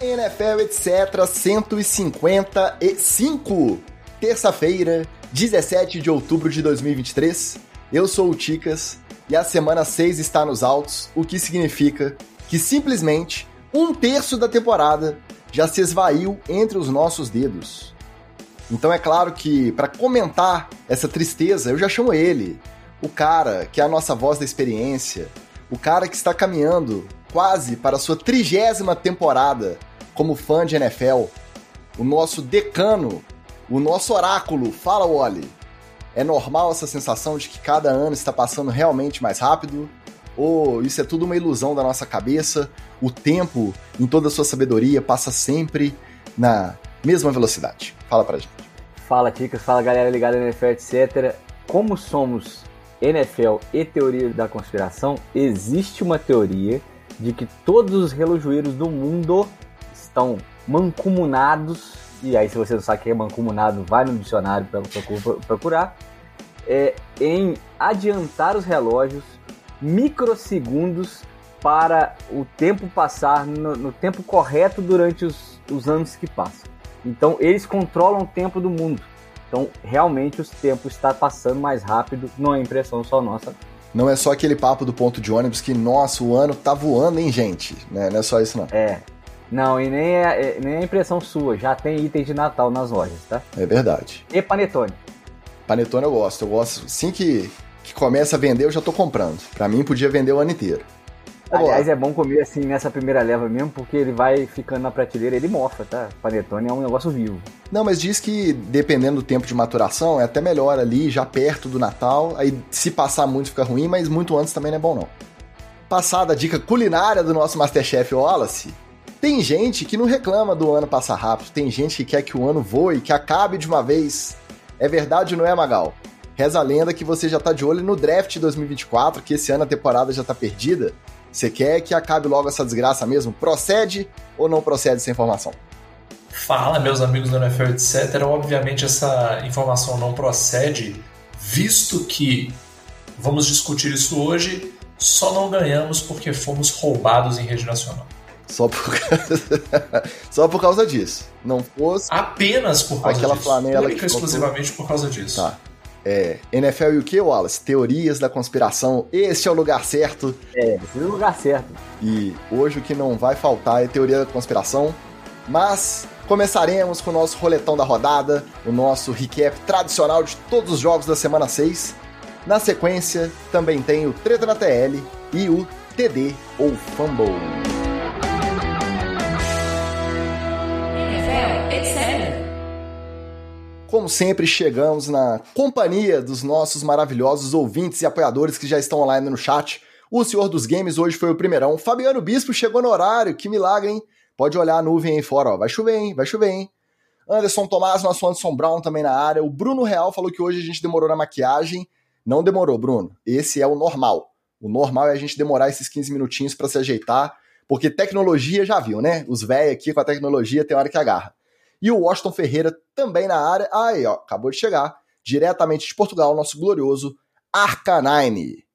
NFL etc 155, terça-feira, 17 de outubro de 2023. Eu sou o Ticas e a semana 6 está nos altos, o que significa que simplesmente um terço da temporada já se esvaiu entre os nossos dedos. Então é claro que para comentar essa tristeza, eu já chamo ele, o cara que é a nossa voz da experiência, o cara que está caminhando quase para sua trigésima temporada como fã de NFL, o nosso decano, o nosso oráculo. Fala, Wally. É normal essa sensação de que cada ano está passando realmente mais rápido? Ou isso é tudo uma ilusão da nossa cabeça? O tempo, em toda a sua sabedoria, passa sempre na mesma velocidade. Fala pra gente. Fala, Ticas. Fala, galera ligada no NFL, etc. Como somos NFL e teoria da conspiração, existe uma teoria de que todos os relojoeiros do mundo estão mancomunados, e aí se você não sabe o que é mancomunado, vai no dicionário para procurar, é, em adiantar os relógios microsegundos para o tempo passar no, no tempo correto durante os, os anos que passam. Então eles controlam o tempo do mundo. Então realmente os tempos está passando mais rápido, não é impressão só nossa. Não é só aquele papo do ponto de ônibus que, nossa, o ano tá voando, hein, gente? Né? Não é só isso, não. É. Não, e nem é, é nem é impressão sua, já tem itens de Natal nas lojas, tá? É verdade. E panetone? Panetone eu gosto, eu gosto. Assim que, que começa a vender, eu já tô comprando. Pra mim, podia vender o ano inteiro. Aliás, é bom comer assim nessa primeira leva mesmo, porque ele vai ficando na prateleira, ele mofa, tá? Panetone é um negócio vivo. Não, mas diz que dependendo do tempo de maturação, é até melhor ali, já perto do Natal. Aí se passar muito fica ruim, mas muito antes também não é bom não. Passada a dica culinária do nosso Masterchef Wallace, tem gente que não reclama do ano passar rápido, tem gente que quer que o ano voe, que acabe de uma vez. É verdade ou não é, Magal? Reza a lenda que você já tá de olho no draft 2024, que esse ano a temporada já tá perdida. Você quer que acabe logo essa desgraça mesmo? Procede ou não procede essa informação? Fala, meus amigos do NFL, etc. Obviamente essa informação não procede, visto que vamos discutir isso hoje, só não ganhamos porque fomos roubados em rede nacional. Só por, só por causa disso. Não fosse. Apenas por causa aquela disso. flanela Única exclusivamente por causa disso. Tá. É, NFL e o que, Wallace? Teorias da conspiração. Este é o lugar certo. É, esse é o lugar certo. E hoje o que não vai faltar é teoria da conspiração. Mas começaremos com o nosso roletão da rodada, o nosso recap tradicional de todos os jogos da semana 6. Na sequência, também tem o Treta na TL e o TD ou Fumble. Como sempre, chegamos na companhia dos nossos maravilhosos ouvintes e apoiadores que já estão online no chat. O senhor dos games hoje foi o primeirão. Fabiano Bispo chegou no horário, que milagre, hein? Pode olhar a nuvem aí fora, ó. Vai chover, hein? Vai chover, hein? Anderson Tomás, nosso Anderson Brown também na área. O Bruno Real falou que hoje a gente demorou na maquiagem. Não demorou, Bruno. Esse é o normal. O normal é a gente demorar esses 15 minutinhos para se ajeitar, porque tecnologia já viu, né? Os velhos aqui com a tecnologia tem hora que agarra. E o Washington Ferreira também na área. Aí, ó, acabou de chegar, diretamente de Portugal, nosso glorioso Arcanine.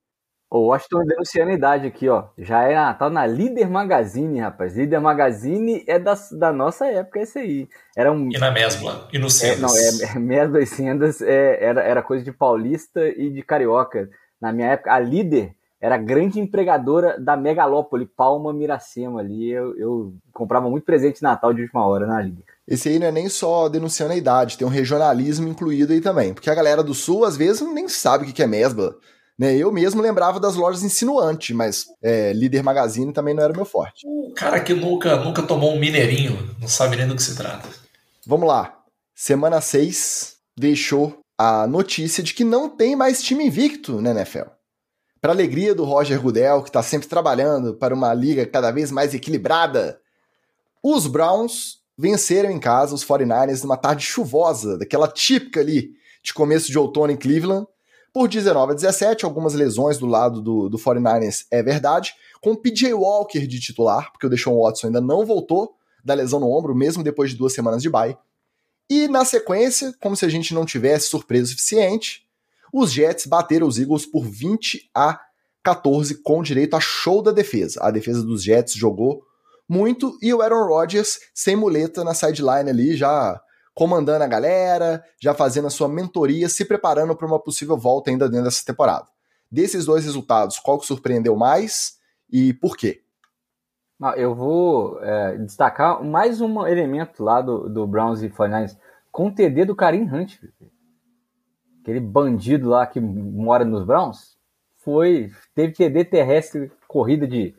O Washington denunciando a idade aqui, ó. Já é Natal na Líder Magazine, rapaz. Líder Magazine é da, da nossa época, esse aí. Era um... E na Mesbla, e no Sendas. É, não, é, Mesbla e Sendas é, era, era coisa de paulista e de carioca. Na minha época, a Líder era grande empregadora da Megalópole, Palma Miracema ali. Eu, eu comprava muito presente de Natal de última hora na Líder esse aí não é nem só denunciando a idade, tem um regionalismo incluído aí também. Porque a galera do sul, às vezes, nem sabe o que é mesbla. Né? Eu mesmo lembrava das lojas insinuante, mas é, Líder Magazine também não era meu forte. O cara que nunca, nunca tomou um mineirinho, não sabe nem do que se trata. Vamos lá. Semana 6 deixou a notícia de que não tem mais time invicto na NFL. Para alegria do Roger Goodell, que está sempre trabalhando para uma liga cada vez mais equilibrada, os Browns venceram em casa os 49ers numa tarde chuvosa, daquela típica ali de começo de outono em Cleveland, por 19 a 17, algumas lesões do lado do, do 49ers é verdade, com o PJ Walker de titular, porque o Deshaun Watson ainda não voltou da lesão no ombro, mesmo depois de duas semanas de bye. E na sequência, como se a gente não tivesse surpresa suficiente, os Jets bateram os Eagles por 20 a 14 com direito a show da defesa. A defesa dos Jets jogou muito e o Aaron Rodgers sem muleta na sideline ali, já comandando a galera, já fazendo a sua mentoria, se preparando para uma possível volta ainda dentro dessa temporada. Desses dois resultados, qual que surpreendeu mais e por quê? Eu vou é, destacar mais um elemento lá do, do Browns e 49ers, com o TD do Karim Hunt. Aquele bandido lá que mora nos Browns, foi teve TD terrestre, corrida de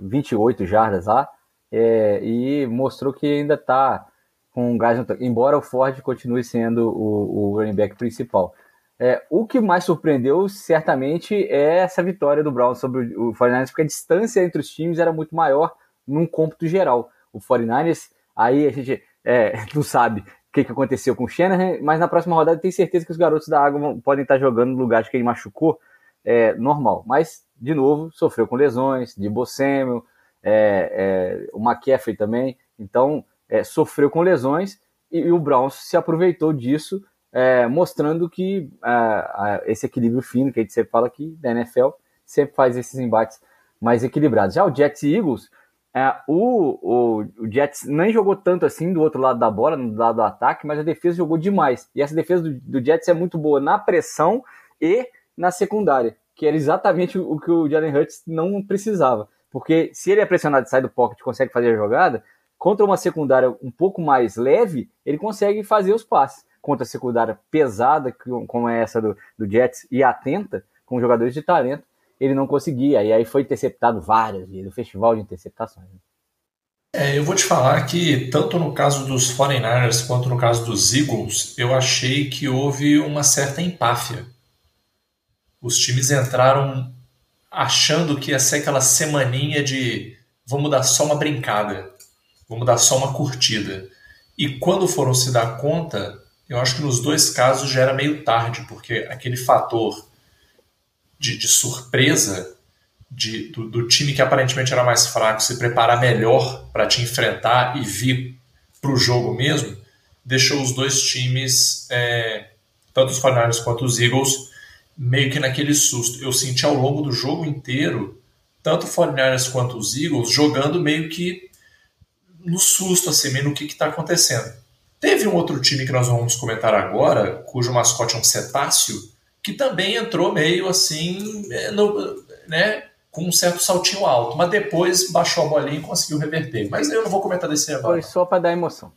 28 jardas lá, é, e mostrou que ainda está com gás no tanque, embora o Ford continue sendo o, o running back principal. É, o que mais surpreendeu, certamente, é essa vitória do Browns sobre o 49ers, porque a distância entre os times era muito maior num cômputo geral. O 49ers, aí a gente é, não sabe que, que aconteceu com o Shanahan, mas na próxima rodada tem certeza que os garotos da água vão, podem estar jogando no lugar de quem machucou, é, normal. Mas, de novo, sofreu com lesões, de Samuel, é, é, o McCaffrey também, então é, sofreu com lesões e, e, o Browns se aproveitou disso é, mostrando que é, esse equilíbrio fino que a gente sempre fala aqui da NFL sempre faz esses embates mais equilibrados. Já o Jets e Eagles, é, o, o, o, Jets nem jogou tanto assim do outro lado da bola, do lado do ataque, mas a defesa jogou demais. E essa defesa do, do Jets é muito boa na pressão e na secundária, que era exatamente o que o Jalen Hurts não precisava. Porque se ele é pressionado e sai do pocket consegue fazer a jogada, contra uma secundária um pouco mais leve, ele consegue fazer os passes contra a secundária pesada, como é essa do, do Jets, e atenta, com jogadores de talento, ele não conseguia. E aí foi interceptado várias vezes, o festival de interceptações. É, eu vou te falar que, tanto no caso dos 49ers quanto no caso dos Eagles, eu achei que houve uma certa empáfia. Os times entraram achando que ia ser aquela semaninha de vamos dar só uma brincada, vamos dar só uma curtida. E quando foram se dar conta, eu acho que nos dois casos já era meio tarde, porque aquele fator de, de surpresa de, do, do, time que aparentemente era mais fraco se preparar melhor para te enfrentar e vir para o jogo mesmo, deixou os dois times, é, tanto os 49 quanto os Eagles, meio que naquele susto. Eu senti ao longo do jogo inteiro, tanto os 49 quanto os Eagles, jogando meio que no susto, assim, meio no que está acontecendo. Teve um outro time que nós vamos comentar agora, cujo mascote é um cetáceo, que também entrou meio assim, é, no, né, com um certo saltinho alto, mas depois baixou a bolinha e conseguiu reverter. Mas eu não vou comentar desse agora. Foi só para dar emoção.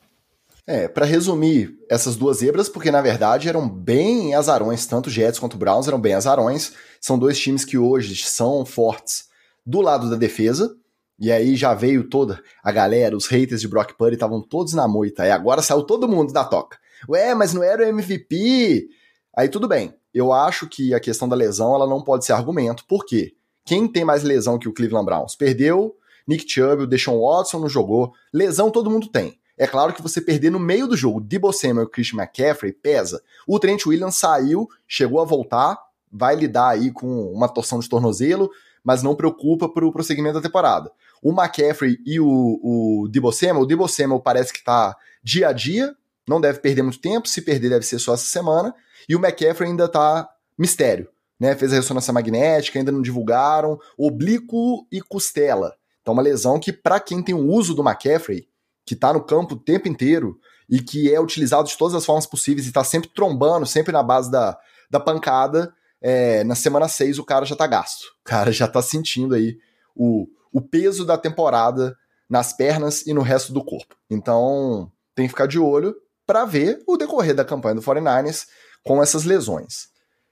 É, para resumir essas duas zebras, porque na verdade eram bem azarões, tanto Jets quanto Browns eram bem azarões. São dois times que hoje são fortes do lado da defesa, e aí já veio toda a galera, os haters de Brock Purdy estavam todos na moita. E agora saiu todo mundo da toca. Ué, mas não era o MVP? Aí tudo bem. Eu acho que a questão da lesão ela não pode ser argumento. Por quê? Quem tem mais lesão que o Cleveland Browns? Perdeu Nick Chubb, o Deshaun Watson não jogou. Lesão todo mundo tem. É claro que você perder no meio do jogo Debo Samuel e Christian McCaffrey pesa. O Trent Williams saiu, chegou a voltar, vai lidar aí com uma torção de tornozelo, mas não preocupa para o prosseguimento da temporada. O McCaffrey e o, o Debo Samuel, o Debo Samuel parece que está dia a dia, não deve perder muito tempo, se perder deve ser só essa semana, e o McCaffrey ainda está mistério, né? Fez a ressonância magnética, ainda não divulgaram, oblíquo e costela. Então uma lesão que para quem tem o uso do McCaffrey, que está no campo o tempo inteiro e que é utilizado de todas as formas possíveis e está sempre trombando, sempre na base da, da pancada, é, na semana 6 o cara já tá gasto. O cara já tá sentindo aí o, o peso da temporada nas pernas e no resto do corpo. Então, tem que ficar de olho para ver o decorrer da campanha do 49ers com essas lesões.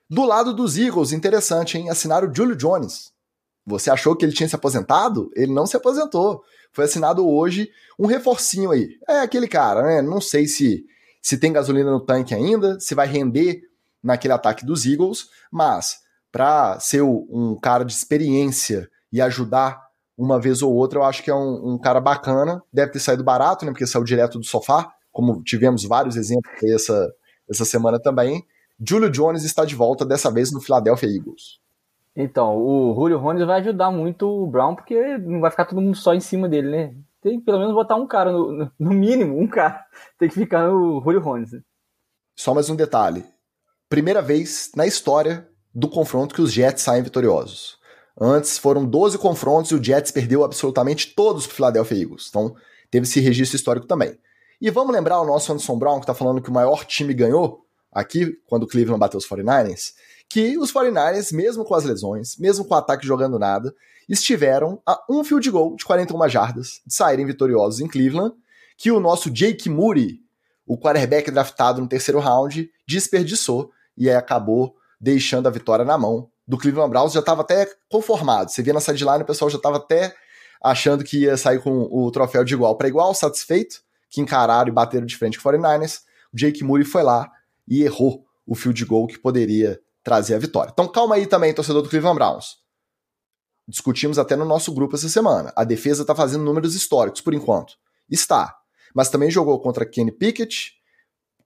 Do lado dos Eagles, interessante, hein? Assinaram o Julio Jones. Você achou que ele tinha se aposentado? Ele não se aposentou. Foi assinado hoje um reforcinho aí. É aquele cara, né? Não sei se se tem gasolina no tanque ainda, se vai render naquele ataque dos Eagles, mas para ser um cara de experiência e ajudar uma vez ou outra, eu acho que é um, um, cara bacana. Deve ter saído barato, né? Porque saiu direto do sofá, como tivemos vários exemplos essa, essa semana também. Julio Jones está de volta, dessa vez no Philadelphia Eagles. Então, o Julio Jones vai ajudar muito o Brown, porque não vai ficar todo mundo só em cima dele, né? Tem que pelo menos botar um cara, no, no mínimo, um cara. Tem que ficar no Julio Jones. Só mais um detalhe. Primeira vez na história do confronto que os Jets saem vitoriosos. Antes foram 12 confrontos e o Jets perdeu absolutamente todos para o Philadelphia Eagles. Então teve esse registro histórico também. E vamos lembrar o nosso Anderson Brown, que está falando que o maior time ganhou aqui, quando o Cleveland bateu os 49ers, que os 49ers, mesmo com as lesões, mesmo com o ataque jogando nada, estiveram a um field goal de 41 jardas de saírem vitoriosos em Cleveland, que o nosso Jake Moody, o quarterback draftado no terceiro round, desperdiçou e aí acabou deixando a vitória na mão do Cleveland Browns. Já estava até conformado. Você via na sideline, o pessoal já estava até achando que ia sair com o troféu de igual para igual, satisfeito, que encararam e bateram de frente com o 49ers. O Jake Moody foi lá e errou o field goal que poderia trazer a vitória. Então calma aí também, torcedor do Cleveland Browns. Discutimos até no nosso grupo essa semana. A defesa está fazendo números históricos por enquanto. Está. Mas também jogou contra Kenny Pickett.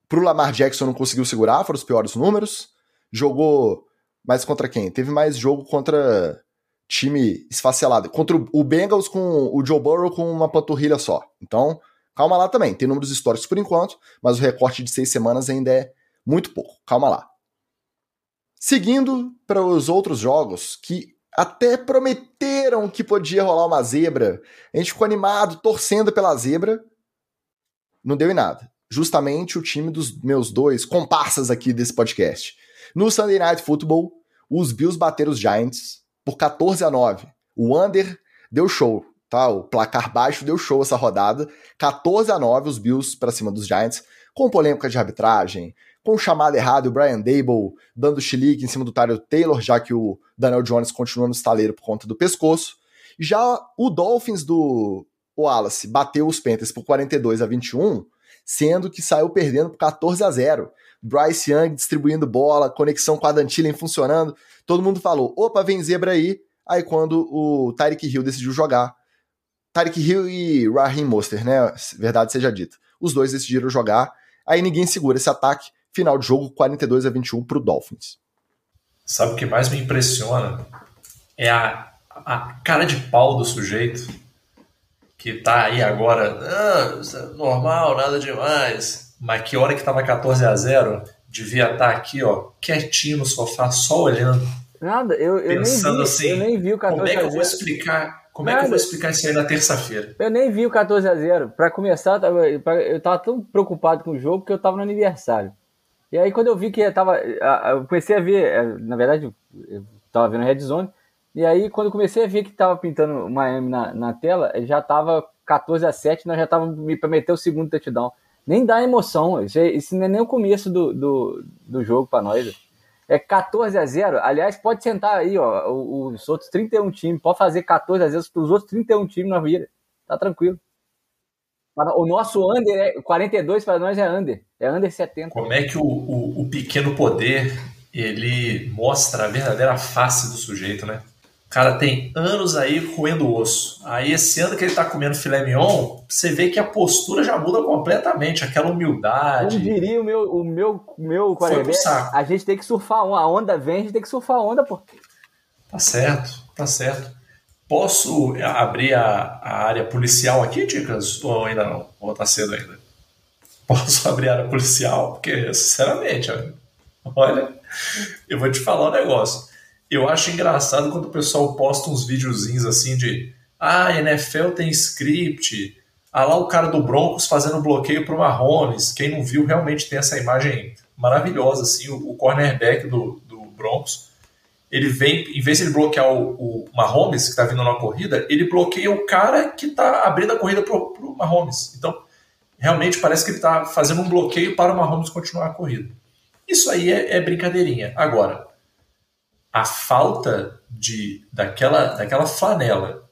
Pro Lamar Jackson não conseguiu segurar, foram os piores números. Jogou mais contra quem? Teve mais jogo contra time esfacelado. Contra o Bengals com o Joe Burrow com uma panturrilha só. Então, calma lá também. Tem números históricos por enquanto, mas o recorte de seis semanas ainda é muito pouco. Calma lá. Seguindo para os outros jogos que até prometeram que podia rolar uma zebra. A gente ficou animado, torcendo pela zebra. Não deu em nada. Justamente o time dos meus dois comparsas aqui desse podcast. No Sunday Night Football, os Bills bateram os Giants por 14 a 9. O under deu show, tá? O placar baixo deu show essa rodada. 14 a 9 os Bills para cima dos Giants, com polêmica de arbitragem, com chamada errada, o Brian Dable dando chilique em cima do Tyler Taylor, já que o Daniel Jones continua no estaleiro por conta do pescoço. Já o Dolphins do Wallace bateu os Panthers por 42 a 21, sendo que saiu perdendo por 14 a 0. Bryce Young distribuindo bola, conexão com a Dantillen funcionando. Todo mundo falou: opa, vem zebra aí. Aí quando o Tyreek Hill decidiu jogar, Tyreek Hill e Raheem Mostert, né? Verdade seja dita. Os dois decidiram jogar. Aí ninguém segura esse ataque. Final de jogo 42 a 21 para o Dolphins. Sabe o que mais me impressiona? É a, a cara de pau do sujeito que tá aí agora, ah, é normal, nada demais. Mas que hora que tava 14 a 0 devia estar tá aqui, ó, quietinho no sofá, só olhando. Nada, eu, eu pensando nem vi, assim, eu nem vi o 14 como é que eu vou explicar como Nada. é que eu vou explicar isso aí na terça-feira? Eu nem vi o 14 a 0 Para começar, eu tava tão preocupado com o jogo que eu tava no aniversário. E aí quando eu vi que eu tava. Eu comecei a ver, é, na verdade, eu tava vendo Red Zone. E aí, quando eu comecei a ver que tava pintando Miami na, na tela, já tava 14 a 7 nós já estávamos para meter o segundo touchdown. Nem dá emoção, isso, é, isso não é nem o começo do, do, do jogo para nós. É 14 a 0 Aliás, pode sentar aí, ó, os outros 31 times, pode fazer 14 a 0 para os outros 31 times na vida. Tá tranquilo. O nosso under é 42 para nós é under. É under 70. Como é que o, o, o, pequeno poder ele mostra a verdadeira face do sujeito, né? O cara tem anos aí roendo osso. Aí esse ano que ele tá comendo filé mignon, você vê que a postura já muda completamente, aquela humildade. Como diria o meu, o meu, meu a gente tem que surfar a onda, vem, a gente tem que surfar a onda, pô. Tá certo, tá certo. Posso abrir a, a área policial aqui, Dicas? Ou ainda não? Ou tá cedo ainda? Posso abrir a área policial? Porque, sinceramente, olha, eu vou te falar um negócio. Eu acho engraçado quando o pessoal posta uns videozinhos assim de ah, NFL tem script, ah lá o cara do Broncos fazendo bloqueio pro Mahomes. Quem não viu realmente tem essa imagem maravilhosa, assim, o, o cornerback do, do Broncos ele vem, em vez de ele bloquear o, o Mahomes, que está vindo na corrida, ele bloqueia o cara que está abrindo a corrida para o Mahomes. Então, realmente parece que ele está fazendo um bloqueio para o Mahomes continuar a corrida. Isso aí é, é brincadeirinha. Agora, a falta de daquela, daquela flanela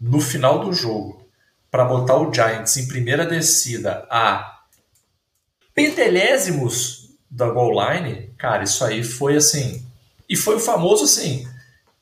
no final do jogo para botar o Giants em primeira descida a pentelésimos da goal line, cara, isso aí foi assim e foi o famoso assim: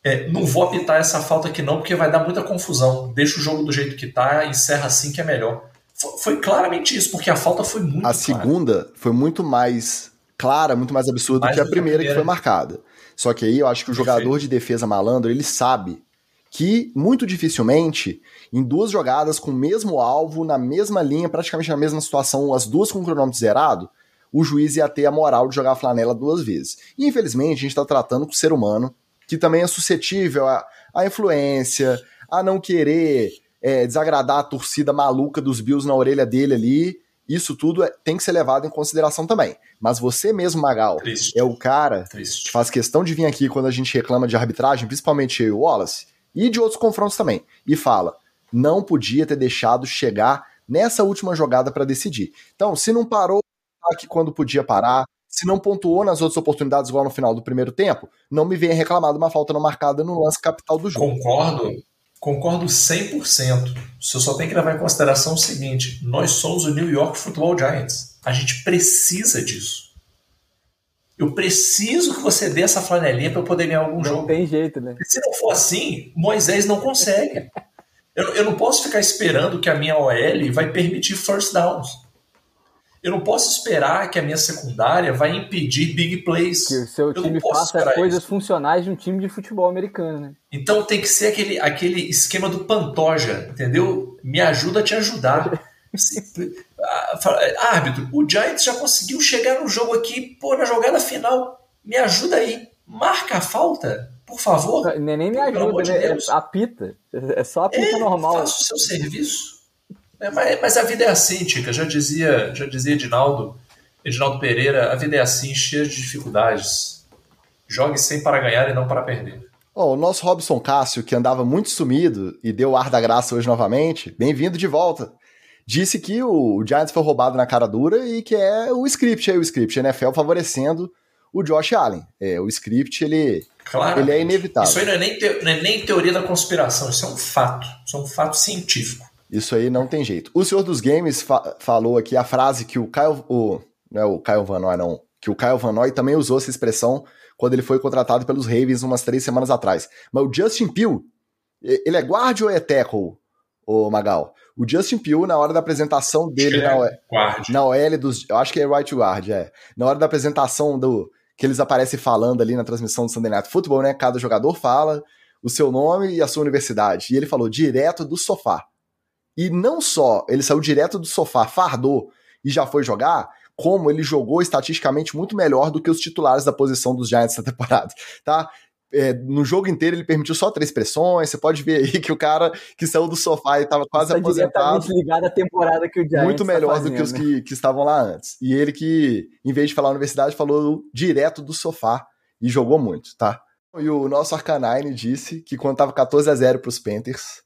é, não vou apitar essa falta aqui não, porque vai dar muita confusão. Deixa o jogo do jeito que tá, encerra assim que é melhor. Foi, foi claramente isso, porque a falta foi muito. A clara. segunda foi muito mais clara, muito mais absurda mais do que a primeira, que, a primeira que foi marcada. Só que aí eu acho que o jogador de defesa malandro, ele sabe que muito dificilmente, em duas jogadas com o mesmo alvo, na mesma linha, praticamente na mesma situação, as duas com o cronômetro zerado, o juiz ia ter a moral de jogar a flanela duas vezes. E infelizmente a gente está tratando com o ser humano, que também é suscetível a, a influência, a não querer é, desagradar a torcida maluca dos Bills na orelha dele ali. Isso tudo é, tem que ser levado em consideração também. Mas você mesmo, Magal, Triste. é o cara Triste. que faz questão de vir aqui quando a gente reclama de arbitragem, principalmente eu e o Wallace, e de outros confrontos também, e fala: não podia ter deixado chegar nessa última jogada para decidir. Então, se não parou aqui quando podia parar, se não pontuou nas outras oportunidades igual no final do primeiro tempo, não me venha reclamar de uma falta não marcada no lance capital do jogo. Concordo, concordo 100%. Você só tem que levar em consideração o seguinte: nós somos o New York Football Giants. A gente precisa disso. Eu preciso que você dê essa flanelinha para eu poder ganhar algum não jogo. Não tem jeito, né? Se não for assim, Moisés não consegue. eu, eu não posso ficar esperando que a minha OL vai permitir first downs. Eu não posso esperar que a minha secundária vai impedir big plays. Que o seu time faça coisas isso. funcionais de um time de futebol americano, né? Então tem que ser aquele, aquele esquema do Pantoja, entendeu? Me ajuda a te ajudar. Árbitro, o Giants já conseguiu chegar no jogo aqui, pô, na jogada final. Me ajuda aí. Marca a falta, por favor. Nem, nem me ajuda, né? De é apita. É só apita é, normal. Faça o seu serviço. É, mas, mas, a vida é assim, Tica. Já dizia, já dizia Edinaldo, Edinaldo Pereira, a vida é assim, cheia de dificuldades. Jogue sem para ganhar e não para perder. Oh, o nosso Robson Cássio, que andava muito sumido e deu ar da graça hoje novamente, bem-vindo de volta. Disse que o Giants foi roubado na cara dura e que é o script aí, o script, NFL favorecendo o Josh Allen. É, o script, ele, claro, ele é inevitável. Isso aí não é, nem te, não é nem teoria da conspiração, isso é um fato. Isso é um fato científico. Isso aí não tem jeito. O senhor dos games fa falou aqui a frase que o Kyle, o, não é o Kyle Van Noy, não, que o Kyle Van Noy também usou essa expressão quando ele foi contratado pelos Ravens umas três semanas atrás. Mas o Justin Peel, ele é guarda ou é tackle, o Magal? O Justin Peel, na hora da apresentação dele na, é na OL dos. Eu acho que é right guard, é. Na hora da apresentação do. Que eles aparecem falando ali na transmissão do Sunday Night Football, né? Cada jogador fala o seu nome e a sua universidade. E ele falou direto do sofá. E não só ele saiu direto do sofá, fardou e já foi jogar, como ele jogou estatisticamente muito melhor do que os titulares da posição dos Giants na temporada, tá? É, no jogo inteiro ele permitiu só três pressões. Você pode ver aí que o cara que saiu do sofá e estava quase Está aposentado. ligado à temporada que o Giants Muito tá melhor tá do que os que, que estavam lá antes. E ele que, em vez de falar universidade, falou direto do sofá e jogou muito, tá? E o nosso Arcanine disse que quando tava 14 a 0 para os Panthers,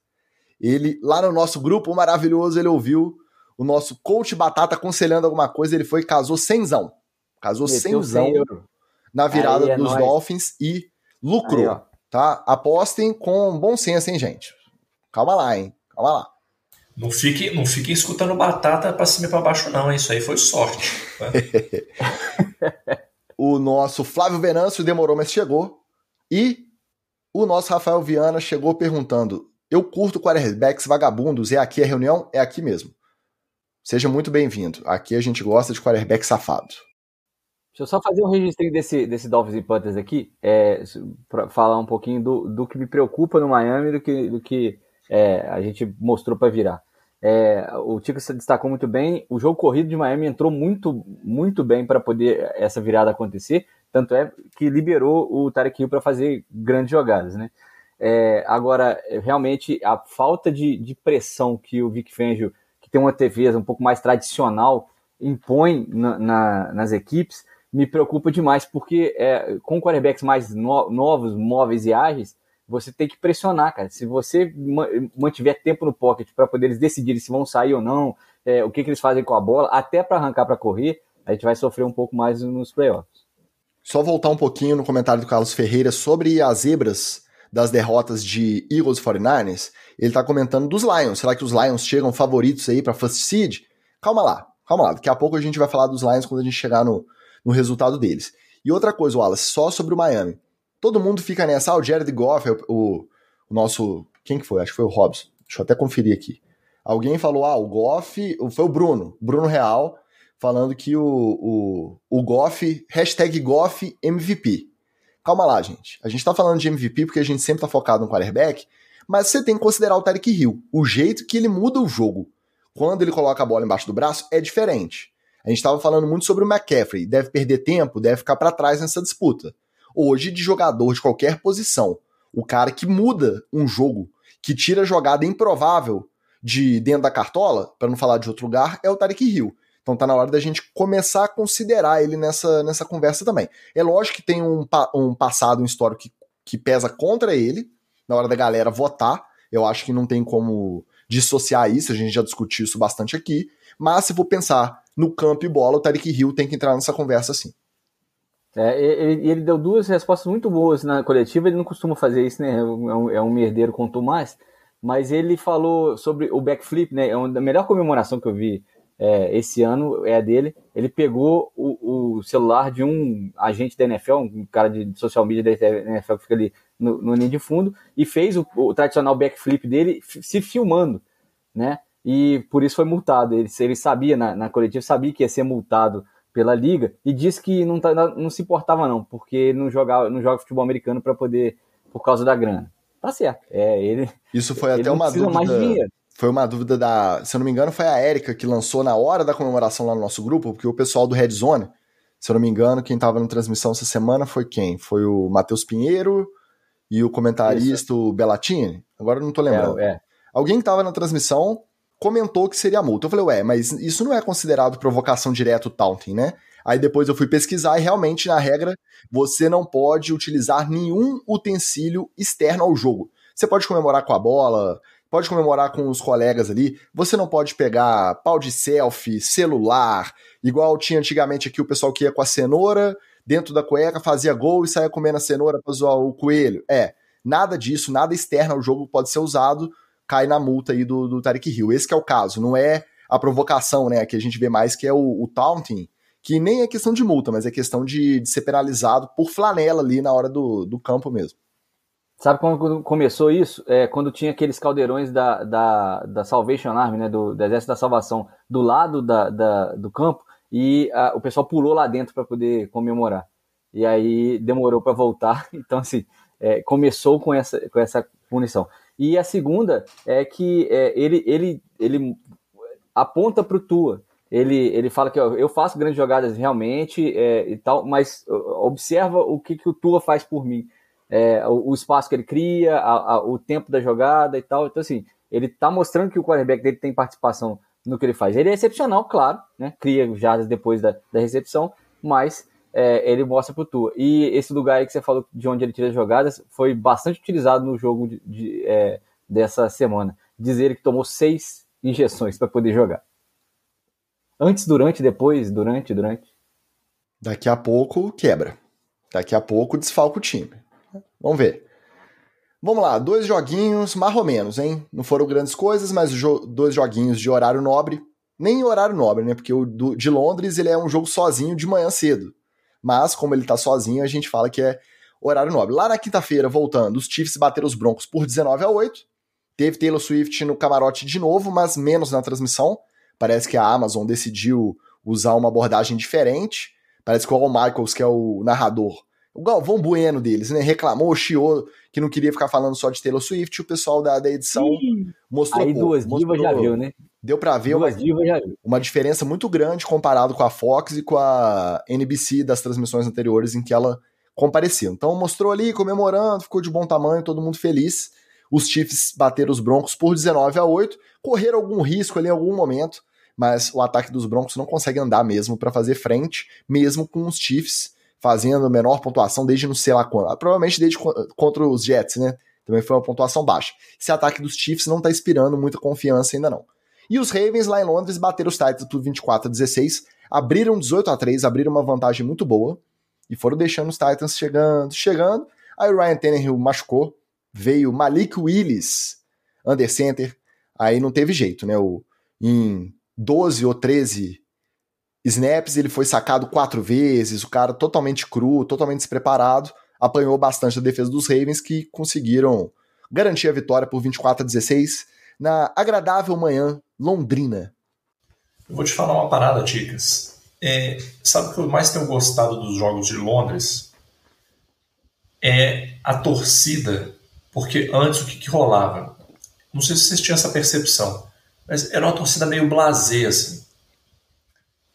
ele, lá no nosso grupo maravilhoso, ele ouviu o nosso coach Batata aconselhando alguma coisa, ele foi e casou cenzão. Casou cenzão na virada é dos nóis. Dolphins e lucrou, Aí, tá? Apostem com bom senso, hein, gente? Calma lá, hein? Calma lá. Não fiquem não fique escutando batata para cima e para baixo, não. Isso aí foi sorte. Tá? o nosso Flávio Venâncio demorou, mas chegou. E o nosso Rafael Viana chegou perguntando: eu curto quarterbacks vagabundos, é aqui a reunião? É aqui mesmo. Seja muito bem-vindo. Aqui a gente gosta de quarterback safado. Deixa eu só fazer um registro desse, desse Dolphins e Panthers aqui, é, para falar um pouquinho do, do que me preocupa no Miami do que, do que é, a gente mostrou para virar. É, o Tico se destacou muito bem. O jogo corrido de Miami entrou muito, muito bem para poder essa virada acontecer. Tanto é que liberou o Tarek Hill para fazer grandes jogadas, né? É, agora, realmente, a falta de, de, pressão que o Vic Fangio, que tem uma TV um pouco mais tradicional, impõe na, na, nas equipes, me preocupa demais, porque é, com quarterbacks mais no, novos, móveis e ágeis, você tem que pressionar, cara. Se você mantiver tempo no pocket para poder eles decidirem se vão sair ou não, é, o que, que eles fazem com a bola, até para arrancar para correr, a gente vai sofrer um pouco mais nos playoffs. Só voltar um pouquinho no comentário do Carlos Ferreira sobre as zebras das derrotas de Eagles 49ers, ele tá comentando dos Lions. Será que os Lions chegam favoritos aí para First Seed? Calma lá, calma lá. Daqui a pouco a gente vai falar dos Lions quando a gente chegar no, no resultado deles. E outra coisa, Wallace, só sobre o Miami. Todo mundo fica nessa, ah, o Jared Goff, o, o, o nosso. Quem que foi? Acho que foi o Robson. Deixa eu até conferir aqui. Alguém falou, ah, o Goff. Foi o Bruno, Bruno Real, falando que o, o, o Goff, hashtag Goff MVP calma lá, gente. A gente tá falando de MVP porque a gente sempre tá focado no quarterback, mas você tem que considerar o Tarek Hill. O jeito que ele muda o jogo quando ele coloca a bola embaixo do braço é diferente. A gente estava falando muito sobre o McCaffrey, deve perder tempo, deve ficar para trás nessa disputa. Hoje, de jogador de qualquer posição, o cara que muda um jogo, que tira jogada improvável de dentro da cartola, para não falar de outro lugar, é o Tarek Hill. Então tá na hora da gente começar a considerar ele nessa, nessa conversa também. É lógico que tem um, um passado, um histórico que, que pesa contra ele, na hora da galera votar. Eu acho que não tem como dissociar isso, a gente já discutiu isso bastante aqui. Mas se for pensar no campo e bola, o Tarek Hill tem que entrar nessa conversa sim. É, ele, ele, deu duas respostas muito boas na coletiva, ele não costuma fazer isso, né? É um, é um merdeiro com Tomás, mas ele falou sobre o backflip, né? É uma, a melhor comemoração que eu vi é, esse ano é a dele. Ele pegou o, o, celular de um agente da NFL, um cara de social media da NFL que fica ali no, no ninho de fundo, e fez o, o tradicional backflip dele se filmando, né? E por isso foi multado. Ele, ele sabia na, na coletiva, sabia que ia ser multado pela liga e disse que não, tá, não se importava não, porque não jogava, não joga futebol americano para poder por causa da grana. Tá certo. É, ele Isso foi ele até uma dúvida. Foi uma dúvida da, se eu não me engano, foi a Érica que lançou na hora da comemoração lá no nosso grupo, porque o pessoal do Red Zone, se eu não me engano, quem tava na transmissão essa semana foi quem? Foi o Matheus Pinheiro e o comentarista Isso. o Bellatini. Agora eu não tô lembrando. É, é. Alguém que tava na transmissão comentou que seria multa. Eu falei, ué, mas isso não é considerado provocação direta taunting, né? Aí depois eu fui pesquisar e realmente na regra você não pode utilizar nenhum utensílio externo ao jogo. Você pode comemorar com a bola, pode comemorar com os colegas ali. Você não pode pegar pau de selfie, celular, igual tinha antigamente aqui o pessoal que ia com a cenoura dentro da cueca, fazia gol e saía comendo a cenoura para zoar o coelho. É, nada disso, nada externo ao jogo pode ser usado cai na multa aí do, do Tarek Hill. Esse é o caso, não é a provocação, né, que a gente vê mais, que é o, o taunting, que nem é questão de multa, mas é questão de, de ser penalizado por flanela ali na hora do, do campo mesmo. Sabe quando começou isso? É, quando tinha aqueles caldeirões da, da, da Salvation Army, né, do, do Exército da Salvação, do lado da, da do campo, e a, o pessoal pulou lá dentro para poder comemorar. E aí demorou para voltar. Então, assim, é, começou com essa, com essa punição. E a segunda é que é, ele, ele, ele aponta para o Tua. Ele, ele fala que ó, eu faço grandes jogadas realmente é, e tal, mas observa o que, que o Tua faz por mim. É, o, o, espaço que ele cria, a, a, o tempo da jogada e tal. Então, assim, ele está mostrando que o quarterback dele tem participação no que ele faz. Ele é excepcional, claro, né? cria jardas depois da, da recepção, mas é, ele mostra pro Tua. E esse lugar aí que você falou de onde ele tira as jogadas foi bastante utilizado no jogo de, de, é, dessa semana. Dizer que tomou seis injeções para poder jogar. Antes, durante, depois, durante, durante. Daqui a pouco quebra. Daqui a pouco desfalca o time. Vamos ver. Vamos lá, dois joguinhos, mais ou menos, hein? Não foram grandes coisas, mas jo dois joguinhos de horário nobre. Nem horário nobre, né? Porque o do, de Londres ele é um jogo sozinho de manhã cedo mas como ele tá sozinho, a gente fala que é horário nobre. Lá na quinta-feira, voltando, os Chiefs bateram os Broncos por 19 a 8. Teve Taylor Swift no camarote de novo, mas menos na transmissão. Parece que a Amazon decidiu usar uma abordagem diferente. Parece que o Al Michaels, que é o narrador, o Galvão Bueno deles, né? Reclamou, chiou que não queria ficar falando só de Taylor Swift. O pessoal da, da edição Sim. mostrou. Aí duas divas já viu, né? Deu para ver uma, uma, diferença muito grande comparado com a Fox e com a NBC das transmissões anteriores em que ela compareceu. Então mostrou ali, comemorando, ficou de bom tamanho, todo mundo feliz. Os Chiefs bateram os Broncos por 19 a 8, correram algum risco ali em algum momento, mas o ataque dos Broncos não consegue andar mesmo para fazer frente, mesmo com os Chiefs fazendo menor pontuação desde não sei lá quando. Provavelmente desde contra os Jets, né? Também foi uma pontuação baixa. Esse ataque dos Chiefs não tá inspirando muita confiança ainda não. E os Ravens lá em Londres bateram os Titans por 24 a 16, abriram 18 a 3, abriram uma vantagem muito boa e foram deixando os Titans chegando, chegando. Aí o Ryan Tannehill machucou, veio Malik Willis, under center, aí não teve jeito, né? O, em 12 ou 13 snaps ele foi sacado quatro vezes, o cara totalmente cru, totalmente despreparado, apanhou bastante a defesa dos Ravens que conseguiram garantir a vitória por 24 a 16 na agradável manhã londrina. Eu vou te falar uma parada, Ticas. É, sabe o que eu mais tenho gostado dos jogos de Londres? É a torcida, porque antes o que, que rolava? Não sei se vocês tinham essa percepção, mas era uma torcida meio blasé, assim.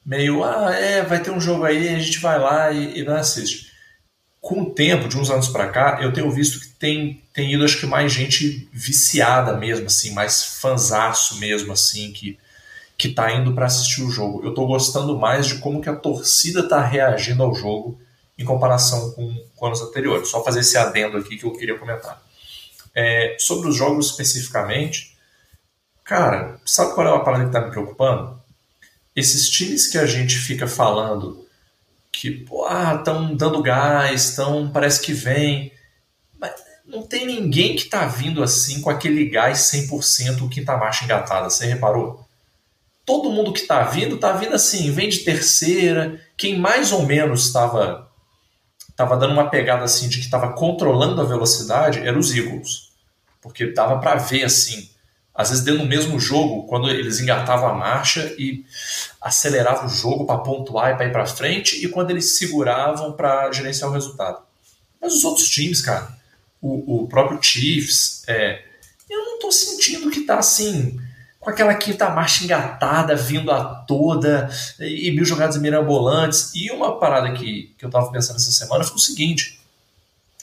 Meio, ah, é, vai ter um jogo aí, a gente vai lá e, e não assiste. Com o tempo, de uns anos para cá, eu tenho visto que tem, tem ido, acho que, mais gente viciada mesmo, assim, mais fanzaço mesmo, assim, que, que tá indo para assistir o jogo. Eu tô gostando mais de como que a torcida tá reagindo ao jogo em comparação com, com anos anteriores. Só fazer esse adendo aqui que eu queria comentar. É, sobre os jogos especificamente, cara, sabe qual é a parada que tá me preocupando? Esses times que a gente fica falando que estão ah, dando gás, estão parece que vem não tem ninguém que tá vindo assim com aquele gás 100% quinta marcha engatada, você reparou? Todo mundo que tá vindo, tá vindo assim, vem de terceira. Quem mais ou menos estava tava dando uma pegada assim de que estava controlando a velocidade eram os Eagles. Porque dava para ver assim, às vezes dentro do mesmo jogo, quando eles engatavam a marcha e aceleravam o jogo para pontuar e para ir para frente, e quando eles seguravam para gerenciar o resultado. Mas os outros times, cara, o, o próprio Chiefs, é, eu não estou sentindo que está assim, com aquela quinta marcha engatada, vindo a toda, e mil jogadas mirabolantes. E uma parada que, que eu estava pensando essa semana foi o seguinte: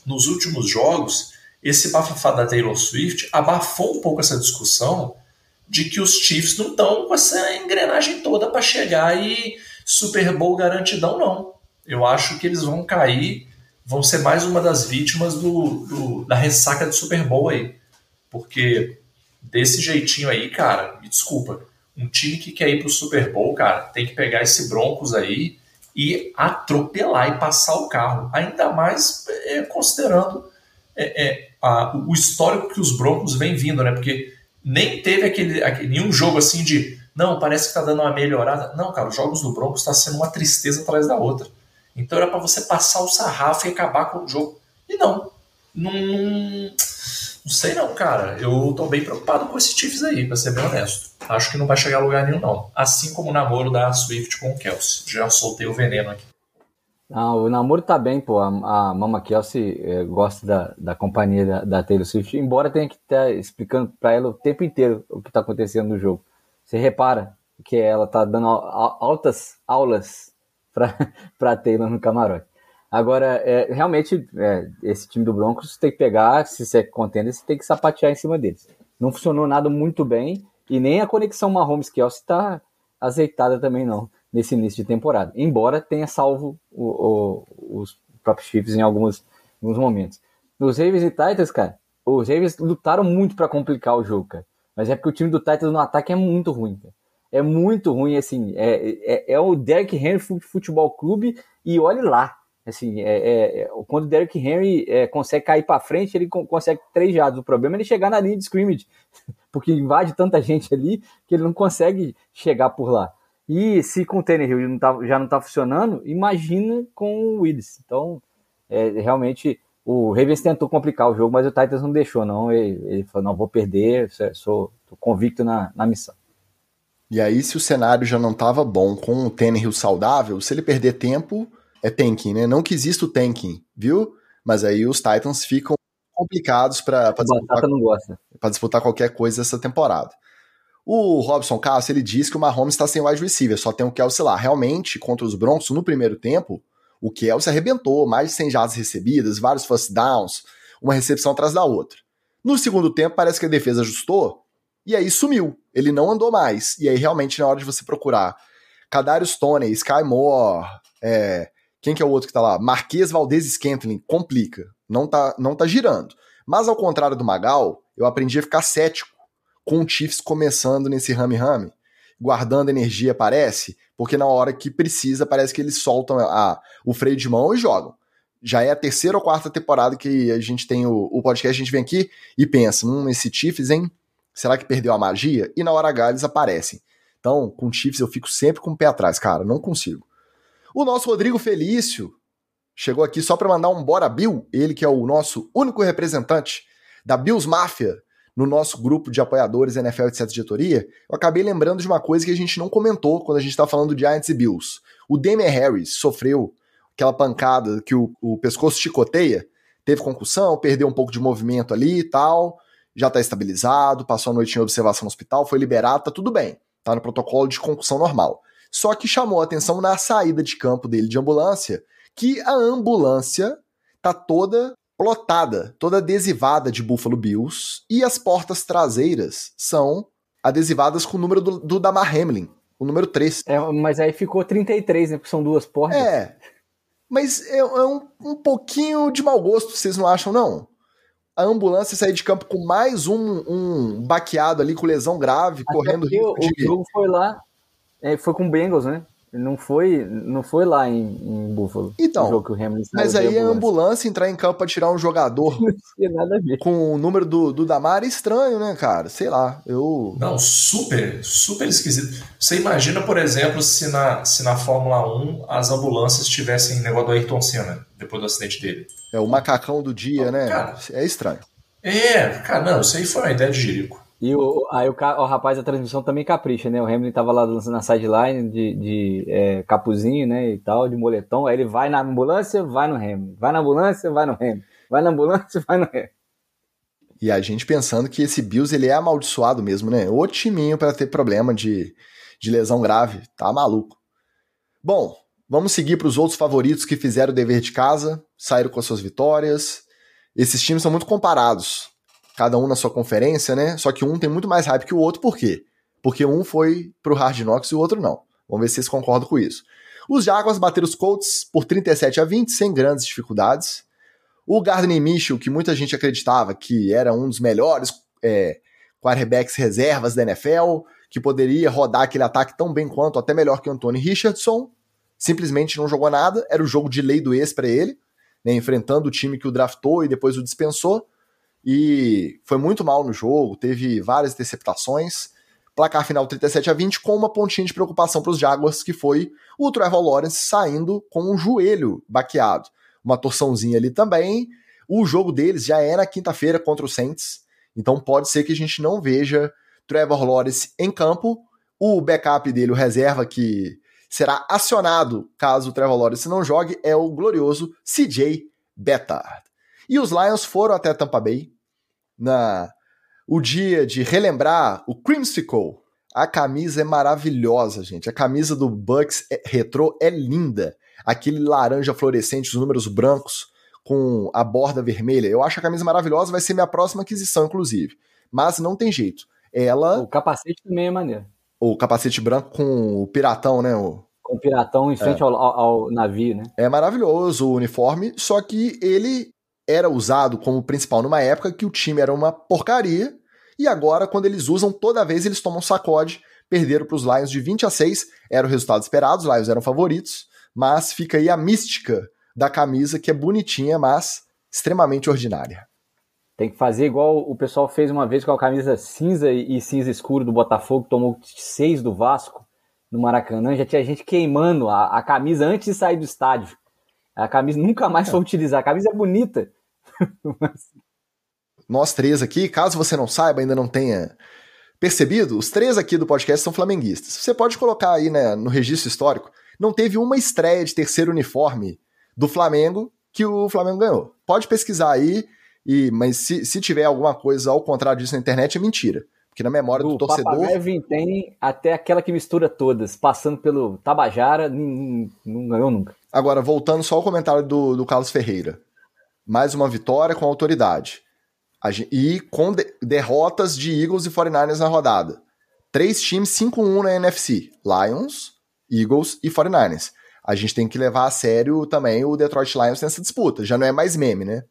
nos últimos jogos, esse bafafá da Taylor Swift abafou um pouco essa discussão de que os Chiefs não estão com essa engrenagem toda para chegar e Super Bowl garantidão, não. Eu acho que eles vão cair vão ser mais uma das vítimas do, do, da ressaca do Super Bowl aí. Porque desse jeitinho aí, cara, me desculpa, um time que quer ir pro Super Bowl, cara, tem que pegar esse Broncos aí e atropelar e passar o carro. Ainda mais é, considerando é, é, a, o histórico que os Broncos vêm vindo, né? Porque nem teve aquele, aquele nenhum jogo assim de não, parece que tá dando uma melhorada. Não, cara, os jogos do Broncos tá sendo uma tristeza atrás da outra. Então era para você passar o sarrafo e acabar com o jogo. E não. Não, não sei não, cara. Eu tô bem preocupado com esses Chiefs aí, pra ser bem honesto. Acho que não vai chegar a lugar nenhum, não. Assim como o namoro da Swift com o Kelsey. Já soltei o veneno aqui. Não, o namoro tá bem, pô. A, a Mama Kelsey é, gosta da, da companhia da, da, Taylor Swift, embora tenha que estar tá explicando para ela o tempo inteiro o que tá acontecendo no jogo. Você repara que ela tá dando altas aulas para Taylor no camarote. Agora, é, realmente, é, esse time do Broncos tem que pegar, se você é contender, você tem que sapatear em cima deles. Não funcionou nada muito bem e nem a conexão Mahomes-Kelsey está azeitada também não, nesse início de temporada. Embora tenha salvo o, o, os próprios Chiefs em alguns, momentos. Os Ravens e Titans, cara, os Ravens lutaram muito para complicar o jogo, cara. Mas é porque o time do Titans no ataque é muito ruim, cara é muito ruim, assim, é, é, é o Derrick Henry Futebol Clube e olhe lá, assim, é, é, é quando o Derrick Henry é, consegue cair para frente, ele consegue três jados, o problema é ele chegar na linha de scrimmage, porque invade tanta gente ali que ele não consegue chegar por lá. E se com o Tannehill não tá, já não está funcionando, imagina com o Willis. Então, é, realmente, o Ravens tentou complicar o jogo, mas o Titans não deixou, não. Ele, ele falou, não, vou perder, sou, convicto na, na missão. E aí, se o cenário já não estava bom com o Tannehill saudável, se ele perder tempo, é tanking, né? Não que exista o tanking, viu? Mas aí os Titans ficam complicados para disputar, disputar qualquer coisa essa temporada. O Robson Castro, ele diz que o Mahomes está sem wide receiver, só tem o Kelsey lá. Realmente, contra os Broncos, no primeiro tempo, o Kelsey arrebentou, mais de 100 jardas recebidas, vários first downs, uma recepção atrás da outra. No segundo tempo, parece que a defesa ajustou, e aí sumiu. Ele não andou mais. E aí, realmente, na hora de você procurar Kadarius Tony, Sky Moore, é, quem que é o outro que tá lá? Marquês Valdez Scantling, complica. Não tá, não tá girando. Mas ao contrário do Magal, eu aprendi a ficar cético com o Chiefs começando nesse rame-rame, guardando energia, parece, porque na hora que precisa, parece que eles soltam a, o freio de mão e jogam. Já é a terceira ou quarta temporada que a gente tem o, o podcast, a gente vem aqui e pensa, hum, esse Chiefs, hein? Será que perdeu a magia? E na hora H eles aparecem. Então, com Chiefs eu fico sempre com o pé atrás, cara, não consigo. O nosso Rodrigo Felício chegou aqui só para mandar um bora Bill, ele que é o nosso único representante da Bills Mafia no nosso grupo de apoiadores NFL etc diretoria. Eu acabei lembrando de uma coisa que a gente não comentou quando a gente estava falando de Giants e Bills. O Damian Harris sofreu aquela pancada que o, o pescoço chicoteia, teve concussão, perdeu um pouco de movimento ali e tal já está estabilizado, passou a noite em observação no hospital, foi liberado, tá tudo bem. Tá no protocolo de concussão normal. Só que chamou a atenção na saída de campo dele de ambulância, que a ambulância tá toda plotada, toda adesivada de Buffalo Bills, e as portas traseiras são adesivadas com o número do, do Damar Hamlin, o número 3. É, mas aí ficou 33, né? Porque são duas portas. É. Mas é, é um, um pouquinho de mau gosto, vocês não acham, não? A ambulância sair de campo com mais um, um baqueado ali com lesão grave, Até correndo risco o, de... o jogo foi lá, é, foi com o Bengals, né? Não foi, não foi lá em, em Buffalo. Então, mas aí a ambulância entrar em campo para tirar um jogador com o número do, do Damar é estranho, né, cara? Sei lá, eu... Não, super, super esquisito. Você imagina, por exemplo, se na, se na Fórmula 1 as ambulâncias tivessem negócio do Ayrton Senna, depois do acidente dele. É o macacão do dia, né? Cara, é estranho. É, cara, não, isso aí foi uma ideia de Jerico. E o, aí o, o, rapaz da transmissão também capricha, né? O Hamilton tava lá na sideline de, de é, capuzinho, né? E tal, de moletom. Aí ele vai na ambulância, vai no Hamilton. Vai na ambulância, vai no Hamilton. Vai na ambulância, vai no Hamilton. E a gente pensando que esse Bills ele é amaldiçoado mesmo, né? O timinho para ter problema de, de lesão grave. Tá maluco. Bom, vamos seguir para os outros favoritos que fizeram o dever de casa, saíram com as suas vitórias. Esses times são muito comparados cada um na sua conferência, né? Só que um tem muito mais hype que o outro, por quê? Porque um foi pro Hard Knocks e o outro não. Vamos ver se vocês concordam com isso. Os Jaguars bateram os Colts por 37 a 20, sem grandes dificuldades. O Gardner Minshew, que muita gente acreditava que era um dos melhores é, quarterbacks reservas da NFL, que poderia rodar aquele ataque tão bem quanto, até melhor que o Anthony Richardson, simplesmente não jogou nada. Era o jogo de lei do ex para ele, né, enfrentando o time que o draftou e depois o dispensou e foi muito mal no jogo, teve várias interceptações. Placar final 37 a 20 com uma pontinha de preocupação para os Jaguars, que foi o Trevor Lawrence saindo com um joelho baqueado. Uma torçãozinha ali também. O jogo deles já é na quinta-feira contra o Saints, então pode ser que a gente não veja Trevor Lawrence em campo. O backup dele, o reserva que será acionado caso o Trevor Lawrence não jogue, é o glorioso CJ Bettard. E os Lions foram até Tampa Bay, na o dia de relembrar o Creamsicle. A camisa é maravilhosa, gente. A camisa do Bucks é, retrô é linda. Aquele laranja fluorescente, os números brancos com a borda vermelha. Eu acho a camisa maravilhosa, vai ser minha próxima aquisição, inclusive. Mas não tem jeito. Ela. O capacete também é maneiro. O capacete branco com o piratão, né? O... Com o piratão em frente é. ao, ao, ao, navio, né? É maravilhoso o uniforme, só que ele era usado como principal numa época que o time era uma porcaria, e agora, quando eles usam, toda vez eles tomam sacode, perderam para os Lions de 20 a 6, era o resultado esperado, os Lions eram favoritos, mas fica aí a mística da camisa, que é bonitinha, mas extremamente ordinária. Tem que fazer igual o pessoal fez uma vez com a camisa cinza e cinza escuro do Botafogo, tomou seis do Vasco no Maracanã, já tinha gente queimando a, a camisa antes de sair do estádio. A camisa nunca mais foi utilizar. A camisa é bonita. Nós três aqui, caso você não saiba, ainda não tenha percebido, os três aqui do podcast são flamenguistas. Você pode colocar aí né, no registro histórico, não teve uma estreia de terceiro uniforme do Flamengo que o Flamengo ganhou. Pode pesquisar aí, e, mas se, se tiver alguma coisa ao contrário disso na internet, é mentira. Porque na memória do, do torcedor. O tem até aquela que mistura todas, passando pelo Tabajara, não, não ganhou nunca. Agora, voltando só ao comentário do, do Carlos Ferreira. Mais uma vitória com autoridade. E com de derrotas de Eagles e 49ers na rodada. Três times 5-1 na NFC: Lions, Eagles e 49ers. A gente tem que levar a sério também o Detroit Lions nessa disputa. Já não é mais meme, né?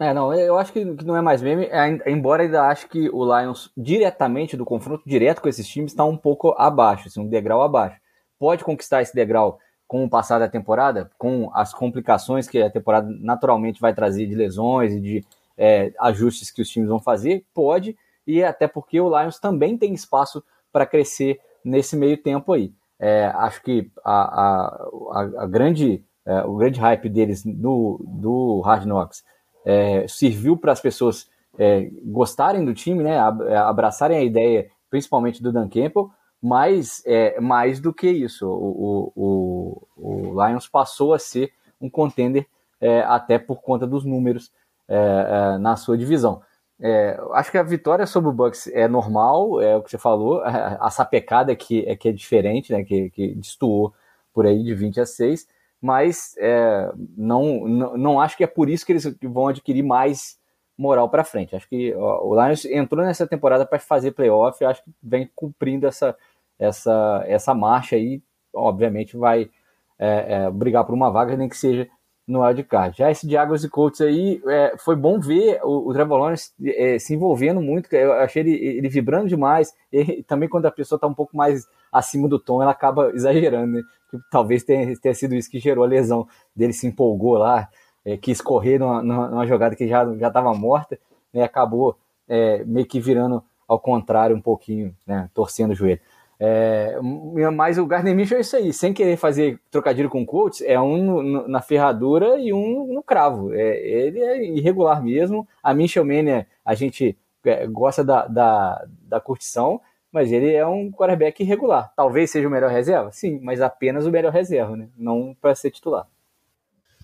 É, não, eu acho que não é mais meme, embora ainda acho que o Lions, diretamente do confronto direto com esses times, está um pouco abaixo, assim, um degrau abaixo. Pode conquistar esse degrau com o passar da temporada, com as complicações que a temporada naturalmente vai trazer de lesões e de é, ajustes que os times vão fazer, pode, e até porque o Lions também tem espaço para crescer nesse meio tempo aí. É, acho que a, a, a grande, é, o grande hype deles do, do Hard Knocks é, serviu para as pessoas é, gostarem do time, né, abraçarem a ideia, principalmente do Dan Campbell, mas é, mais do que isso, o, o, o, Lions passou a ser um contender é, até por conta dos números é, é na sua divisão. É, acho que a vitória sobre o Bucks é normal, é o que você falou, a sapecada que é, que é diferente, né, que, que destoou por aí de 20 a 6, mas é, não, não, não acho que é por isso que eles vão adquirir mais moral para frente. Acho que ó, o Lions entrou nessa temporada para fazer playoff, acho que vem cumprindo essa, essa, essa marcha aí, obviamente vai é, é, brigar por uma vaga, nem que seja no wildcard. Já esse Jaguars e Colts aí, é, foi bom ver o, o Trevor Lawrence é, se envolvendo muito, eu achei ele, ele vibrando demais, e também quando a pessoa está um pouco mais acima do tom, ela acaba exagerando, né? Que talvez tenha, tenha sido isso que gerou a lesão dele, se empolgou lá, é, quis correr numa, numa, jogada que já estava morta, né? acabou é, meio que virando ao contrário um pouquinho, né? torcendo o joelho. É, mas o Gardner Mitchell é isso aí, sem querer fazer trocadilho com coaches, é um no, na ferradura e um no cravo. É, ele é irregular mesmo. A Mitchell Mania, a gente é, gosta da, da, da curtição, mas ele é um quarterback irregular. Talvez seja o melhor reserva? Sim, mas apenas o melhor reserva, né? não para ser titular.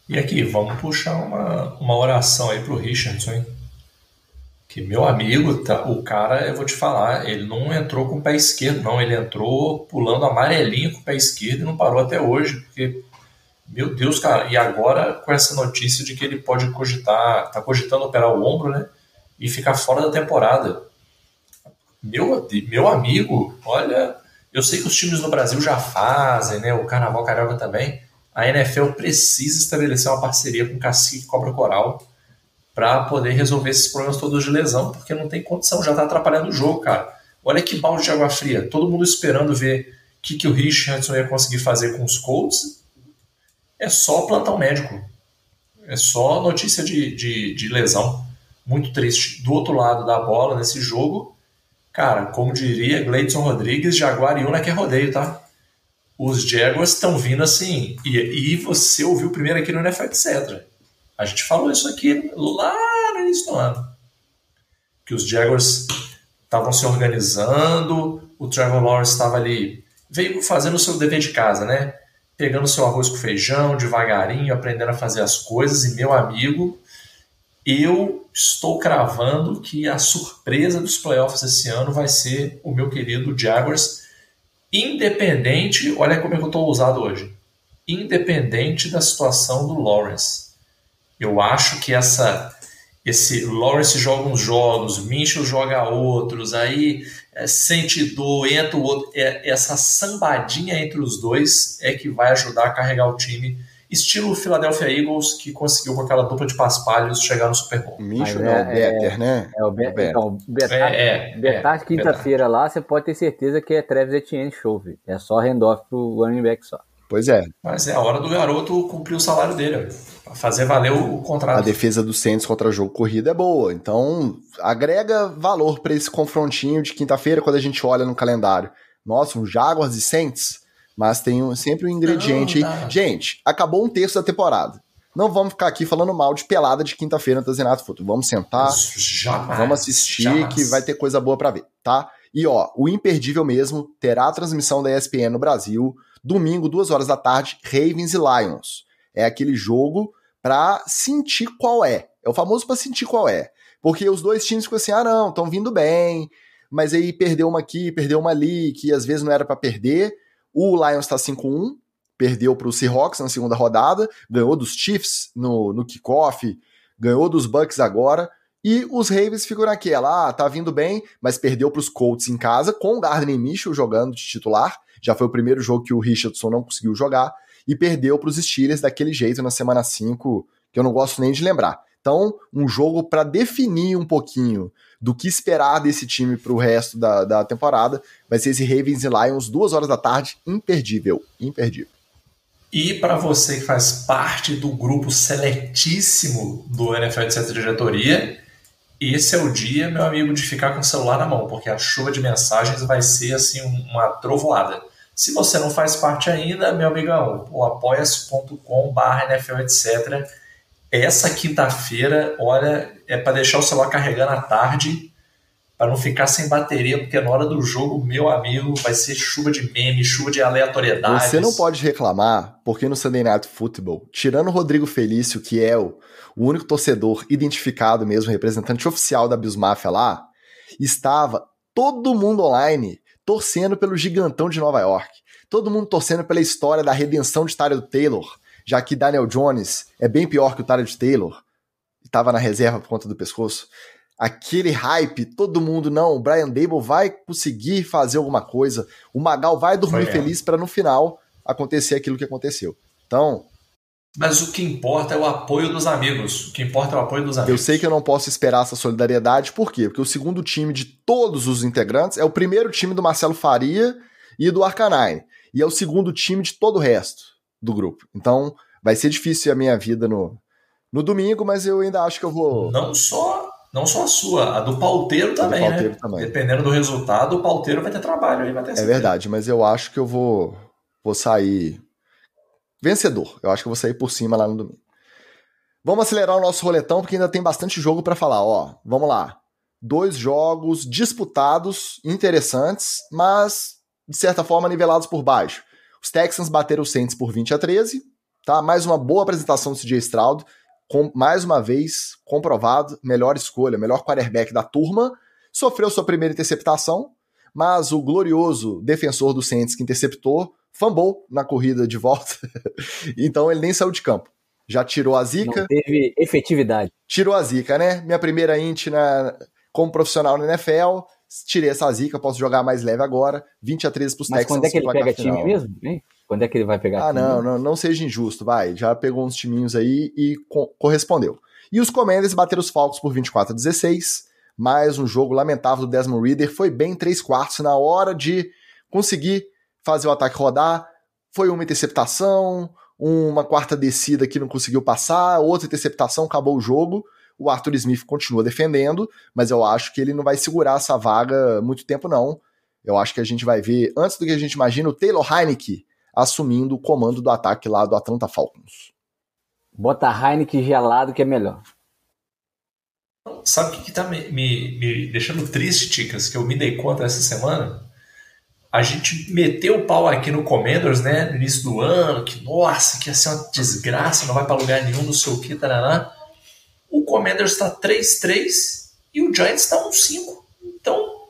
E aqui, vamos puxar uma, uma oração aí pro Richardson, hein? que meu amigo, tá, o cara, eu vou te falar, ele não entrou com o pé esquerdo, não. Ele entrou pulando amarelinho com o pé esquerdo e não parou até hoje, porque, meu Deus, cara, e agora com essa notícia de que ele pode cogitar, tá cogitando operar o ombro, né? E ficar fora da temporada. Meu, meu amigo, olha, eu sei que os times no Brasil já fazem, né? O Carnaval Carioca também. A NFL precisa estabelecer uma parceria com o Cacique Cobra Coral para poder resolver esses problemas todos de lesão, porque não tem condição, já está atrapalhando o jogo, cara. Olha que balde de água fria. Todo mundo esperando ver o que, que o Richardson ia conseguir fazer com os Colts. É só plantão médico. É só notícia de, de, de lesão. Muito triste. Do outro lado da bola, nesse jogo, cara, como diria Gleidson Rodrigues, Jaguar Una que é rodeio, tá? Os Jaguars estão vindo assim. E, e você ouviu primeiro aqui no NFL, etc a gente falou isso aqui lá no início do ano. Que os Jaguars estavam se organizando, o Trevor Lawrence estava ali, veio fazendo o seu dever de casa, né? Pegando seu arroz com feijão, devagarinho, aprendendo a fazer as coisas. E meu amigo, eu estou cravando que a surpresa dos playoffs esse ano vai ser o meu querido Jaguars, independente, olha como é eu estou usado hoje, independente da situação do Lawrence. Eu acho que essa esse Lawrence joga uns jogos, Minchel joga outros, aí é, sente dor, entra o outro. É, essa sambadinha entre os dois é que vai ajudar a carregar o time. Estilo Philadelphia Eagles, que conseguiu com aquela dupla de paspalhos chegar no Super Bowl. Minchel é, é, o Better, né? É o, Be o Então, Betar, é, é, quinta-feira lá, você pode ter certeza que é Travis Etienne show. É só handoff pro running back só. Pois é. Mas é a hora do garoto cumprir o salário dele, fazer valer o contrato. A defesa do Saints contra jogo corrido é boa, então agrega valor para esse confrontinho de quinta-feira quando a gente olha no calendário. Nossa, um Jaguars e Saints, mas tem um, sempre um ingrediente não, aí. Gente, acabou um terço da temporada. Não vamos ficar aqui falando mal de pelada de quinta-feira no Tazinato Futuro. Vamos sentar, jamais, vamos assistir jamais. que vai ter coisa boa para ver, tá? E ó, o imperdível mesmo terá a transmissão da ESPN no Brasil Domingo, duas horas da tarde, Ravens e Lions. É aquele jogo para sentir qual é. É o famoso para sentir qual é. Porque os dois times ficam assim: ah, não, estão vindo bem, mas aí perdeu uma aqui, perdeu uma ali, que às vezes não era para perder. O Lions está 5-1, perdeu para o Seahawks na segunda rodada, ganhou dos Chiefs no, no kickoff, ganhou dos Bucks agora. E os Ravens ficam naquela, ah, tá vindo bem, mas perdeu para os Colts em casa, com o Gardner Mitchell jogando de titular. Já foi o primeiro jogo que o Richardson não conseguiu jogar e perdeu para os Steelers daquele jeito na semana 5, que eu não gosto nem de lembrar. Então, um jogo para definir um pouquinho do que esperar desse time para o resto da, da temporada vai ser esse Ravens e Lions, duas horas da tarde, imperdível, imperdível. E para você que faz parte do grupo seletíssimo do NFL de Certa Diretoria, esse é o dia, meu amigo, de ficar com o celular na mão, porque a chuva de mensagens vai ser assim uma trovoada. Se você não faz parte ainda, meu amigão, o apoia-se.com NFL, etc. Essa quinta-feira, olha, é para deixar o celular carregando à tarde, para não ficar sem bateria, porque na hora do jogo, meu amigo, vai ser chuva de meme, chuva de aleatoriedades. Você não pode reclamar, porque no Sunday Night Football, tirando o Rodrigo Felício, que é o, o único torcedor identificado mesmo, representante oficial da Bismafia lá, estava todo mundo online torcendo pelo gigantão de Nova York. Todo mundo torcendo pela história da redenção de Tyler Taylor já que Daniel Jones é bem pior que o Tarek Taylor, estava na reserva por conta do pescoço, aquele hype, todo mundo, não, o Brian Dable vai conseguir fazer alguma coisa, o Magal vai dormir feliz para no final acontecer aquilo que aconteceu. Então. Mas o que importa é o apoio dos amigos. O que importa é o apoio dos amigos. Eu sei que eu não posso esperar essa solidariedade, por quê? Porque o segundo time de todos os integrantes é o primeiro time do Marcelo Faria e do Arcanine. E é o segundo time de todo o resto do grupo. Então, vai ser difícil a minha vida no, no domingo, mas eu ainda acho que eu vou. Não só não só a sua, a do pauteiro também, do pauteiro né? Também. Dependendo do resultado, o pauteiro vai ter trabalho aí, vai ter É verdade, mas eu acho que eu vou, vou sair vencedor. Eu acho que eu vou sair por cima lá no domingo. Vamos acelerar o nosso roletão, porque ainda tem bastante jogo para falar. Ó, vamos lá. Dois jogos disputados, interessantes, mas de certa forma nivelados por baixo. Os Texans bateram os Saints por 20 a 13, tá? Mais uma boa apresentação do CJ Stroud com, mais uma vez, comprovado, melhor escolha, melhor quarterback da turma, sofreu sua primeira interceptação, mas o glorioso defensor do Saints que interceptou fumble na corrida de volta, então ele nem saiu de campo. Já tirou a zica. Não teve efetividade. Tirou a zica, né? Minha primeira int na, como profissional na NFL, tirei essa zica, posso jogar mais leve agora. 20 a 13 pros Mas Texans. quando é que ele pega time mesmo? Hein? Quando é que ele vai pegar? Ah, não, não, não seja injusto, vai. Já pegou uns timinhos aí e co correspondeu. E os Commanders bateram os Falcons por 24 a 16. Mais um jogo lamentável do Desmond Reader. Foi bem três quartos na hora de conseguir fazer o ataque rodar. Foi uma interceptação, uma quarta descida que não conseguiu passar, outra interceptação, acabou o jogo. O Arthur Smith continua defendendo, mas eu acho que ele não vai segurar essa vaga muito tempo, não. Eu acho que a gente vai ver, antes do que a gente imagina, o Taylor Heineke assumindo o comando do ataque lá do Atlanta Falcons. Bota Heineken gelado que é melhor. Sabe o que, que tá me, me, me, deixando triste, Ticas, que eu me dei conta essa semana? A gente meteu o pau aqui no Commanders, né, no início do ano, que nossa, que ia ser uma desgraça, não vai para lugar nenhum, não sei o que, taraná. O Commanders está 3-3 e o Giants está 1-5. Então,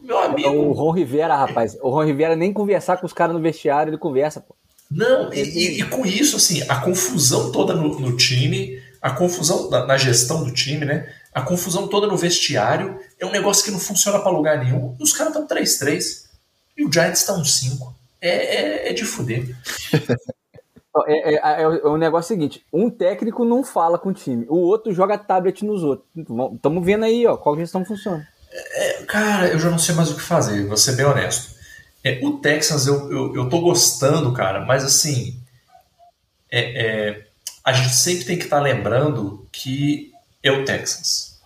meu amigo. O Ron Rivera, rapaz. O Ron Rivera nem conversar com os caras no vestiário, ele conversa, pô. Não, e, e, e com isso, assim, a confusão toda no, no time, a confusão na, na, gestão do time, né? A confusão toda no vestiário é um negócio que não funciona para lugar nenhum. E os caras estão 3-3 e o Giants está um 5. É, é, é, de fuder. É, é, é, é, o negócio seguinte: um técnico não fala com o time, o outro joga tablet nos outros. Estamos vendo aí, ó, qual gestão funciona. É, cara, eu já não sei mais o que fazer, vou ser bem honesto. É, o Texas eu, eu, eu tô gostando, cara, mas assim. É, é a gente sempre tem que estar tá lembrando que é o Texas.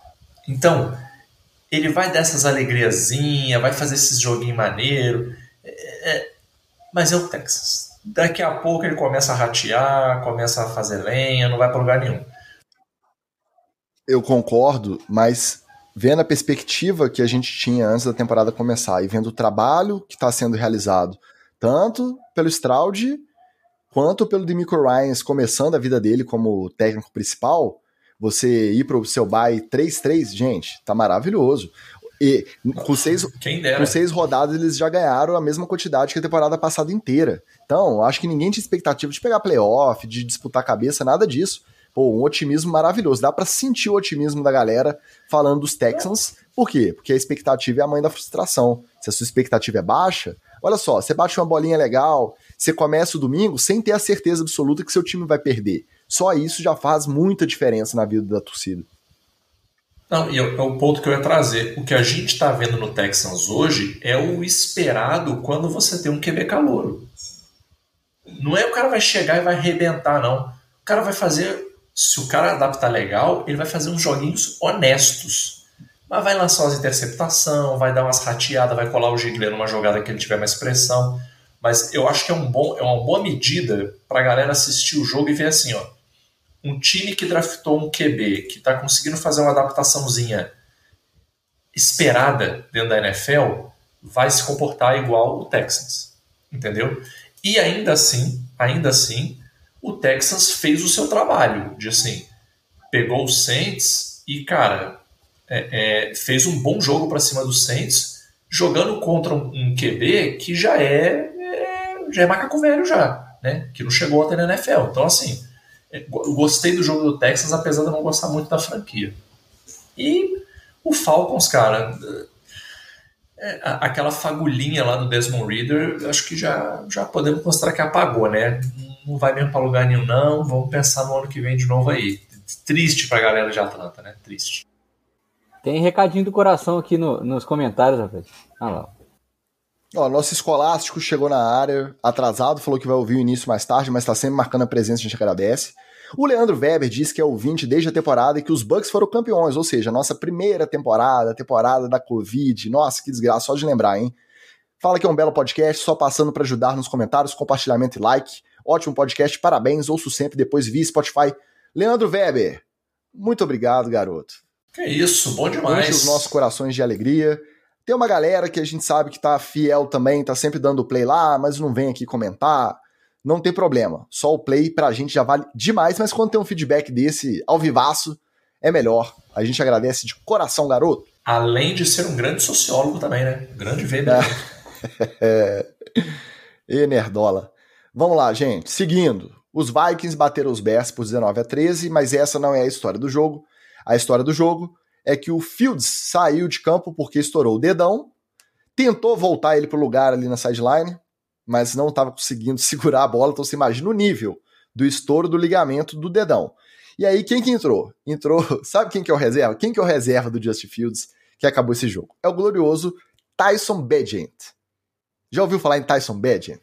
Então, ele vai dar essas alegriazinhas, vai fazer esses joguinhos maneiro, é, é, mas é o Texas. Daqui a pouco ele começa a ratear, começa a fazer lenha, não vai para lugar nenhum. Eu concordo, mas vendo a perspectiva que a gente tinha antes da temporada começar e vendo o trabalho que está sendo realizado, tanto pelo Stroud quanto pelo Demico Ryans começando a vida dele como técnico principal, você ir para o seu bye 3-3, gente, tá maravilhoso. E com seis, com seis rodadas eles já ganharam a mesma quantidade que a temporada passada inteira. Então, acho que ninguém tinha expectativa de pegar playoff, de disputar cabeça, nada disso. Pô, um otimismo maravilhoso. Dá para sentir o otimismo da galera falando dos Texans. Por quê? Porque a expectativa é a mãe da frustração. Se a sua expectativa é baixa, olha só, você bate uma bolinha legal, você começa o domingo sem ter a certeza absoluta que seu time vai perder. Só isso já faz muita diferença na vida da torcida. Não, e é, é o ponto que eu ia trazer. O que a gente está vendo no Texans hoje é o esperado quando você tem um QB calouro. Não é o cara vai chegar e vai arrebentar, não. O cara vai fazer se o cara adaptar legal, ele vai fazer uns joguinhos honestos. Mas vai lançar umas interceptação, vai dar umas rateadas, vai colar o Gigler numa jogada que ele tiver mais pressão. Mas eu acho que é, um bom, é uma boa medida para a galera assistir o jogo e ver assim, ó. Um time que draftou um QB, que está conseguindo fazer uma adaptaçãozinha esperada dentro da NFL, vai se comportar igual o Texans. Entendeu? E ainda assim, ainda assim, o Texas fez o seu trabalho, de assim, pegou o Saints e, cara, é, é, fez um bom jogo para cima do Saints, jogando contra um, um, QB que já é, é, já é macaco velho já. né? Que não chegou ontem na NFL. Então, assim, gostei do jogo do Texas, apesar de eu não gostar muito da franquia. E o Falcons, cara, é, aquela fagulhinha lá do Desmond Reader, acho que já, já podemos mostrar que apagou, né? Não vai mesmo para lugar nenhum, não. Vamos pensar no ano que vem de novo aí. Triste pra galera de Atlanta, né? Triste. Tem recadinho do coração aqui no, nos comentários, rapaz. Ah lá. Ó, nosso escolástico chegou na área atrasado, falou que vai ouvir o início mais tarde, mas tá sempre marcando a presença, a gente agradece. O Leandro Weber disse que é ouvinte desde a temporada e que os Bucks foram campeões, ou seja, nossa primeira temporada, temporada da Covid. Nossa, que desgraça, só de lembrar, hein? Fala que é um belo podcast, só passando para ajudar nos comentários, compartilhamento e like. Ótimo podcast, parabéns, ouço sempre depois via Spotify. Leandro Weber, muito obrigado, garoto. Que isso, bom demais. Enche os nossos corações de alegria. Tem uma galera que a gente sabe que tá fiel também, tá sempre dando play lá, mas não vem aqui comentar não tem problema. Só o play pra gente já vale demais, mas quando tem um feedback desse ao vivaço, é melhor. A gente agradece de coração, garoto. Além de ser um grande sociólogo também, né? Grande Weber. É. e nerdola. Vamos lá, gente. Seguindo. Os Vikings bateram os Bears por 19 a 13, mas essa não é a história do jogo. A história do jogo é que o Fields saiu de campo porque estourou o dedão, tentou voltar ele pro lugar ali na sideline, mas não estava conseguindo segurar a bola, então você imagina o nível do estouro do ligamento do dedão. E aí, quem que entrou? Entrou, sabe quem que é o reserva? Quem que é o reserva do Justin Fields que acabou esse jogo? É o glorioso Tyson Bagent. Já ouviu falar em Tyson Bagent?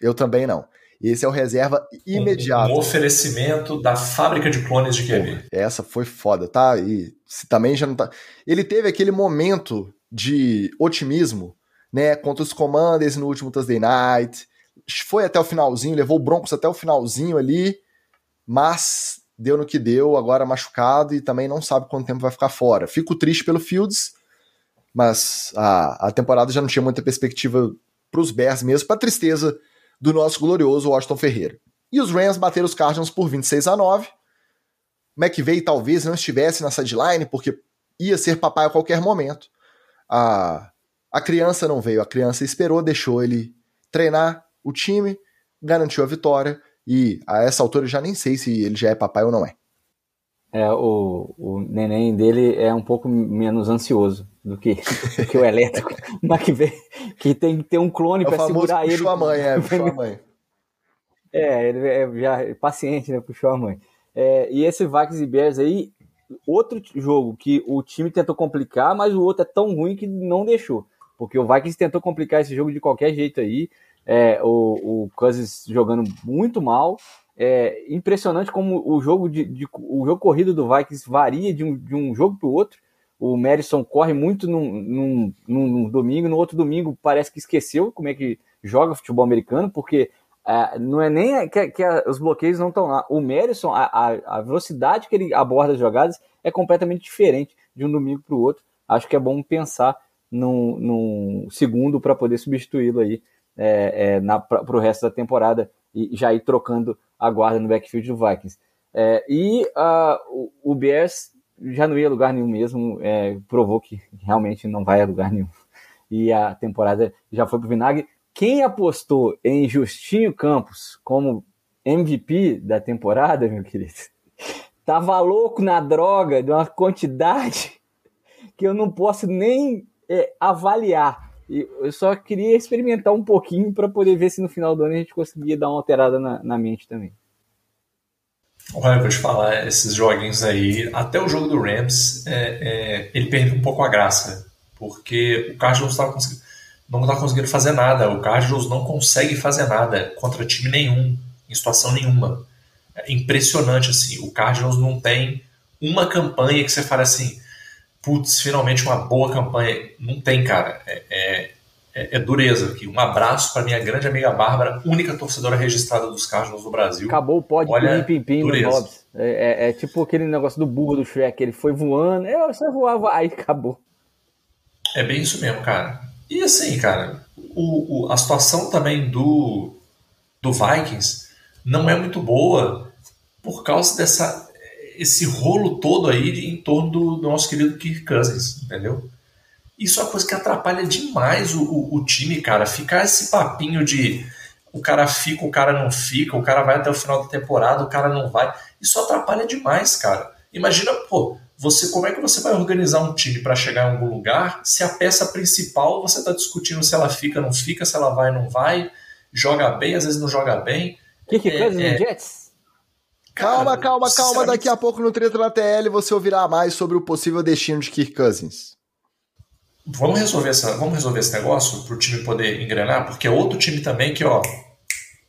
Eu também não. Esse é o reserva imediato. Um, um oferecimento da fábrica de clones de QB. Essa foi foda, tá? E também já não tá. Ele teve aquele momento de otimismo né, contra os Commanders no último Thursday Night. Foi até o finalzinho, levou o Broncos até o finalzinho ali, mas deu no que deu, agora machucado e também não sabe quanto tempo vai ficar fora. Fico triste pelo Fields, mas a, a temporada já não tinha muita perspectiva para os Bears mesmo, para tristeza do nosso glorioso Washington Ferreira. E os Rams bateram os Cardinals por 26 a 9. McVeigh talvez não estivesse na sideline porque ia ser papai a qualquer momento. A a criança não veio, a criança esperou, deixou ele treinar o time, garantiu a vitória e a essa altura eu já nem sei se ele já é papai ou não é. É, o, o neném dele é um pouco menos ansioso do que, do que o elétrico, mas que, vem, que tem que ter um clone é para segurar ele. Puxou a mãe, é, puxou a mãe. É, ele é já paciente, né? Puxou a mãe. É, e esse Vikings e Bears aí, outro jogo que o time tentou complicar, mas o outro é tão ruim que não deixou. Porque o Vikings tentou complicar esse jogo de qualquer jeito aí. É, o, o Cousins jogando muito mal. É impressionante como o jogo, de, de o jogo corrido do Vikings varia de um, de um jogo para o outro. O Madison corre muito num, num, num, domingo, no outro domingo parece que esqueceu como é que joga futebol americano, porque é, não é nem que, que os bloqueios não estão lá. O Madison, a, a, a, velocidade que ele aborda as jogadas é completamente diferente de um domingo para o outro. Acho que é bom pensar num, num segundo para poder substituí-lo aí é, é, para o resto da temporada e já ir trocando a guarda no backfield do Vikings. É, e uh, o, Bears já não ia a lugar nenhum mesmo, é, provou que realmente não vai a lugar nenhum. E a temporada já foi para o vinagre. Quem apostou em Justinho Campos como MVP da temporada, meu querido, tava louco na droga de uma quantidade que eu não posso nem é, avaliar. E eu só queria experimentar um pouquinho para poder ver se no final do ano a gente conseguia dar uma alterada na, na mente também. Olha, vou te falar, esses joguinhos aí, até o jogo do Rams, é, é, ele perde um pouco a graça, porque o Cardinals tá não está conseguindo fazer nada, o Cardinals não consegue fazer nada contra time nenhum, em situação nenhuma. É impressionante, assim, o Cardinals não tem uma campanha que você fala assim, putz, finalmente uma boa campanha. Não tem, cara. É, é, é, é dureza aqui. Um abraço para minha grande amiga Bárbara, única torcedora registrada dos Cardinals do Brasil. Acabou o pódio Olha, pim, pim, pim Hobbs. É, é, é, tipo aquele negócio do burro do Shrek. Ele foi voando, eu só voava, aí acabou. É bem isso mesmo, cara. E assim, cara, o, o, a situação também do, do Vikings não é muito boa por causa dessa esse rolo todo aí em torno do, do nosso querido Kirk Cousins, entendeu? Isso é uma coisa que atrapalha demais o, o, o, time, cara. Ficar esse papinho de o cara fica, o cara não fica, o cara vai até o final da temporada, o cara não vai. Isso atrapalha demais, cara. Imagina, pô, você como é que você vai organizar um time para chegar em algum lugar se a peça principal você está discutindo se ela fica, não fica, se ela vai, não vai, joga bem, às vezes não joga bem. Kirk é, Cousins é... Jets? Calma, calma, calma. Daqui a pouco no Treta na TL você ouvirá mais sobre o possível destino de Kirk Cousins. Vamos resolver, essa, vamos resolver esse negócio para o time poder engrenar, porque é outro time também que, ó,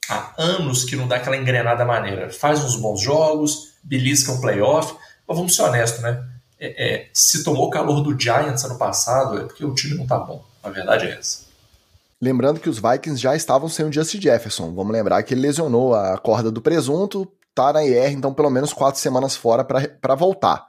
há anos que não dá aquela engrenada maneira. Faz uns bons jogos, belisca um playoff, mas vamos ser honestos, né? É, é, se tomou calor do Giants ano passado, é porque o time não tá bom. A verdade é essa. Lembrando que os Vikings já estavam sem o Justin Jefferson. Vamos lembrar que ele lesionou a corda do presunto, tá na IR, então pelo menos quatro semanas fora para voltar.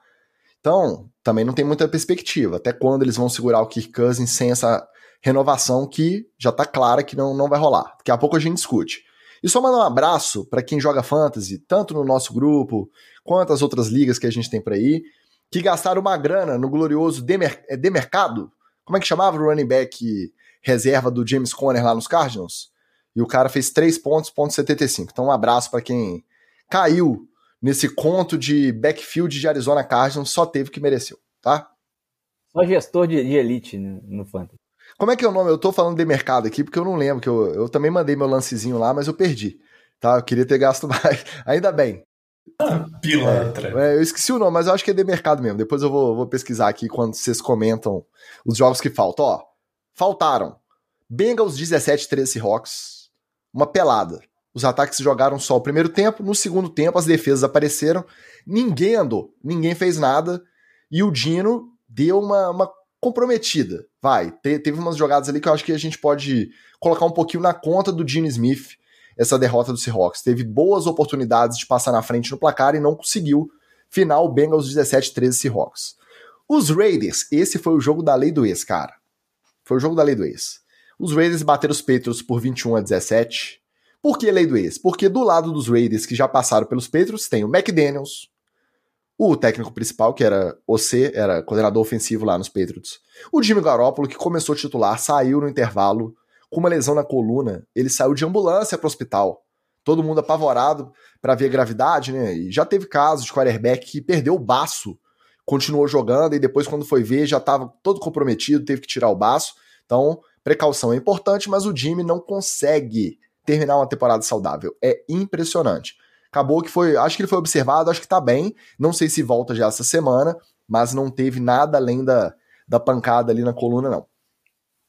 Então, também não tem muita perspectiva. Até quando eles vão segurar o Kirk Cousins sem essa renovação que já tá clara que não, não vai rolar. Daqui a pouco a gente discute. E só mandar um abraço para quem joga fantasy, tanto no nosso grupo quanto as outras ligas que a gente tem por aí, que gastaram uma grana no glorioso Demer, é, Demercado. Como é que chamava o running back reserva do James Conner lá nos Cardinals? E o cara fez 3 pontos, ponto 75. Então um abraço para quem caiu nesse conto de backfield de Arizona Cardinals, só teve que mereceu, tá? Só gestor de, de elite no, no Fantasy. Como é que é o nome? Eu tô falando de mercado aqui porque eu não lembro, que eu, eu também mandei meu lancezinho lá, mas eu perdi. Tá? Eu queria ter gasto mais. Ainda bem. Ah, pilantra. É, eu esqueci o nome, mas eu acho que é de mercado mesmo. Depois eu vou, vou pesquisar aqui quando vocês comentam os jogos que faltam. Ó, faltaram Bengals 17, 13 Seahawks, uma pelada. Os ataques jogaram só o primeiro tempo, no segundo tempo as defesas apareceram, ninguém andou, ninguém fez nada, e o Dino deu uma, uma comprometida. Vai, te, teve umas jogadas ali que eu acho que a gente pode colocar um pouquinho na conta do Dino Smith, essa derrota do Seahawks. Teve boas oportunidades de passar na frente no placar e não conseguiu. Final, Bengals 17-13 Seahawks. Os Raiders, esse foi o jogo da lei do ex, cara. Foi o jogo da lei do ex. Os Raiders bateram os Patriots por 21 a 17. Por que lei do ex? Porque do lado dos Raiders que já passaram pelos Patriots tem o McDaniels, o técnico principal, que era OC, era coordenador ofensivo lá nos Patriots. O Jimmy Garoppolo, que começou titular, saiu no intervalo com uma lesão na coluna. Ele saiu de ambulância para o hospital. Todo mundo apavorado para ver a gravidade, né? E já teve casos de quarterback que perdeu o baço, continuou jogando e depois, quando foi ver, já estava todo comprometido, teve que tirar o baço. Então, precaução é importante, mas o Jimmy não consegue terminar uma temporada saudável. É impressionante. Acabou que foi, acho que ele foi observado, acho que tá bem. Não sei se volta já essa semana, mas não teve nada além da, da pancada ali na coluna, não.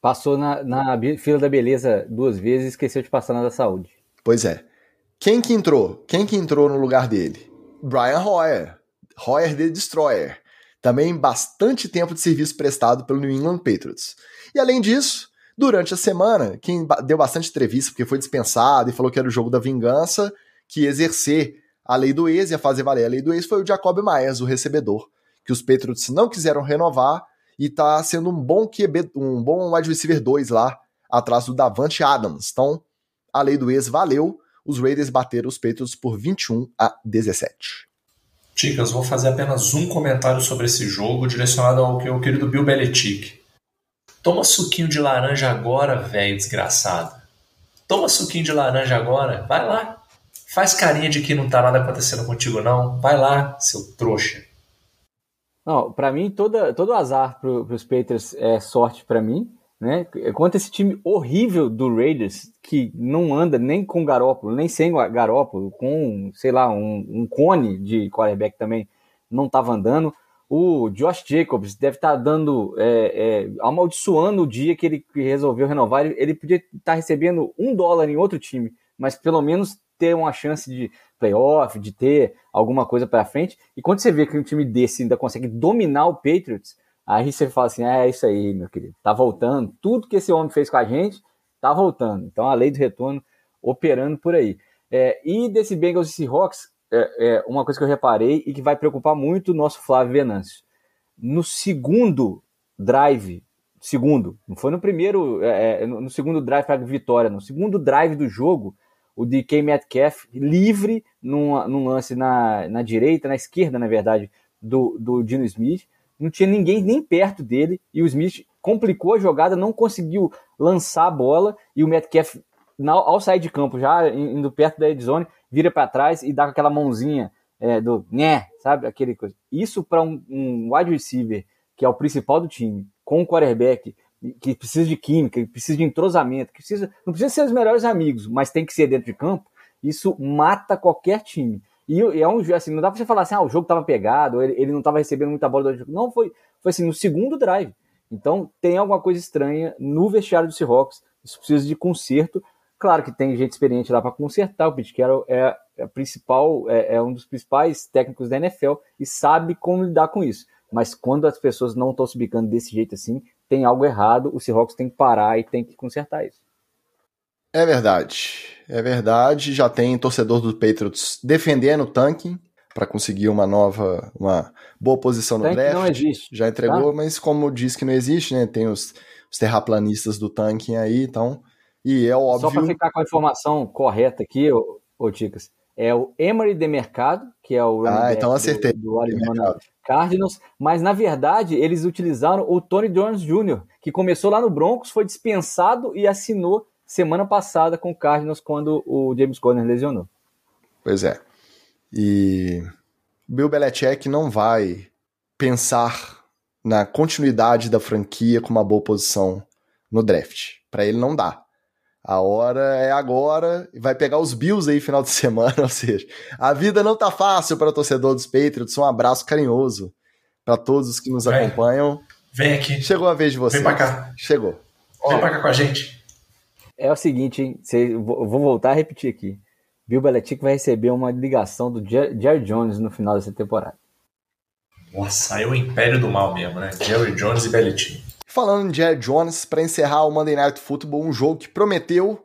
Passou na, na fila da beleza duas vezes e esqueceu de passar na da saúde. Pois é. Quem que entrou? Quem que entrou no lugar dele? Brian Hoyer. Hoyer The Destroyer. Também bastante tempo de serviço prestado pelo New England Patriots. E além disso, Durante a semana, quem deu bastante entrevista, porque foi dispensado e falou que era o jogo da vingança, que exercer a lei do ex, ia fazer valer a lei do ex, foi o Jacob Myers, o recebedor, que os Patriots não quiseram renovar e tá sendo um bom QB, um bom wide receiver 2 lá, atrás do Davante Adams. Então, a lei do ex valeu, os Raiders bateram os Patriots por 21 a 17. Ticas, vou fazer apenas um comentário sobre esse jogo, direcionado ao o querido Bill Belichick. Toma suquinho de laranja agora, velho desgraçado. Toma suquinho de laranja agora, vai lá. Faz carinha de que não tá nada acontecendo contigo, não. Vai lá, seu trouxa. Não, para mim, toda, todo azar pro, pros Patriots é sorte para mim, né? Quanto esse time horrível do Raiders, que não anda nem com Garópolo, nem sem Garópolo, com, sei lá, um, um cone de quarterback também não tava andando. O Josh Jacobs deve estar tá dando, é, é, amaldiçoando o dia que ele resolveu renovar. Ele, ele podia estar tá recebendo um dólar em outro time, mas pelo menos ter uma chance de playoff, de ter alguma coisa para frente. E quando você vê que um time desse ainda consegue dominar o Patriots, aí você fala assim: é, é isso aí, meu querido, tá voltando. Tudo que esse homem fez com a gente tá voltando. Então a lei do retorno operando por aí. É, e desse Bengals e Seahawks, é, é, uma coisa que eu reparei e que vai preocupar muito o nosso Flávio Venâncio. No segundo drive, segundo, não foi no primeiro, é, é no segundo drive para a vitória, no segundo drive do jogo, o DK Metcalf livre num, num lance na, na direita, na esquerda, na verdade, do, do Dino Smith. Não tinha ninguém nem perto dele e o Smith complicou a jogada, não conseguiu lançar a bola e o Metcalf ao sair de campo, já indo perto da zone, vira para trás e dá com aquela mãozinha é, do né, sabe? Aquele coisa. Isso para um, um wide receiver, que é o principal do time, com um quarterback que precisa de química, que precisa de entrosamento, que precisa, não precisa ser os melhores amigos, mas tem que ser dentro de campo, isso mata qualquer time. E é um assim, não dá pra você falar assim, ah, o jogo tava pegado, ele, ele não tava recebendo muita bola do jogo. Não, foi, foi assim, no segundo drive. Então tem alguma coisa estranha no vestiário do Seahawks, isso precisa de conserto. Claro que tem gente experiente lá para consertar, o Pete Carroll é, é, principal, é, é um dos principais técnicos da NFL e sabe como lidar com isso. Mas quando as pessoas não estão se bicando desse jeito assim, tem algo errado, o Seahawks tem que parar e tem que consertar isso. É verdade. É verdade. Já tem torcedor do Patriots defendendo o tanking para conseguir uma nova, uma boa posição no Tank draft. não existe. Já entregou, tá? mas como diz que não existe, né? Tem os, os terraplanistas do tanking aí, então. E é óbvio. Só para ficar com a informação correta aqui, ô, ô Ticas, é o Emery de Mercado, que é o ah, então acertei. do, do Arizona Cardinals, mas na verdade eles utilizaram o Tony Jones Jr., que começou lá no Broncos, foi dispensado e assinou semana passada com o Cardinals quando o James Conner lesionou. Pois é. E Bill Belichick não vai pensar na continuidade da franquia com uma boa posição no draft. Para ele não dá. A hora é agora, vai pegar os Bills aí final de semana, ou seja, a vida não tá fácil para o torcedor dos Patriots. Um abraço carinhoso para todos os que nos vem, acompanham. Vem aqui. Chegou a vez de você. Vem pra cá. Chegou. Vem pra cá com a gente. É o seguinte, hein? Cê, vou voltar a repetir aqui. Bill Belichick vai receber uma ligação do Jerry Jones no final dessa temporada. Nossa, aí é o império do mal mesmo, né? Jerry Jones e Belichick. Falando em Jerry Jones, para encerrar o Monday Night Football, um jogo que prometeu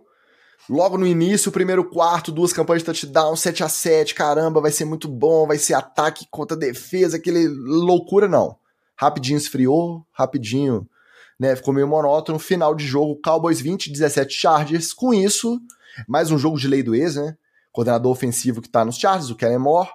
logo no início, primeiro quarto, duas campanhas de touchdown, 7 a 7 caramba, vai ser muito bom, vai ser ataque contra defesa, aquele loucura não. Rapidinho esfriou, rapidinho né? Ficou meio monótono. Final de jogo, Cowboys 20, 17 Chargers. Com isso, mais um jogo de lei do ex, né? Coordenador ofensivo que tá nos Chargers, o Kellen Moore.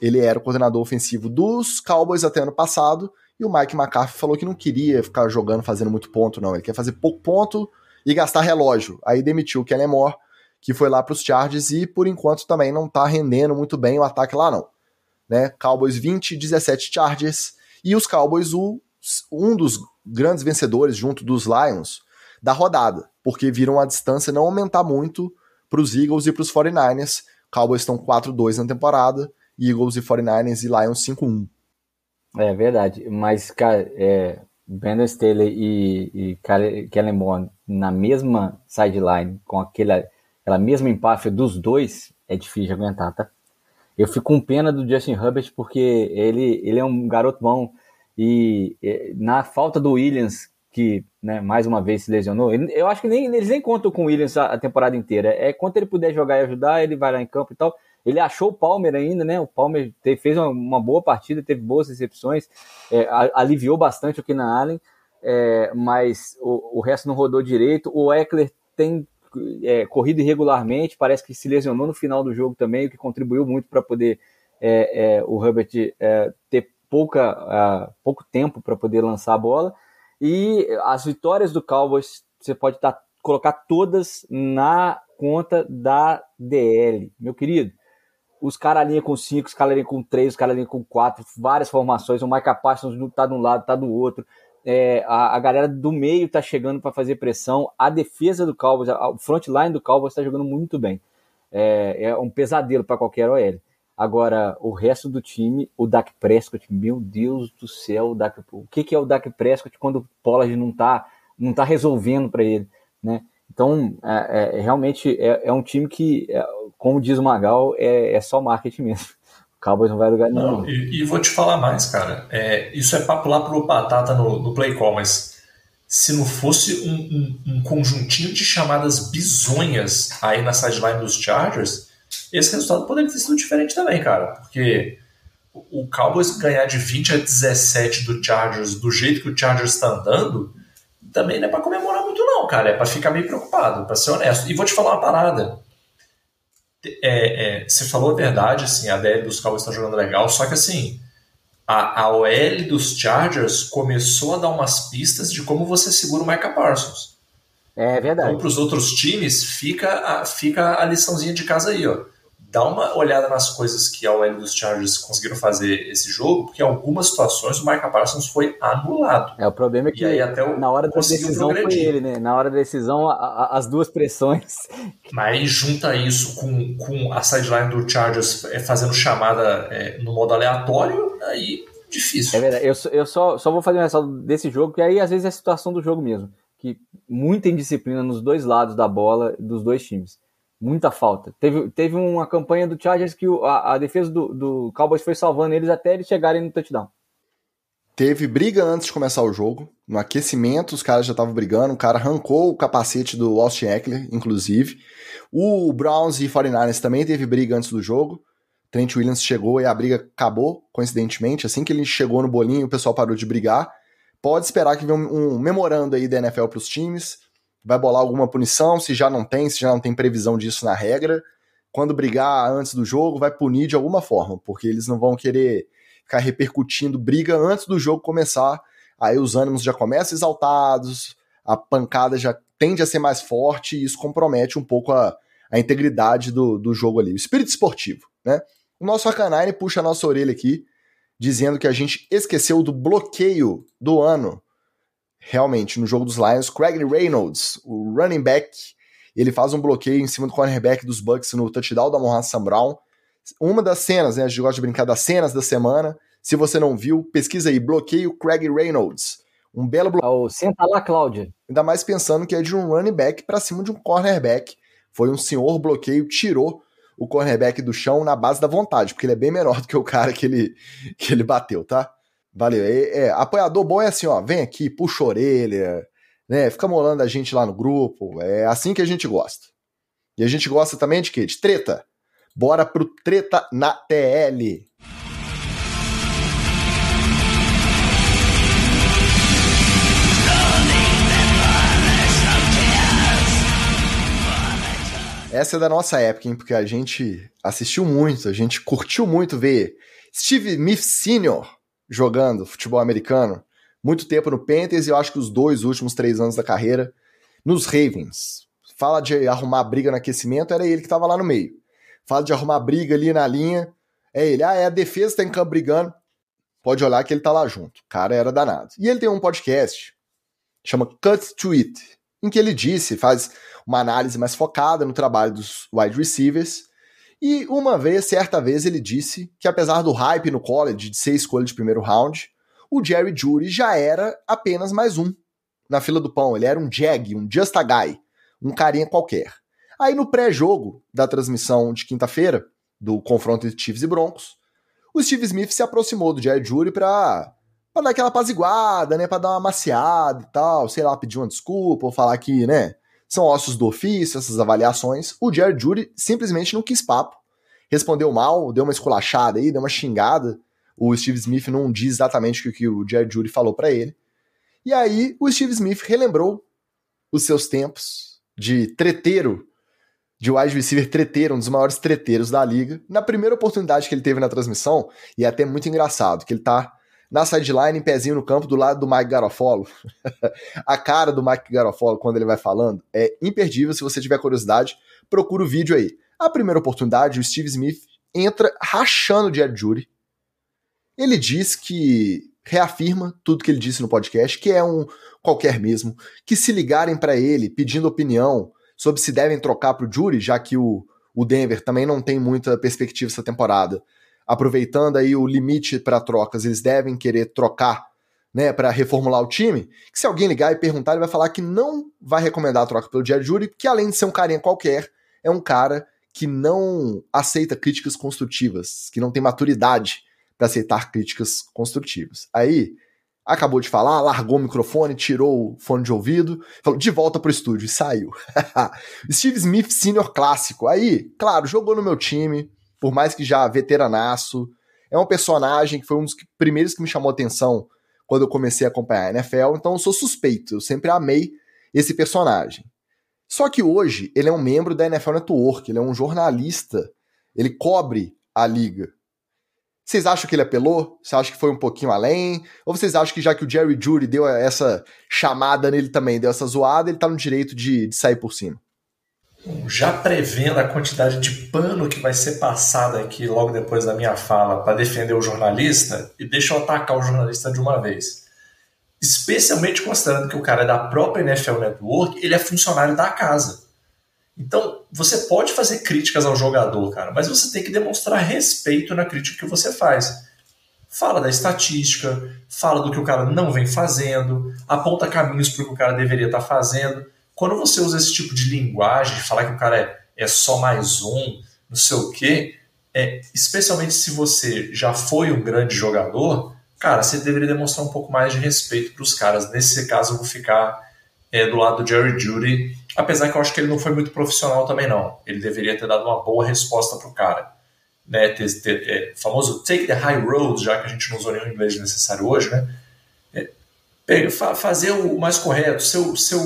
Ele era o coordenador ofensivo dos Cowboys até ano passado. E o Mike McCarthy falou que não queria ficar jogando, fazendo muito ponto, não. Ele quer fazer pouco ponto e gastar relógio. Aí demitiu o Kellen Moore, que foi lá para os Chargers e por enquanto também não tá rendendo muito bem o ataque lá, não. Né? Cowboys 20, 17 Chargers. E os Cowboys, o, um dos grandes vencedores junto dos Lions da rodada, porque viram a distância não aumentar muito para os Eagles e para os 49ers. Cowboys estão 4-2 na temporada, Eagles e 49ers e Lions 5-1. É verdade, mas, cara, é, Brandon Staley e, e Kellen Bond na mesma sideline, com aquela, aquela mesma empáfia dos dois, é difícil de aguentar, tá? Eu fico com pena do Justin Herbert porque ele, ele é um garoto bom, e na falta do Williams, que né, mais uma vez se lesionou, eu acho que nem, eles nem contam com o Williams a, a, temporada inteira. É quando ele puder jogar e ajudar, ele vai lá em campo e tal. Ele achou o Palmer ainda, né? O Palmer teve, fez uma, uma, boa partida, teve boas recepções, é, aliviou bastante o Keenan Allen, é, mas o, o, resto não rodou direito. O Eckler tem é, corrido irregularmente, parece que se lesionou no final do jogo também, o que contribuiu muito para poder é, é, o Herbert é, ter pouca, pouco tempo para poder lançar a bola. E as vitórias do Cowboys você pode tá, colocar todas na conta da DL. Meu querido, os caras alinham com 5, os caras alinham com 3, os caras alinham com 4, várias formações. O Micah Parsons tá de um lado, tá do outro. É, a, a, galera do meio tá chegando para fazer pressão. A defesa do Cowboys, o front line do Cowboys está jogando muito bem. É, é um pesadelo para qualquer OL. Agora, o resto do time, o Dak Prescott, meu Deus do céu, o, Dak, o que, que é o Dak Prescott quando o Pollard não tá, não tá resolvendo para ele, né? Então, é, é, realmente é, é, um time que, é, como diz o Magal, é, é, só marketing mesmo. O Cowboys não vai lugar nenhum. Não, e, e, vou te falar mais, cara. Isso é papo lá pro Batata no, no Play Call, mas se não fosse um, um, um conjuntinho de chamadas bizonhas aí na sideline dos Chargers, esse resultado poderia ter sido diferente também, cara, porque o Cowboys ganhar de 20 a 17 do Chargers do jeito que o Chargers está andando, também não é para comemorar não, cara. É para ficar meio preocupado, para ser honesto. E vou te falar uma parada. É, é, você falou a verdade, assim, a DL dos Cowboys está jogando legal, só que assim, a, a OL dos Chargers começou a dar umas pistas de como você segura o Micah Parsons. É verdade. Então, para os outros times, fica a, fica a liçãozinha de casa aí, ó dá uma olhada nas coisas que a OL dos Chargers conseguiram fazer esse jogo, porque em algumas situações o Micah Parsons foi anulado. É, o problema é que na hora da decisão progredir. foi ele, né? Na hora da decisão, a, a, as duas pressões. Mas junta isso com, com a sideline do Chargers é, fazendo chamada é, no modo aleatório, aí difícil. É verdade, eu, eu só, só vou fazer um ressalto desse jogo, que aí às vezes é a situação do jogo mesmo. Que muita indisciplina nos dois lados da bola dos dois times muita falta. Teve, teve uma campanha do Chargers que a, a defesa do, do Cowboys foi salvando eles até eles chegarem no touchdown. Teve briga antes de começar o jogo. No aquecimento, os caras já estavam brigando. O cara arrancou o capacete do Austin Eckler, inclusive. O Browns e 49ers também teve briga antes do jogo. Trent Williams chegou e a briga acabou, coincidentemente. Assim que ele chegou no bolinho, o pessoal parou de brigar. Pode esperar que venha um, um memorando aí da NFL para os times vai bolar alguma punição, se já não tem, se já não tem previsão disso na regra. Quando brigar antes do jogo, vai punir de alguma forma, porque eles não vão querer ficar repercutindo briga antes do jogo começar. Aí os ânimos já começam exaltados, a pancada já tende a ser mais forte e isso compromete um pouco a, a integridade do, do jogo ali, o espírito esportivo, né? O nosso Arcanine puxa a nossa orelha aqui, dizendo que a gente esqueceu do bloqueio do ano realmente, no jogo dos Lions, Craig Reynolds, o running back, ele faz um bloqueio em cima do cornerback dos Bucks no touchdown da Mohamed Sam Brown. Uma das cenas, né, a gente gosta de brincar das cenas da semana. Se você não viu, pesquisa aí, bloqueio Craig Reynolds. Um belo bloqueio. Oh, senta lá, Cláudia. Ainda mais pensando que é de um running back para cima de um cornerback. Foi um senhor bloqueio, tirou o cornerback do chão na base da vontade, porque ele é bem menor do que o cara que ele, que ele bateu, tá? Valeu. É, é, apoiador bom é assim, ó, vem aqui, puxa a orelha, né? Fica molando a gente lá no grupo. É assim que a gente gosta. E a gente gosta também de quê? De treta. Bora pro Treta na TL. Essa é da nossa época, hein? Porque a gente assistiu muito, a gente curtiu muito ver Steve Smith Sr jogando futebol americano, muito tempo no Panthers e eu acho que os dois últimos três anos da carreira nos Ravens. Fala de arrumar briga no aquecimento, era ele que estava lá no meio. Fala de arrumar briga ali na linha, é ele. Ah, é a defesa tá em campo brigando. Pode olhar que ele tá lá junto. O cara era danado. E ele tem um podcast, chama Cut to It, em que ele disse, faz uma análise mais focada no trabalho dos wide receivers e uma vez, certa vez, ele disse que apesar do hype no college de ser escolha de primeiro round, o Jerry Judy já era apenas mais um na fila do pão. Ele era um jag, um just a guy, um carinha qualquer. Aí no pré-jogo da transmissão de quinta-feira, do confronto entre Chiefs e Broncos, o Steve Smith se aproximou do Jerry Judy pra, pra dar aquela apaziguada, né? Pra dar uma maciada e tal, sei lá, pedir uma desculpa ou falar que, né? São ossos do ofício, essas avaliações. O Jared Judy simplesmente não quis papo. Respondeu mal, deu uma esculachada aí, deu uma xingada. O Steve Smith não diz exatamente o que o Jared Judy falou para ele. E aí o Steve Smith relembrou os seus tempos de treteiro, de wide receiver treteiro, um dos maiores treteiros da liga. Na primeira oportunidade que ele teve na transmissão, e é até muito engraçado, que ele tá na sideline, em pezinho no campo, do lado do Mike Garofolo. a cara do Mike Garofolo, quando ele vai falando, é imperdível. Se você tiver curiosidade, procura o vídeo aí. A primeira oportunidade, o Steve Smith entra rachando o Jerry Judy. Ele diz que reafirma tudo que ele disse no podcast, que é um qualquer mesmo, que se ligarem para ele pedindo opinião sobre se devem trocar para o Jury, já que o, o Denver também não tem muita perspectiva essa temporada, aproveitando aí o limite para trocas, eles devem querer trocar, né, para reformular o time, que se alguém ligar e perguntar, ele vai falar que não vai recomendar a troca pelo Jerry Judy, que além de ser um carinha qualquer, é um cara que não aceita críticas construtivas, que não tem maturidade para aceitar críticas construtivas. Aí, acabou de falar, largou o microfone, tirou o fone de ouvido, falou de volta pro estúdio e saiu. Steve Smith, senior clássico. Aí, claro, jogou no meu time, por mais que já veteranaço. É um personagem que foi um dos primeiros que me chamou atenção quando eu comecei a acompanhar a NFL, então eu sou suspeito, eu sempre amei esse personagem. Só que hoje ele é um membro da NFL Network, ele é um jornalista, ele cobre a liga. Vocês acham que ele apelou? Você acha que foi um pouquinho além? Ou vocês acham que já que o Jerry Judy deu essa chamada nele também, deu essa zoada, ele tá no direito de, de sair por cima? Já prevendo a quantidade de pano que vai ser passada aqui logo depois da minha fala para defender o jornalista, e deixa eu atacar o jornalista de uma vez. Especialmente considerando que o cara é da própria NFL Network, ele é funcionário da casa. Então, você pode fazer críticas ao jogador, cara, mas você tem que demonstrar respeito na crítica que você faz. Fala da estatística, fala do que o cara não vem fazendo, aponta caminhos para o que o cara deveria estar tá fazendo. Quando você usa esse tipo de linguagem, de falar que o cara é, é só mais um, não sei o quê, é, especialmente se você já foi um grande jogador, cara, você deveria demonstrar um pouco mais de respeito para os caras. Nesse caso, eu vou ficar é, do lado do Jerry Judy, apesar que eu acho que ele não foi muito profissional também, não. Ele deveria ter dado uma boa resposta para o cara. Né, ter, ter, é, famoso take the high road, já que a gente não usou nenhum inglês necessário hoje, né? É, fazer o mais correto, ser, ser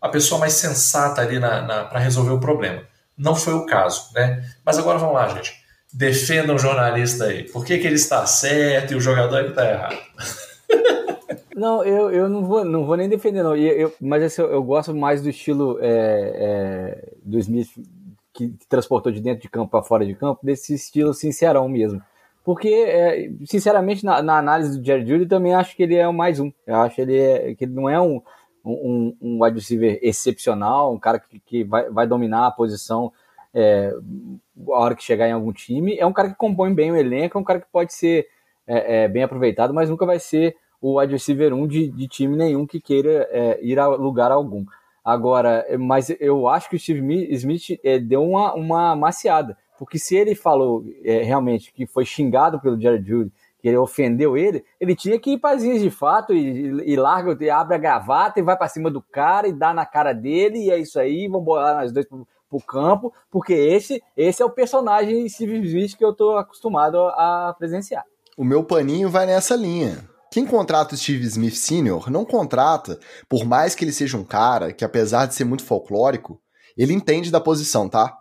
a pessoa mais sensata ali para resolver o problema. Não foi o caso, né? Mas agora vamos lá, gente. Defendam o jornalista aí. Por que, que ele está certo e o jogador está errado? Não, eu, eu não, vou, não vou nem defender, não. Eu, mas assim, eu, eu gosto mais do estilo é, é, do Smith que, que, transportou de dentro de campo para fora de campo, desse estilo sincerão mesmo. Porque, é, sinceramente, na, na, análise do Jerry Judy, também acho que ele é o mais um. Eu acho que ele, é, que ele não é um, um, um wide receiver excepcional, um cara que, que vai, vai dominar a posição é, a hora que chegar em algum time. É um cara que compõe bem o elenco, é um cara que pode ser é, é, bem aproveitado, mas nunca vai ser o wide receiver 1 de, de time nenhum que queira é, ir a lugar algum. Agora, mas eu acho que o Steve Smith é, deu uma, uma maciada, porque se ele falou é, realmente que foi xingado pelo Jared Judy, que ele ofendeu ele, ele tinha que ir para as linhas de fato e, e larga, e abre a gravata e vai para cima do cara e dá na cara dele, e é isso aí, vamos bolar nós dois pro, pro campo, porque esse, esse é o personagem Smith que eu tô acostumado a presenciar. O meu paninho vai nessa linha. Quem contrata o Steve Smith Sr. não contrata, por mais que ele seja um cara que, apesar de ser muito folclórico, ele entende da posição, tá?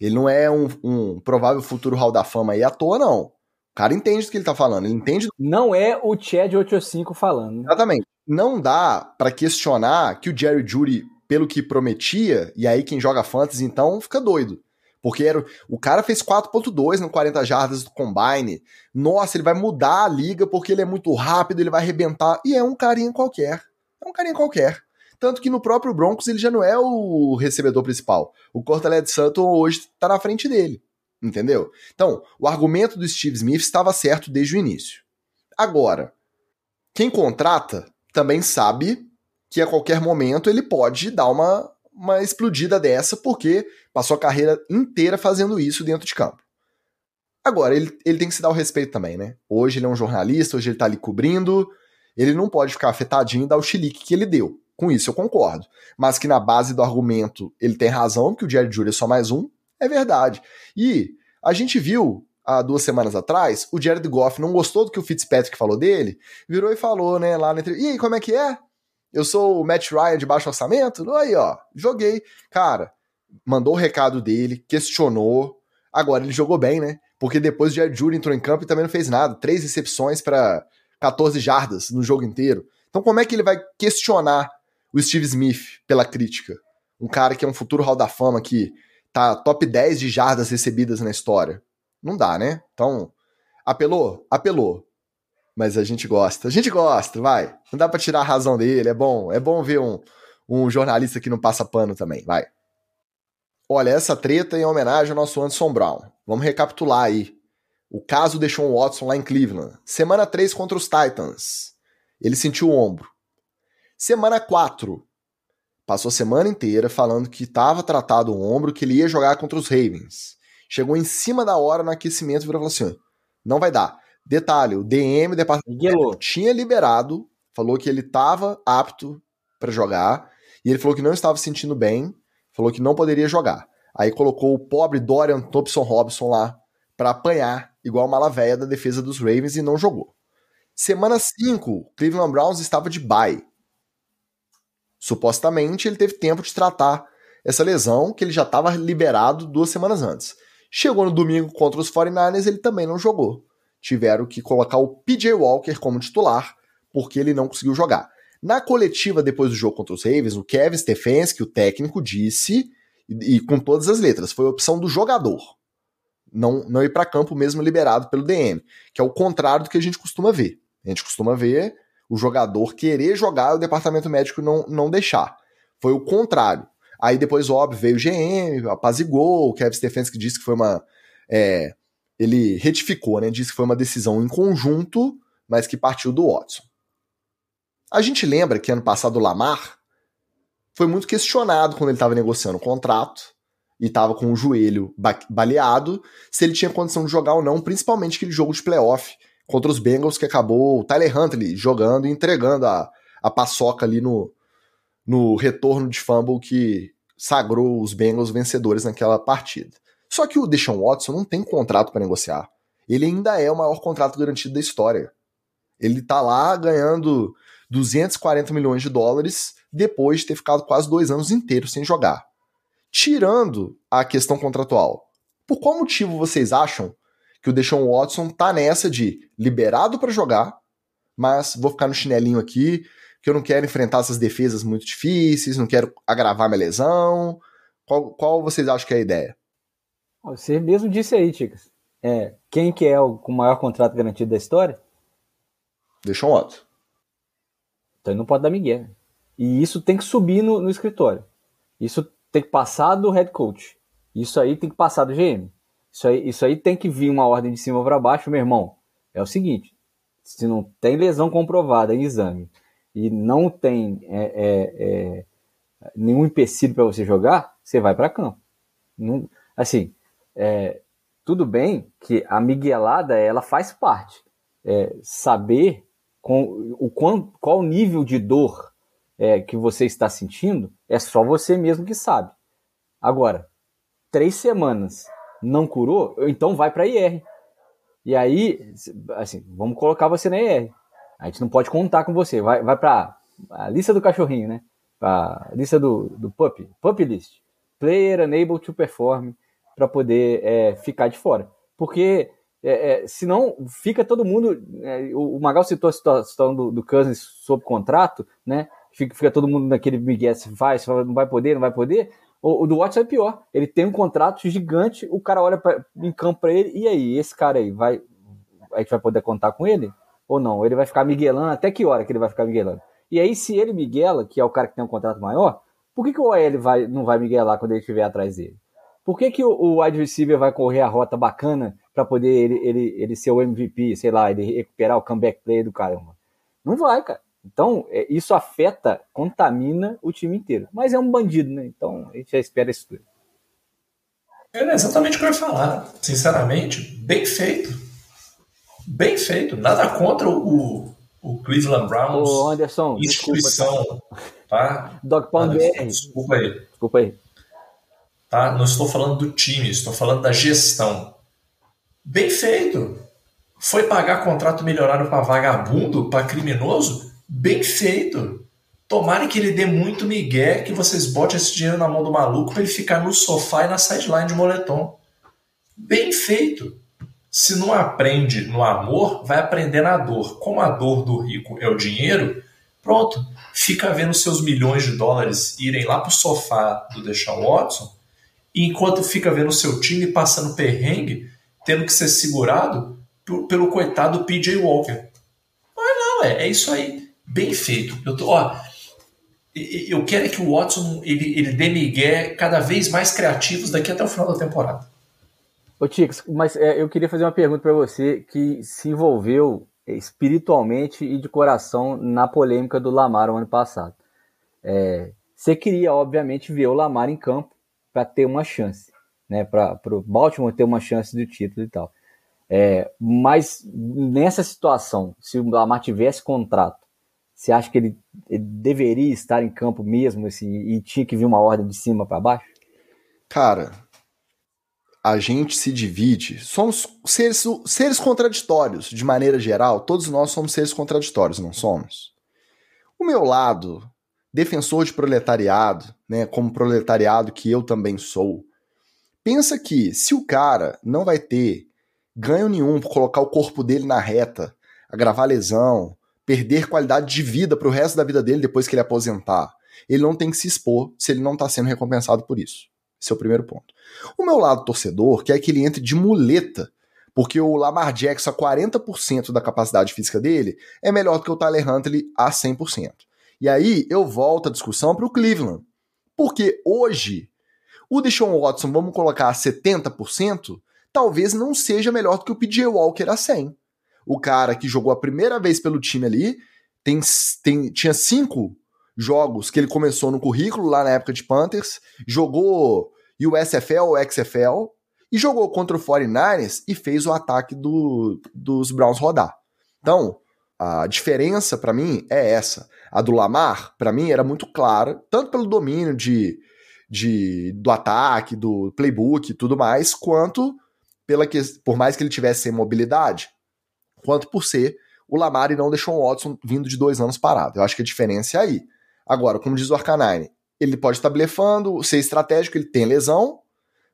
Ele não é um, um provável futuro Hall da Fama aí à toa, não. O cara entende do que ele tá falando, ele entende. Não é o Chad 85 falando. Exatamente. Não dá para questionar que o Jerry Judy, pelo que prometia, e aí quem joga fantasy então fica doido. Porque era, o cara fez 4.2 no 40 jardas do Combine. Nossa, ele vai mudar a liga porque ele é muito rápido, ele vai arrebentar. E é um carinha qualquer. É um carinha qualquer. Tanto que no próprio Broncos ele já não é o recebedor principal. O Cortaled Sutton hoje está na frente dele. Entendeu? Então, o argumento do Steve Smith estava certo desde o início. Agora, quem contrata também sabe que a qualquer momento ele pode dar uma, uma explodida dessa, porque passou a carreira inteira fazendo isso dentro de campo. Agora, ele, ele tem que se dar o respeito também, né? Hoje ele é um jornalista, hoje ele tá ali cobrindo, ele não pode ficar afetadinho e dar o chilique que ele deu. Com isso eu concordo. Mas que na base do argumento ele tem razão, que o Jerry Judy é só mais um, é verdade. E a gente viu há duas semanas atrás, o Jared Goff não gostou do que o Fitzpatrick falou dele, virou e falou, né, lá na entrevista, e aí, como é que é? Eu sou o Matt Ryan de baixo orçamento? Aí, ó, joguei. Cara, mandou o recado dele, questionou. Agora ele jogou bem, né? Porque depois o Jared Judy entrou em campo e também não fez nada. Três recepções para 14 jardas no jogo inteiro. Então, como é que ele vai questionar o Steve Smith pela crítica? Um cara que é um futuro Hall da Fama que tá top 10 de jardas recebidas na história. Não dá, né? Então, apelou? Apelou mas a gente gosta. A gente gosta, vai. Não dá para tirar a razão dele, é bom. É bom ver um, um jornalista que não passa pano também, vai. Olha, essa treta é em homenagem ao nosso Anderson Brown. Vamos recapitular aí. O caso deixou o Watson lá em Cleveland. Semana 3 contra os Titans. Ele sentiu o ombro. Semana 4. Passou a semana inteira falando que estava tratado o ombro, que ele ia jogar contra os Ravens. Chegou em cima da hora no aquecimento e virou assim: não vai dar. Detalhe, o DM, o departamento tinha liberado, falou que ele estava apto para jogar, e ele falou que não estava se sentindo bem, falou que não poderia jogar. Aí colocou o pobre Dorian Thompson Robson lá para apanhar, igual uma véia da defesa dos Ravens, e não jogou. Semana 5, Cleveland Browns estava de bye. Supostamente ele teve tempo de tratar essa lesão, que ele já estava liberado duas semanas antes. Chegou no domingo contra os 49ers, ele também não jogou tiveram que colocar o PJ Walker como titular, porque ele não conseguiu jogar. Na coletiva depois do jogo contra os Ravens, o Kevin Stefanski, o técnico, disse, e, com todas as letras, foi a opção do jogador. Não, não ir para campo mesmo liberado pelo DM, que é o contrário do que a gente costuma ver. A gente costuma ver o jogador querer jogar e o departamento médico não, não deixar. Foi o contrário. Aí depois, óbvio, veio o GM, apazigou, o Kevin Stefanski disse que foi uma. É, ele retificou, né? Disse que foi uma decisão em conjunto, mas que partiu do Watson. A gente lembra que ano passado o Lamar foi muito questionado quando ele estava negociando o contrato e estava com o joelho baleado, se ele tinha condição de jogar ou não, principalmente aquele jogo de playoff contra os Bengals que acabou o Tyler Huntley jogando e entregando a, a paçoca ali no, no retorno de fumble que sagrou os Bengals vencedores naquela partida. Só que o Deshaun Watson não tem contrato para negociar. Ele ainda é o maior contrato garantido da história. Ele tá lá ganhando 240 milhões de dólares depois de ter ficado quase dois anos inteiros sem jogar. Tirando a questão contratual, por qual motivo vocês acham que o Deshaun Watson tá nessa de liberado para jogar, mas vou ficar no chinelinho aqui, que eu não quero enfrentar essas defesas muito difíceis, não quero agravar minha lesão. Qual, qual vocês acham que é a ideia? Você mesmo disse aí, Ticas. É, quem que é o com o maior contrato garantido da história? Deixa um outro. Então ele não pode dar migué. E isso tem que subir no, no escritório. Isso tem que passar do head coach. Isso aí tem que passar do GM. Isso aí, isso aí tem que vir uma ordem de cima para baixo, meu irmão. É o seguinte: se não tem lesão comprovada em exame e não tem é, é, é, nenhum empecilho para você jogar, você vai para campo. Não, assim, é, tudo bem que a miguelada ela faz parte. É, saber com, o qual, qual nível de dor é, que você está sentindo é só você mesmo que sabe. Agora, três semanas não curou, então vai para IR. E aí, assim, vamos colocar você na IR. A gente não pode contar com você. Vai, vai para a lista do cachorrinho, né? A lista do, do pup, pup list. Player unable to perform para poder é, ficar de fora. Porque é, é, senão fica todo mundo. É, o, Magal citou a situação do, do Cousins sob contrato, né? Fica, fica todo mundo naquele Miguel se vai, se não vai poder, não vai poder. O, o, do Watson é pior. Ele tem um contrato gigante, o cara olha pra, em campo para ele, e aí, esse cara aí, vai, a gente vai poder contar com ele? Ou não? Ele vai ficar miguelando, até que hora que ele vai ficar miguelando? E aí, se ele miguela, que é o cara que tem um contrato maior, por que, que o OL vai, não vai miguelar quando ele estiver atrás dele? Por que, que o, o wide receiver vai correr a rota bacana para poder ele, ele, ele ser o MVP, sei lá, ele recuperar o comeback play do caramba? Não vai, cara. Então, é, isso afeta, contamina o time inteiro. Mas é um bandido, né? Então, a gente já espera isso tudo. É exatamente o que eu ia falar. Sinceramente, bem feito. Bem feito. Nada contra o, o Cleveland Browns. Ô, Anderson, instituição. Tá? Doc Pound Desculpa aí. Desculpa aí. Tá? Não estou falando do time, estou falando da gestão. Bem feito. Foi pagar contrato melhorado para vagabundo, para criminoso? Bem feito. Tomara que ele dê muito migué, que vocês botem esse dinheiro na mão do maluco para ele ficar no sofá e na sideline de moletom. Bem feito. Se não aprende no amor, vai aprender na dor. Como a dor do rico é o dinheiro, pronto. Fica vendo seus milhões de dólares irem lá pro sofá do Deshaun Watson e enquanto fica vendo seu time passando perrengue, tendo que ser segurado pelo coitado PJ Walker. Mas não, é, é isso aí. Bem feito. Eu, tô, ó, eu quero é que o Watson ele, ele dê migué cada vez mais criativos daqui até o final da temporada. Ô Tix, mas é, eu queria fazer uma pergunta para você que se envolveu espiritualmente e de coração na polêmica do Lamar o ano passado. É, você queria, obviamente, ver o Lamar em campo para ter uma chance, né? Para o Baltimore ter uma chance do título e tal. É, mas nessa situação, se o Lamar tivesse contrato, você acha que ele, ele deveria estar em campo mesmo assim, e tinha que vir uma ordem de cima para baixo? Cara, a gente se divide. Somos seres, seres contraditórios, de maneira geral. Todos nós somos seres contraditórios, não somos? O meu lado defensor de proletariado, né, como proletariado que eu também sou, pensa que se o cara não vai ter ganho nenhum por colocar o corpo dele na reta, agravar lesão, perder qualidade de vida para o resto da vida dele depois que ele aposentar. Ele não tem que se expor se ele não está sendo recompensado por isso. Esse é o primeiro ponto. O meu lado torcedor quer que ele entre de muleta, porque o Lamar Jackson a 40% da capacidade física dele é melhor do que o Tyler Huntley a 100%. E aí eu volto a discussão para o Cleveland. Porque hoje, o Deshaun Watson, vamos colocar a 70%, talvez não seja melhor do que o PJ Walker a 100%. O cara que jogou a primeira vez pelo time ali, tem, tem, tinha cinco jogos que ele começou no currículo lá na época de Panthers, jogou USFL ou XFL e jogou contra o 49ers e fez o ataque do, dos Browns rodar. Então, a diferença para mim é essa. A do Lamar, para mim, era muito clara, tanto pelo domínio de, de, do ataque, do playbook e tudo mais, quanto pela que, por mais que ele tivesse sem mobilidade, quanto por ser o Lamar e não deixou o Watson vindo de dois anos parado. Eu acho que a diferença é aí. Agora, como diz o Arcanine, ele pode estar blefando, ser estratégico, ele tem lesão,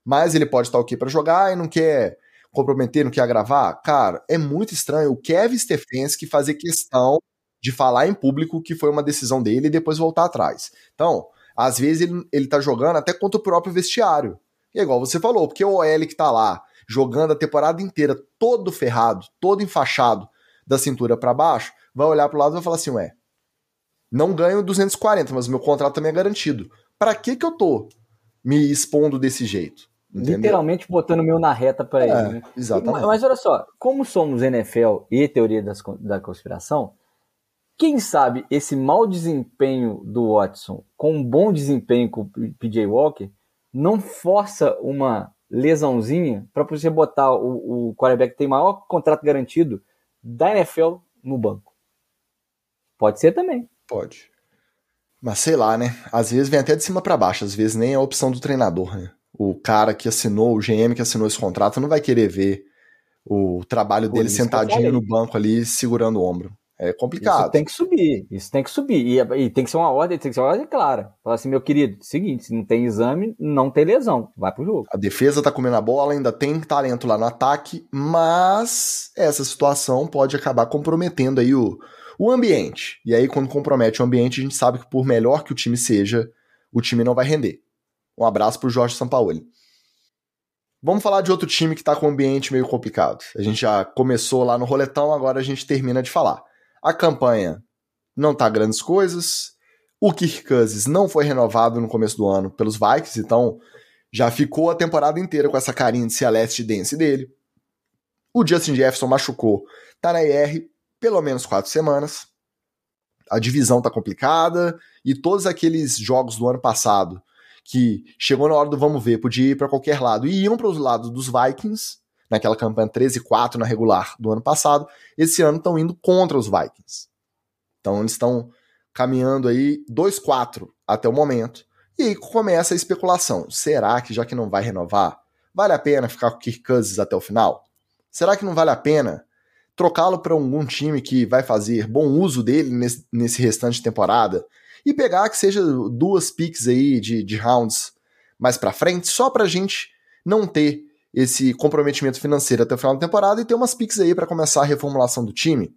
mas ele pode estar ok para jogar e não quer comprometer, não quer agravar. Cara, é muito estranho o Kevin Stefanski fazer questão de falar em público que foi uma decisão dele e depois voltar atrás. Então, às vezes ele, ele tá jogando até contra o próprio vestiário. E é igual você falou, porque o OL que tá lá jogando a temporada inteira todo ferrado, todo enfaixado da cintura para baixo, vai olhar pro lado e vai falar assim, ué, não ganho 240, mas o meu contrato também é garantido. Para que que eu tô me expondo desse jeito? Entendeu? Literalmente botando o meu na reta para é, ele. Né? Exatamente. Mas olha só, como somos NFL e teoria das, da conspiração, quem sabe esse mau desempenho do Watson com um bom desempenho com o PJ Walker não força uma lesãozinha para você botar o, o quarterback que tem maior contrato garantido da NFL no banco. Pode ser também. Pode. Mas sei lá, né? Às vezes vem até de cima para baixo, às vezes nem é a opção do treinador, né? O cara que assinou, o GM que assinou esse contrato, não vai querer ver o trabalho Por dele sentadinho no banco ali, segurando o ombro. É complicado. Isso tem que subir, isso tem que subir. E, e, tem que ser uma ordem, tem que ser uma ordem clara. Falar assim, meu querido, seguinte, se não tem exame, não tem lesão, vai pro jogo. A defesa tá comendo a bola, ainda tem talento lá no ataque, mas essa situação pode acabar comprometendo aí o, o ambiente. E aí, quando compromete o ambiente, a gente sabe que por melhor que o time seja, o time não vai render. Um abraço pro Jorge Sampaoli. Vamos falar de outro time que tá com um ambiente meio complicado. A gente já começou lá no roletão, agora a gente termina de falar. A campanha não tá grandes coisas. O Kirk Cousins não foi renovado no começo do ano pelos Vikings, então já ficou a temporada inteira com essa carinha de Celeste Dance dele. O Justin Jefferson machucou, tá na IR, pelo menos quatro semanas. A divisão tá complicada e todos aqueles jogos do ano passado que chegou na hora do vamos ver, podia ir para qualquer lado e iam para os lados dos Vikings, naquela campanha 13-4 na regular do ano passado, esse ano estão indo contra os Vikings. Então eles estão caminhando aí 2-4 até o momento. E aí começa a especulação. Será que já que não vai renovar, vale a pena ficar com o Kirk Cousins até o final? Será que não vale a pena trocá-lo para algum time que vai fazer bom uso dele nesse, nesse restante de temporada e pegar que seja duas picks aí de, de rounds mais para frente, só para a gente não ter esse comprometimento financeiro até o final da temporada e ter umas picks aí para começar a reformulação do time.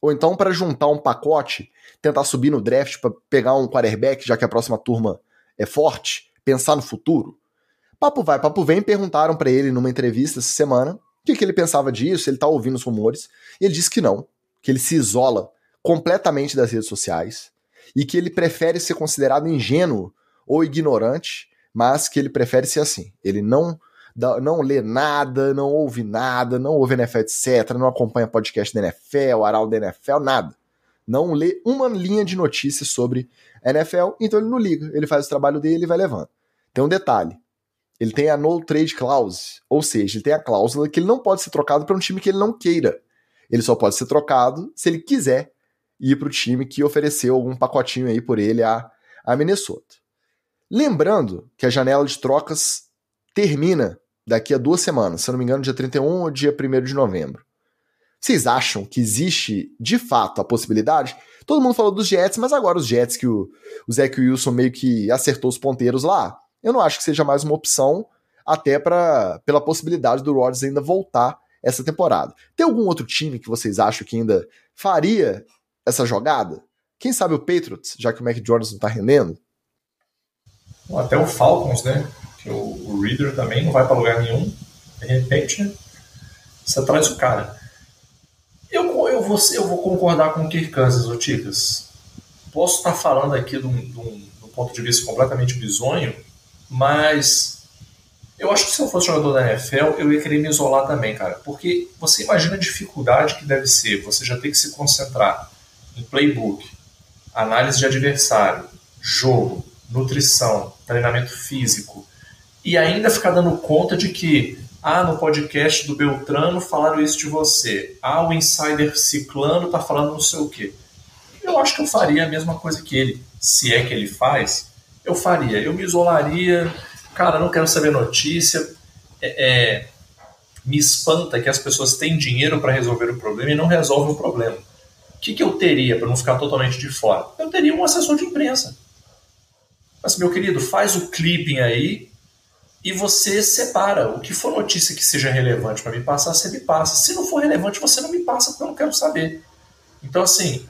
Ou então para juntar um pacote, tentar subir no draft para pegar um quarterback, já que a próxima turma é forte, pensar no futuro. Papo vai, papo vem, perguntaram para ele numa entrevista essa semana o que, que ele pensava disso, ele tá ouvindo os rumores, e ele disse que não, que ele se isola completamente das redes sociais e que ele prefere ser considerado ingênuo ou ignorante, mas que ele prefere ser assim. Ele não não lê nada, não ouve nada, não ouve NFL, etc., não acompanha podcast da NFL, aral da NFL, nada. Não lê uma linha de notícias sobre NFL, então ele não liga. Ele faz o trabalho dele e vai levando. Tem um detalhe ele tem a no trade clause, ou seja, ele tem a cláusula que ele não pode ser trocado para um time que ele não queira. Ele só pode ser trocado se ele quiser ir para o time que ofereceu algum pacotinho aí por ele a, a Minnesota. Lembrando que a janela de trocas termina daqui a duas semanas, se eu não me engano, dia 31 ou dia 1 de novembro. Vocês acham que existe de fato a possibilidade? Todo mundo falou dos Jets, mas agora os Jets que o, o Wilson meio que acertou os ponteiros lá eu não acho que seja mais uma opção, até pra, pela possibilidade do Rodgers ainda voltar essa temporada. Tem algum outro time que vocês acham que ainda faria essa jogada? Quem sabe o Patriots, já que o Mac Jones não tá rendendo? Até o Falcons, né? Que o, o Reader também não vai para lugar nenhum. De repente, você traz o cara. Eu, eu, vou, eu vou concordar com o Kirk Kansas, ô Ticas. Posso estar falando aqui de um, de, um, de um ponto de vista completamente bizonho, mas eu acho que se eu fosse jogador da NFL, eu ia querer me isolar também, cara. Porque você imagina a dificuldade que deve ser você já ter que se concentrar em playbook, análise de adversário, jogo, nutrição, treinamento físico, e ainda ficar dando conta de que, ah, no podcast do Beltrano falaram isso de você, ah, o insider ciclano tá falando não sei o quê. Eu acho que eu faria a mesma coisa que ele, se é que ele faz, eu faria. Eu me isolaria, cara, não quero saber notícia, é, é, me espanta que as pessoas têm dinheiro para resolver o problema e não resolvem o problema. O que, que eu teria para não ficar totalmente de fora? Eu teria um assessor de imprensa mas, meu querido, faz o clipping aí e você separa. O que for notícia que seja relevante para me passar, você me passa. Se não for relevante, você não me passa, porque eu não quero saber. Então, assim,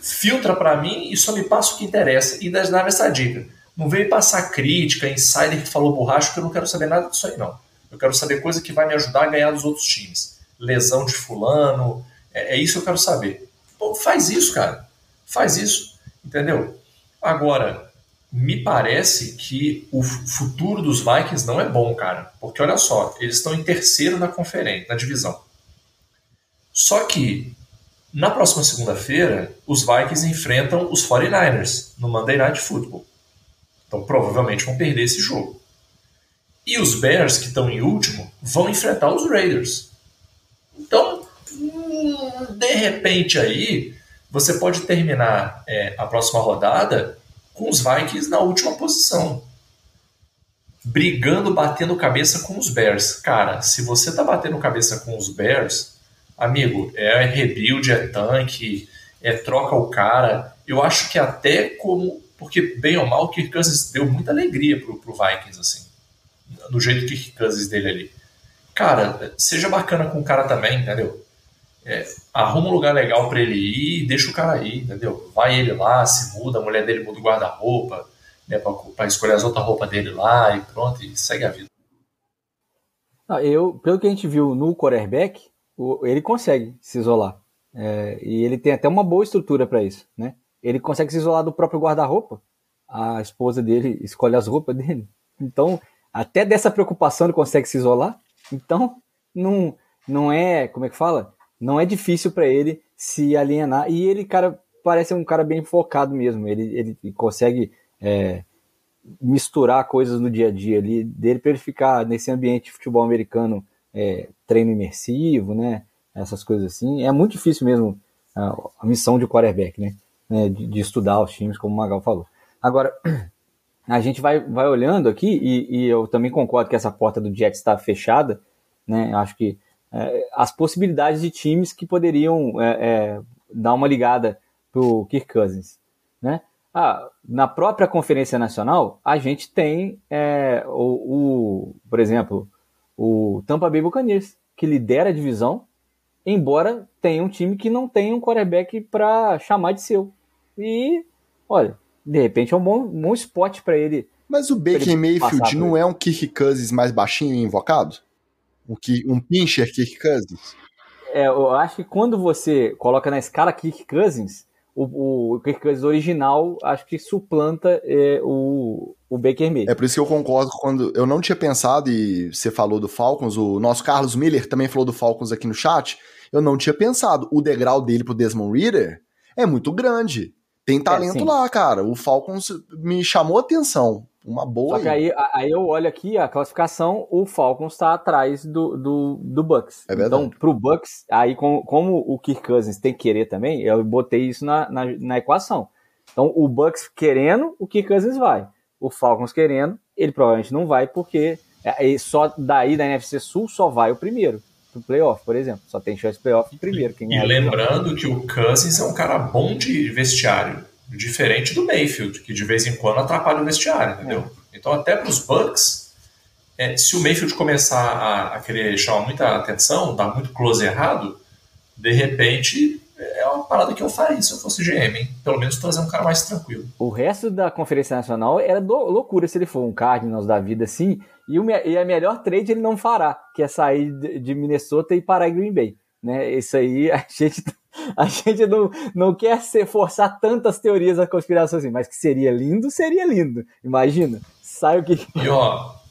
filtra para mim e só me passa o que interessa. E dá essa dica. Não vem passar crítica, insider que falou borracho, que eu não quero saber nada disso aí, não. Eu quero saber coisa que vai me ajudar a ganhar dos outros times. Lesão de fulano, é, é isso que eu quero saber. Pô, faz isso, cara. Faz isso, entendeu? Agora, me parece que o futuro dos Vikings não é bom, cara. Porque olha só, eles estão em terceiro na conferência, na divisão. Só que na próxima segunda-feira, os Vikings enfrentam os 49ers no Monday Night Football. Então provavelmente vão perder esse jogo. E os Bears, que estão em último, vão enfrentar os Raiders. Então, hum, de repente aí, você pode terminar é, a próxima rodada com os Vikings na última posição. Brigando, batendo cabeça com os Bears. Cara, se você tá batendo cabeça com os Bears, amigo, é rebuild, é tanque, é troca o cara. Eu acho que até como. Porque, bem ou mal, o Kirk Cousins deu muita alegria pro, pro Vikings, assim. Do jeito que Kirk Cousins dele ali. Cara, seja bacana com o cara também, entendeu? É, arruma um lugar legal para ele ir e deixa o cara ir, entendeu? Vai ele lá, se muda, a mulher dele muda o guarda-roupa, né, para escolher as outras roupas dele lá e pronto, e segue a vida. Ah, eu, pelo que a gente viu no quarterback, ele consegue se isolar. É, e ele tem até uma boa estrutura para isso, né? Ele consegue se isolar do próprio guarda-roupa. A esposa dele escolhe as roupas dele. Então, até dessa preocupação ele consegue se isolar. Então, não, não é, como é que fala? Não é difícil para ele se alienar. E ele, cara, parece um cara bem focado mesmo. Ele, ele consegue é, misturar coisas no dia a dia ali, dele para ele ficar nesse ambiente de futebol americano, é, treino imersivo, né? Essas coisas assim. É muito difícil mesmo a, a missão de quarterback, né? É, de, de, estudar os times, como o Magal falou. Agora, a gente vai, vai olhando aqui, e, e eu também concordo que essa porta do Jets está fechada, né? Acho que é, as possibilidades de times que poderiam é, é, dar uma ligada para o Kirk Cousins. Né? Ah, na própria Conferência Nacional, a gente tem é, o, o, por exemplo, o Tampa Bay Buccaneers, que lidera a divisão, embora tenha um time que não tenha um quarterback para chamar de seu. E, olha, de repente é um bom, bom spot para ele. Mas o Baker Mayfield não é um Kirk Cousins mais baixinho e invocado? Um, um pincher Kirk Cousins? É, eu acho que quando você coloca na escala Kirk Cousins, o, o Kirk Cousins original acho que suplanta é, o, o Baker Mayfield. É por isso que eu concordo quando eu não tinha pensado e você falou do Falcons, o nosso Carlos Miller também falou do Falcons aqui no chat. Eu não tinha pensado. O degrau dele pro Desmond Reader é muito grande. Tem é, talento é, lá, cara. O Falcons me chamou a atenção uma boa. Só que aí, aí eu olho aqui a classificação, o Falcons está atrás do, do, do Bucks. É verdade. Então, pro Bucks, aí como, como o Kirk Cousins tem que querer também, eu botei isso na, na, na equação. Então, o Bucks querendo, o Kirk Cousins vai. O Falcons querendo, ele provavelmente não vai, porque é, só daí da NFC Sul só vai o primeiro pro playoff, por exemplo. Só tem chance de playoff primeiro. Quem e lembrando que o Cousins é um cara bom de vestiário. Diferente do Mayfield, que de vez em quando atrapalha o vestiário, entendeu? É. Então, até para os Bucks, é, se o Mayfield começar a, a, querer chamar muita atenção, dar muito close errado, de repente é uma parada que eu faria se eu fosse GM, hein? Pelo menos trazer um cara mais tranquilo. O resto da Conferência Nacional era loucura se ele for um Cardinals da vida assim, e, o, e a melhor trade ele não fará, que é sair de, de Minnesota e parar em Green Bay. Né? Isso aí a gente, a gente não, não quer ser, forçar tantas teorias da conspiração assim, mas que seria lindo, seria lindo. Imagina, sai o que. E ó,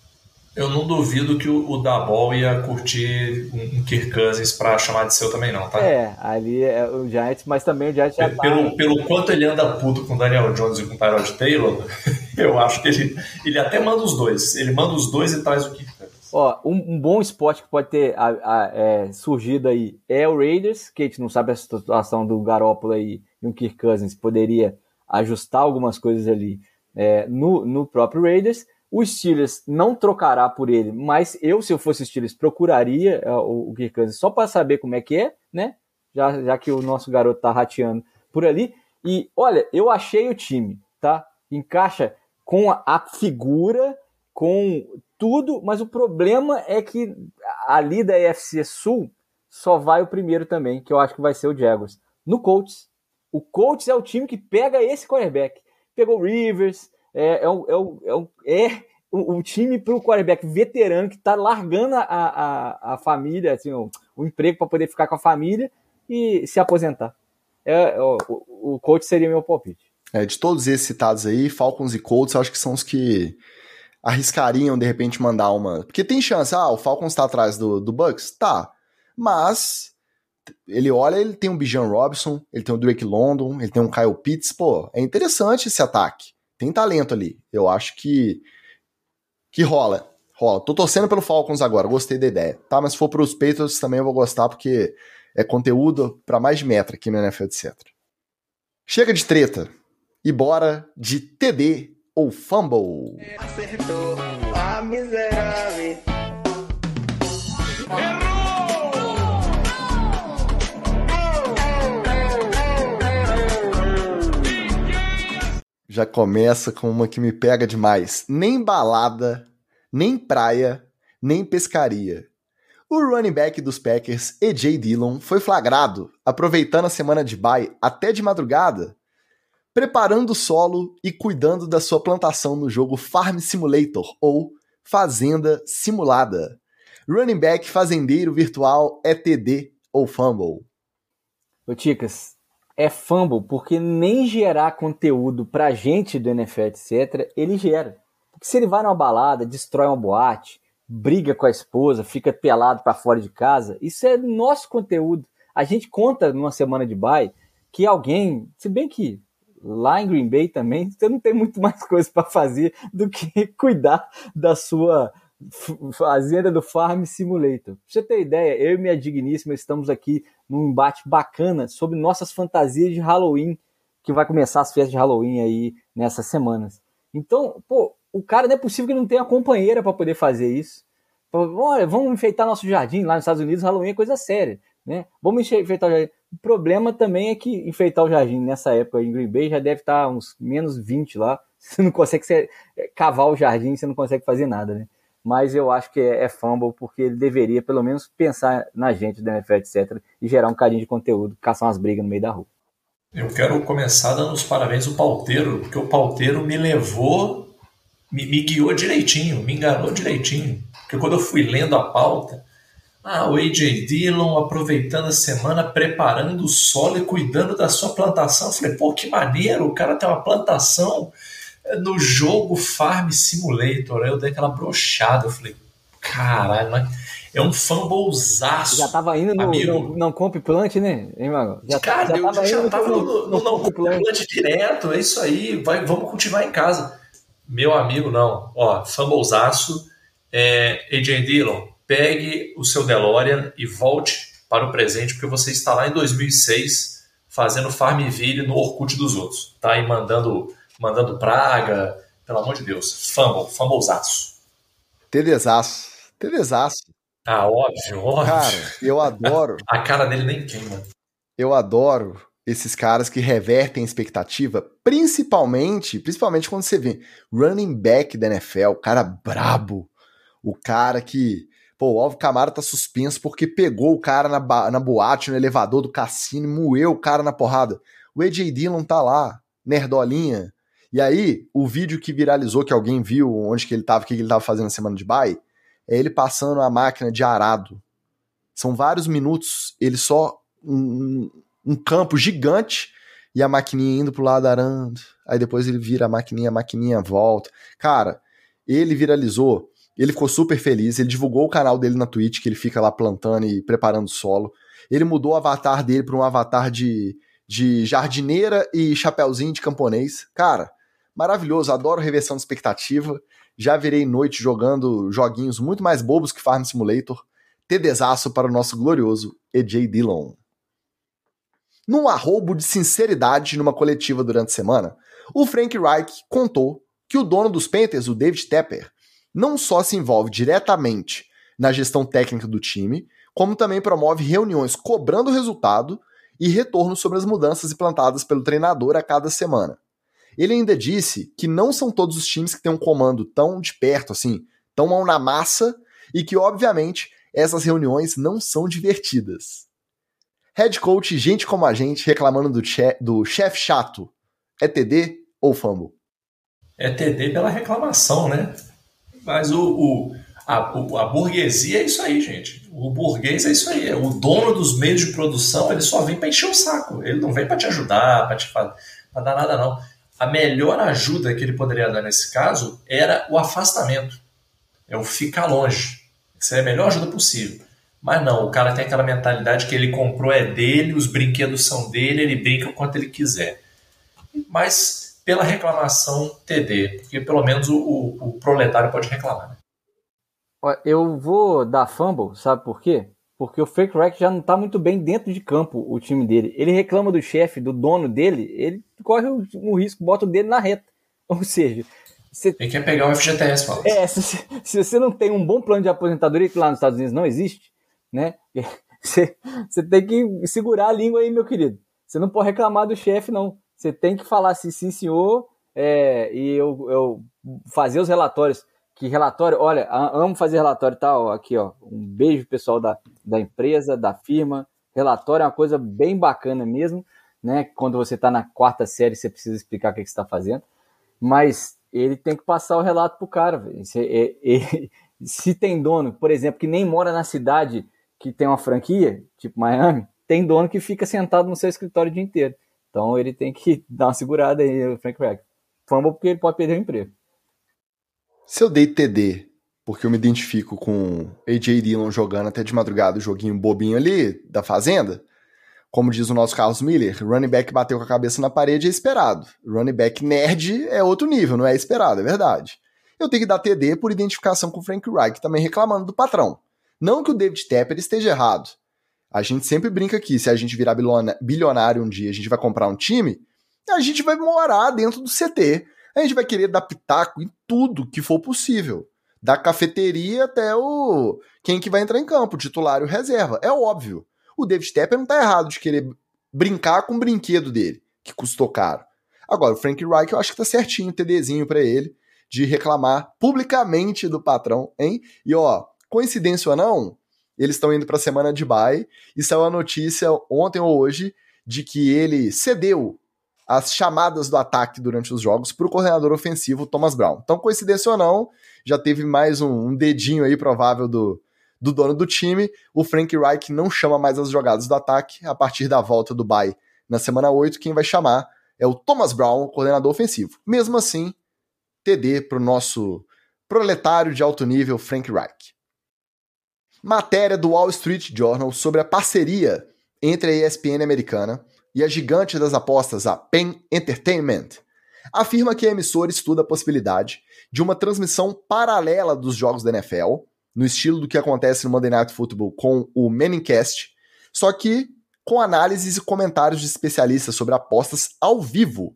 eu não duvido que o, o Dabol ia curtir um, um Kirk Cousins pra chamar de seu também, não, tá? É, ali é o Giants, mas também o Giants já tá... pelo, pelo quanto ele anda puto com o Daniel Jones e com o Tyrod Taylor, eu acho que ele, ele até manda os dois. Ele manda os dois e traz o Kirk Cousins. Ó, um, um bom esporte que pode ter a, a, é, surgido aí é o Raiders, que a gente não sabe a situação do Garoppolo aí e o Kirk Cousins poderia ajustar algumas coisas ali é, no, no próprio Raiders. O Steelers não trocará por ele, mas eu, se eu fosse Steelers, procuraria o, o Kirk Cousins só para saber como é que é, né? Já, já que o nosso garoto tá rateando por ali. E olha, eu achei o time, tá? Encaixa com a, a figura, com tudo, mas o problema é que ali da EFC Sul só vai o primeiro também, que eu acho que vai ser o Jaguars. No Colts, o Colts é o time que pega esse quarterback. Pegou o Rivers, é, é, o, é, o, é, o, é o, time para o quarterback veterano que está largando a, a, a família, assim, o, o emprego para poder ficar com a família e se aposentar. É, o, o coach seria meu palpite. É, de todos esses citados aí, Falcons e Colts, acho que são os que arriscariam de repente mandar uma. Porque tem chance, ah, o Falcons está atrás do, do Bucks? Tá. Mas ele olha, ele tem um Bijan Robson, ele tem o Drake London, ele tem um Kyle Pitts, pô, é interessante esse ataque tem talento ali. Eu acho que que rola. Rola. Tô torcendo pelo Falcons agora, gostei da ideia. Tá, mas se for pros Patriots também eu vou gostar porque é conteúdo para mais de metra aqui no NFL, etc. Chega de treta e bora de TD ou fumble. Acertou a miserável. Já começa com uma que me pega demais. Nem balada, nem praia, nem pescaria. O running back dos Packers, E.J. Dillon, foi flagrado, aproveitando a semana de bye até de madrugada, preparando o solo e cuidando da sua plantação no jogo Farm Simulator, ou Fazenda Simulada. Running back fazendeiro virtual é TD ou Fumble. Ô Ticas, é fumble porque nem gerar conteúdo pra gente do NFL, etc., ele gera. Porque se ele vai numa balada, destrói uma boate, briga com a esposa, fica pelado para fora de casa, isso é nosso conteúdo. A gente conta numa semana de bye que alguém, se bem que lá em Green Bay também, você não tem muito mais coisa para fazer do que cuidar da sua fazenda do Farm Simulator. Pra você ter ideia, eu e minha digníssima estamos aqui num embate bacana sobre nossas fantasias de Halloween, que vai começar as festas de Halloween aí nessas semanas. Então, pô, o cara não é possível que não tenha companheira para poder fazer isso. Olha, vamos enfeitar nosso jardim lá nos Estados Unidos, Halloween é coisa séria, né? Vamos enfeitar o jardim. O problema também é que enfeitar o jardim nessa época em Green Bay já deve estar uns menos 20 lá. Você não consegue cavar o jardim, você não consegue fazer nada, né? Mas eu acho que é, é fumble porque ele deveria pelo menos pensar na gente da NFL, etc, e gerar um carinho de conteúdo, caçar umas brigas no meio da rua. Eu quero começar dando os parabéns ao pauteiro, porque o pauteiro me levou, me, me guiou direitinho, me enganou direitinho. Porque quando eu fui lendo a pauta, ah, o AJ Dillon aproveitando a semana, preparando o solo e cuidando da sua plantação. Eu falei, pô, que maneiro, o cara tem uma plantação no jogo Farm Simulator. Aí eu dei aquela brochada. Eu falei, caralho, é um fumblezaço. Já tava indo no não, não Comp Plant, né, hein, Mago? Já, Cara, já eu tava já tava no, no, no, Não Comp Plant. Plant direto. É isso aí, vai, vamos cultivar em casa. Meu amigo, não. Ó, fumblezaço. É, AJ Dillon, pegue o seu DeLorean e volte para o presente, porque você está lá em 2006 fazendo Farmville no Orkut dos outros, tá? E mandando mandando praga. Pelo amor de Deus. Fumble, fumblezaço. Telezaço. Telezaço. Ah, óbvio, óbvio. Cara, eu adoro. A cara dele nem queima. Eu adoro esses caras que revertem a expectativa, principalmente, principalmente quando você vê running back da NFL, cara brabo, O cara que. Pô, o Alvo Camara tá suspenso porque pegou o cara na, na boate, no elevador do cassino, moeu o cara na porrada. O AJ Dillon tá lá, nerdolinha. E aí, o vídeo que viralizou, que alguém viu onde que ele tava, o que ele tava fazendo na semana de bye, é ele passando a máquina de arado. São vários minutos, ele só. Um, um campo gigante e a maquininha indo pro lado arando. Aí depois ele vira a maquininha, a maquininha volta. Cara, ele viralizou, ele ficou super feliz, ele divulgou o canal dele na Twitch, que ele fica lá plantando e preparando solo. Ele mudou o avatar dele para um avatar de, de jardineira e chapéuzinho de camponês. Cara, maravilhoso, adoro reversão de expectativa. Já virei noite jogando joguinhos muito mais bobos que Farm Simulator. TDzaço para o nosso glorioso EJ Dillon. Num arrobo de sinceridade numa coletiva durante a semana, o Frank Reich contou que o dono dos Panthers, o David Tepper, não só se envolve diretamente na gestão técnica do time, como também promove reuniões cobrando resultado e retorno sobre as mudanças implantadas pelo treinador a cada semana. Ele ainda disse que não são todos os times que têm um comando tão de perto assim, tão mão na massa, e que, obviamente, essas reuniões não são divertidas. Head coach, gente como a gente, reclamando do, che do chefe chato. É TD ou fumble? É TD pela reclamação, né? Mas o, o, a, a burguesia é isso aí, gente. O burguês é isso aí. O dono dos meios de produção, ele só vem para encher o saco. Ele não vem para te ajudar, para te pra dar nada, não. A melhor ajuda que ele poderia dar nesse caso era o afastamento. É o ficar longe. Essa é a melhor ajuda possível. Mas não, o cara tem aquela mentalidade que ele comprou é dele, os brinquedos são dele, ele brinca o quanto ele quiser. Mas pela reclamação TD, porque pelo menos o, o, o proletário pode reclamar. Né? Eu vou dar fumble, sabe por quê? Porque o Fake Rack já não está muito bem dentro de campo, o time dele. Ele reclama do chefe, do dono dele, ele corre o, o risco, bota o dele na reta. Ou seja, você... Ele quer pegar o FGTS, fala. É, se, se, você não tem um bom plano de aposentadoria, que lá nos Estados Unidos não existe, né? Você, você tem que segurar a língua aí, meu querido. Você não pode reclamar do chefe, não. Você tem que falar assim, sim, senhor, é, e eu, eu fazer os relatórios. Que relatório, olha, amo fazer relatório, tá? Ó, aqui, ó. Um beijo, pessoal da, da empresa, da firma. Relatório é uma coisa bem bacana mesmo, né? Quando você está na quarta série, você precisa explicar o que, que você está fazendo. Mas ele tem que passar o relato pro cara. Se, é, é, se tem dono, por exemplo, que nem mora na cidade que tem uma franquia, tipo Miami, tem dono que fica sentado no seu escritório o dia inteiro. Então ele tem que dar uma segurada aí, o Frank Reich. Fumble porque ele pode perder o emprego. Se eu dei TD porque eu me identifico com AJ Dillon jogando até de madrugada o joguinho bobinho ali da Fazenda, como diz o nosso Carlos Miller, running back bateu com a cabeça na parede é esperado. Running back nerd é outro nível, não é esperado, é verdade. Eu tenho que dar TD por identificação com o Frank Reich, também reclamando do patrão. Não que o David Tepper esteja errado. A gente sempre brinca aqui, se a gente virar bilionário um dia, a gente vai comprar um time, a gente vai morar dentro do CT. A gente vai querer dar pitaco em tudo que for possível. Da cafeteria até o quem que vai entrar em campo, titular e reserva. É óbvio. O David Tepper não tá errado de querer brincar com o brinquedo dele, que custou caro. Agora, o Frank Reich eu acho que tá certinho, TDzinho para ele, de reclamar publicamente do patrão, hein? E ó, coincidência ou não, eles estão indo para a semana de bye e saiu a notícia ontem ou hoje de que ele cedeu as chamadas do ataque durante os jogos para o coordenador ofensivo Thomas Brown. Então, coincidência ou não, já teve mais um, um dedinho aí provável do, do dono do time. O Frank Reich não chama mais as jogadas do ataque a partir da volta do bye na semana 8. Quem vai chamar é o Thomas Brown, coordenador ofensivo. Mesmo assim, TD para o nosso proletário de alto nível, Frank Reich matéria do Wall Street Journal sobre a parceria entre a ESPN americana e a gigante das apostas, a Penn Entertainment, afirma que a emissora estuda a possibilidade de uma transmissão paralela dos jogos da NFL, no estilo do que acontece no Monday Night Football com o Manningcast, só que com análises e comentários de especialistas sobre apostas ao vivo,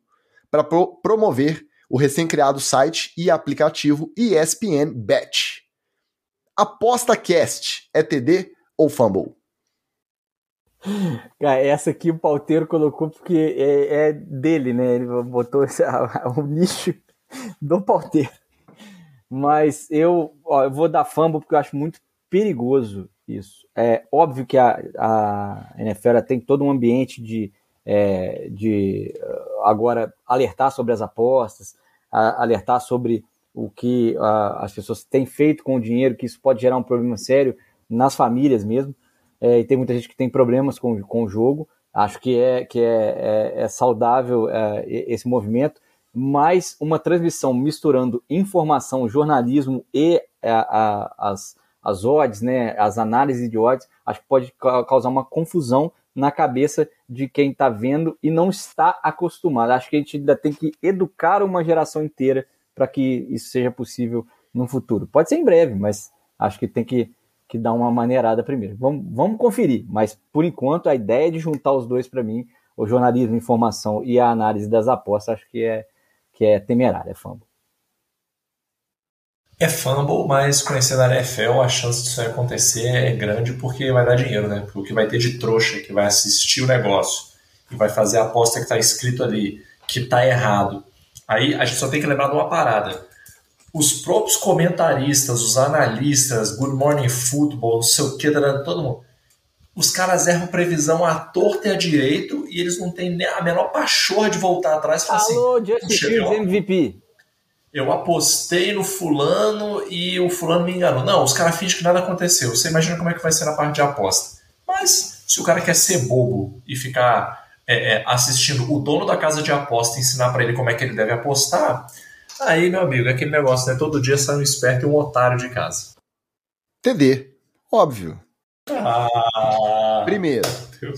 para pro promover o recém-criado site e aplicativo ESPN Bet. Aposta Cast é TD ou Fumble? Cara, essa aqui o pauteiro colocou porque é, é dele, né? Ele botou esse, o nicho do pauteiro. Mas eu, ó, eu vou dar fumble porque eu acho muito perigoso isso. É óbvio que a, a NFL tem todo um ambiente de, é, de agora alertar sobre as apostas, a, alertar sobre o que a, as pessoas têm feito com o dinheiro, que isso pode gerar um problema sério nas famílias mesmo. É, e tem muita gente que tem problemas com, com o jogo. Acho que é, que é, é, é saudável é, esse movimento mas uma transmissão misturando informação, jornalismo e a, a, as, as odds, né, as análises de odds, acho que pode causar uma confusão na cabeça de quem está vendo e não está acostumado. Acho que a gente ainda tem que educar uma geração inteira para que isso seja possível no futuro. Pode ser em breve, mas acho que tem que, que dar uma maneirada primeiro. Vamos, vamos conferir, mas por enquanto a ideia de juntar os dois para mim, o jornalismo, informação e a análise das apostas, acho que é, que é temerário, é fumble. É fumble, mas conhecendo a NFL, a chance disso acontecer é grande porque vai dar dinheiro, né? Porque o que vai ter de trouxa que vai assistir o negócio e vai fazer a aposta que está escrito ali, que está errado. Aí a gente só tem que lembrar de uma parada. Os próprios comentaristas, os analistas, Good Morning Football, não sei o que, todo mundo os caras erram previsão à torta e à direito e eles não têm a menor pachorra de voltar atrás e falar Alô, assim, Justin Fields MVP. Eu apostei no fulano e o fulano me enganou. Não, os caras fingem que nada aconteceu. Você imagina como é que vai ser na parte de aposta. Mas se o cara quer ser bobo e ficar é, é, assistindo o dono da casa de aposta ensinar para ele como é que ele deve apostar, aí, meu amigo, é aquele negócio, né? Todo dia sai um esperto e um otário de casa. TD. Óbvio. Ah, Primeiro,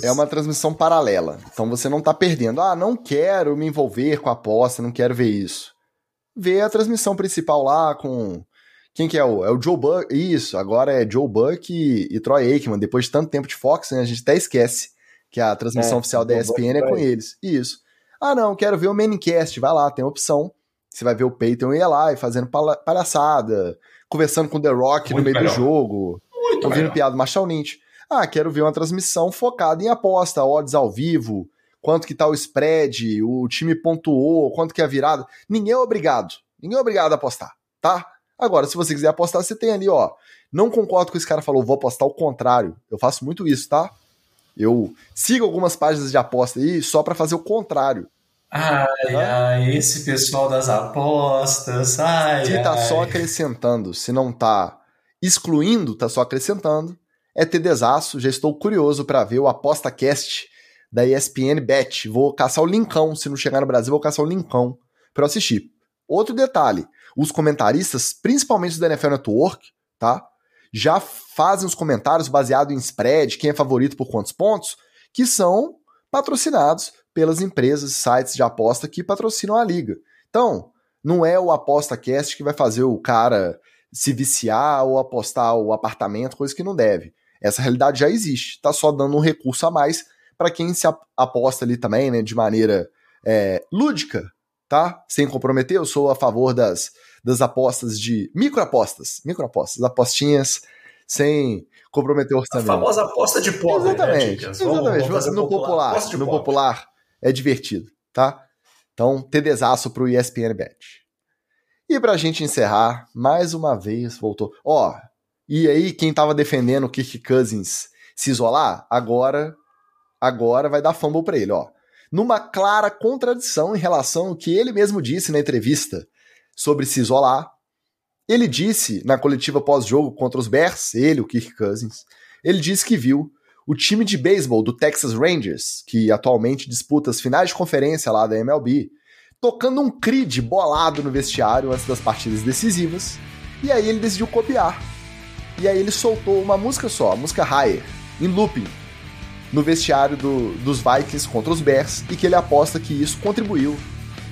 é uma transmissão paralela. Então você não está perdendo. Ah, não quero me envolver com a aposta, não quero ver isso. Vê a transmissão principal lá com. Quem que é o? É o Joe Buck. Isso, agora é Joe Buck e, e Troy Aikman. Depois de tanto tempo de Fox, né, a gente até esquece que a transmissão é, oficial da ESPN é com eles. Isso. Ah, não, quero ver o Manicast. Vai lá, tem a opção. Você vai ver o Peyton e lá e fazendo palhaçada, conversando com o The Rock Muito no meio melhor. do jogo. Muito ouvindo piada Marshall Lynch. Ah, quero ver uma transmissão focada em aposta, odds ao vivo, quanto que tá o spread, o time pontuou, quanto que é a virada. Ninguém é obrigado. Ninguém é obrigado a apostar, tá? Agora, se você quiser apostar, você tem ali, ó. Não concordo com esse cara falou, vou apostar o contrário. Eu faço muito isso, tá? Eu sigo algumas páginas de aposta aí só para fazer o contrário. Ai, ai, esse pessoal das apostas, ai, Se tá só acrescentando, se não tá excluindo, tá só acrescentando, é TDzaço. Já estou curioso para ver o Aposta Cast da ESPN Bet. Vou caçar o linkão, se não chegar no Brasil, vou caçar o linkão para assistir. Outro detalhe, os comentaristas, principalmente do NFL Network, tá? Já fazem os comentários baseados em spread, quem é favorito por quantos pontos, que são patrocinados pelas empresas, sites de aposta que patrocinam a liga. Então, não é o Aposta Cast que vai fazer o cara se viciar ou apostar o apartamento, coisa que não deve. Essa realidade já existe, tá só dando um recurso a mais para quem se aposta ali também, né, de maneira é, lúdica, tá? Sem comprometer. Eu sou a favor das, das apostas de microapostas, microapostas, apostinhas sem comprometer o orçamento. A famosa aposta de pobre, Exatamente, né, exatamente. Vamos, no popular, popular no popular é divertido, tá? Então, TDzaço pro ESPN Bet. E pra gente encerrar, mais uma vez voltou. Ó, e aí quem tava defendendo o Kirk Cousins se isolar, agora agora vai dar fumble para ele, ó. Numa clara contradição em relação ao que ele mesmo disse na entrevista sobre se isolar. Ele disse na coletiva pós-jogo contra os Bears, ele, o Kirk Cousins, ele disse que viu o time de beisebol do Texas Rangers, que atualmente disputa as finais de conferência lá da MLB, tocando um Creed bolado no vestiário antes das partidas decisivas, e aí ele decidiu copiar. E aí ele soltou uma música só, a música Higher, em looping, no vestiário do, dos Vikings contra os Bears, e que ele aposta que isso contribuiu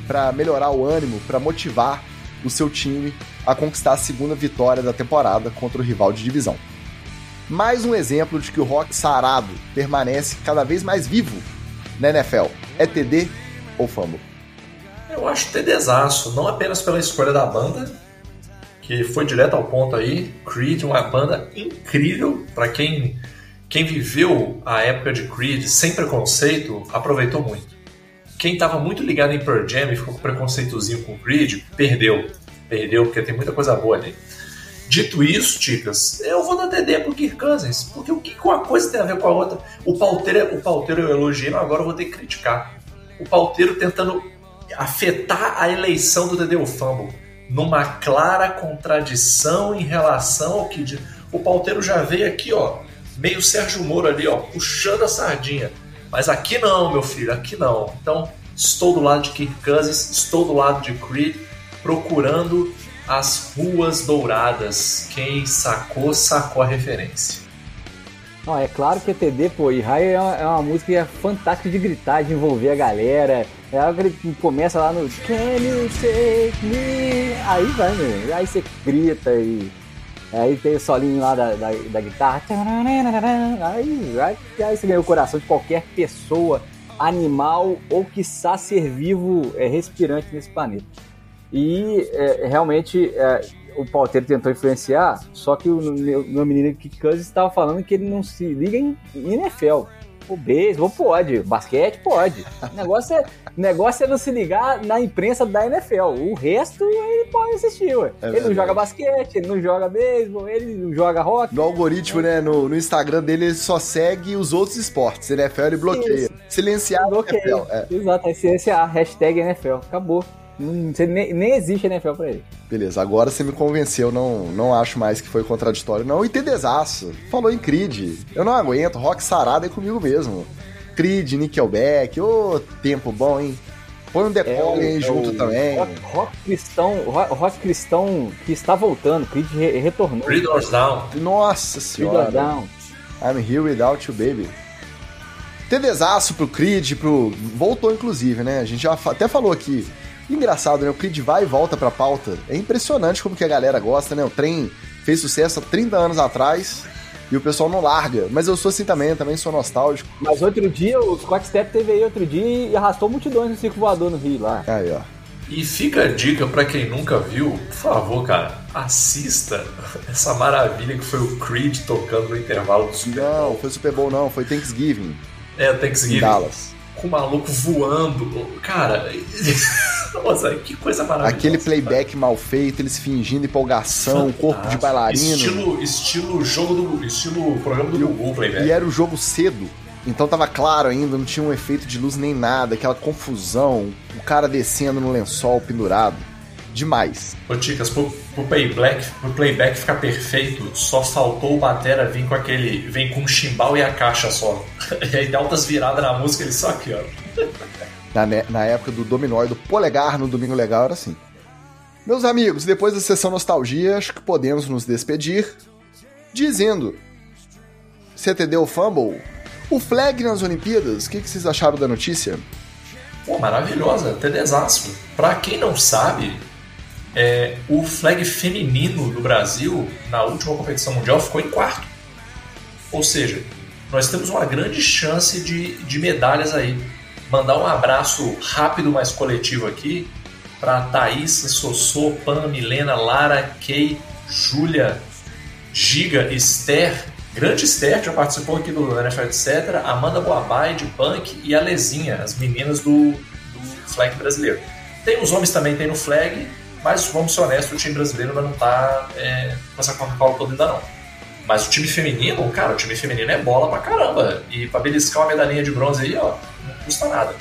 para melhorar o ânimo, para motivar o seu time a conquistar a segunda vitória da temporada contra o rival de divisão. Mais um exemplo de que o rock sarado permanece cada vez mais vivo na NFL. É TD ou fumble? Eu acho TDzaço, não apenas pela escolha da banda, que foi direto ao ponto aí. Creed, uma banda incrível para quem quem viveu a época de Creed sem preconceito, aproveitou muito. Quem estava muito ligado em Pearl Jam e ficou com preconceitozinho com Creed, perdeu. perdeu, porque tem muita coisa boa ali. Dito isso, Ticas, eu vou dar TD pro Kirk Cousins, porque o que uma coisa tem a ver com a outra? O pauteiro, o pauteiro eu elogiei, mas agora eu vou ter que criticar. O pauteiro tentando afetar a eleição do TD Fumble numa clara contradição em relação ao que o pauteiro já veio aqui, ó, meio Sérgio Moro ali, ó, puxando a sardinha. Mas aqui não, meu filho, aqui não. Então, estou do lado de Kirk Cousins, estou do lado de Creed, procurando as Ruas Douradas. Quem sacou, sacou a referência. Não, é claro que ETD, pô, e Raio é uma, é uma música fantástica de gritar, de envolver a galera. É algo que começa lá no Can you take me? Aí vai, meu. Aí você grita e. Aí tem o solinho lá da, da, da guitarra. Aí, aí, aí você ganha o coração de qualquer pessoa, animal ou quiçá ser vivo é, respirante nesse planeta. E é, realmente é, o Palteiro tentou influenciar, só que o meu, meu menino Kik Cousins estava falando que ele não se liga em, em NFL. O beisebol pode, basquete pode. O negócio é, negócio é não se ligar na imprensa da NFL. O resto ele pode assistir, ué. É ele não joga basquete, ele não joga beisebol, ele não joga rock. No algoritmo, né? No, no, Instagram dele ele só segue os outros esportes. NFL ele bloqueia. Isso. Silenciar bloqueia. NFL. É. Exato, é silenciar. Hashtag NFL. Acabou. Não, nem, nem existe NFL pra ele. Beleza, agora você me convenceu, não, não acho mais que foi contraditório, não. E Tedesaço, falou em Creed. Eu não aguento, rock sarado é comigo mesmo. Creed, Nickelback, ô, oh, tempo bom, hein? Põe um The é aí é junto também. Rock, rock, cristão, rock, rock, cristão que está voltando, Creed re, retornou. Creed Down. Nossa senhora. Creed Down. I'm here without you, baby. Tedesaço pro Creed, pro. Voltou, inclusive, né? A gente já até falou aqui Engraçado, né? O Creed vai e volta pra pauta. É impressionante como que a galera gosta, né? O trem fez sucesso há 30 anos atrás e o pessoal não larga. Mas eu sou assim também, eu também sou nostálgico. Mas outro dia, o Scott Step teve aí outro dia e arrastou multidões no circo voador no Rio lá. Aí, ó. E fica a dica para quem nunca viu, por favor, cara, assista essa maravilha que foi o Creed tocando no intervalo do Super Bowl. Não, foi Super Bowl não, foi Thanksgiving. É, Thanksgiving. Em Dallas. Com o maluco voando. Cara, Nossa, que coisa maravilhosa. Aquele playback cara. mal feito, eles fingindo empolgação, Fantástico. corpo de bailarino. Estilo, estilo jogo do. Estilo programa do Google Playback. E era o jogo cedo. Então tava claro ainda, não tinha um efeito de luz nem nada, aquela confusão, o cara descendo no lençol pendurado. Demais. Ô Ticas, pro, pro, playback, pro playback ficar perfeito, só faltou o Batera vir com aquele. vem com o chimbal e a caixa só. E aí dá altas viradas na música, ele só aqui, ó. Na, na época do dominó e do polegar no Domingo Legal era assim. Meus amigos, depois da sessão nostalgia, acho que podemos nos despedir dizendo: CTD o Fumble, o flag nas Olimpíadas, o que, que, vocês acharam da notícia? Pô, maravilhosa, até desastre. Pra quem não sabe, é, o flag feminino do Brasil na última competição mundial ficou em quarto. Ou seja, nós temos uma grande chance de, de medalhas aí mandar um abraço rápido, mas coletivo aqui para Thaís, Sossô, Pan, Milena, Lara, Kay, Júlia, Giga, Esther, grande Esther, que já participou aqui do NFL, etc., Amanda Boabai, de Punk e a Lezinha, as meninas do, do flag brasileiro. Tem os homens também, tem no flag, mas vamos ser honestos, o time brasileiro não está é, com essa Coca-Cola toda ainda não. Mas o time feminino, cara, o time feminino é bola pra caramba. E pra beliscar uma medalhinha de bronze aí, ó, custa nada.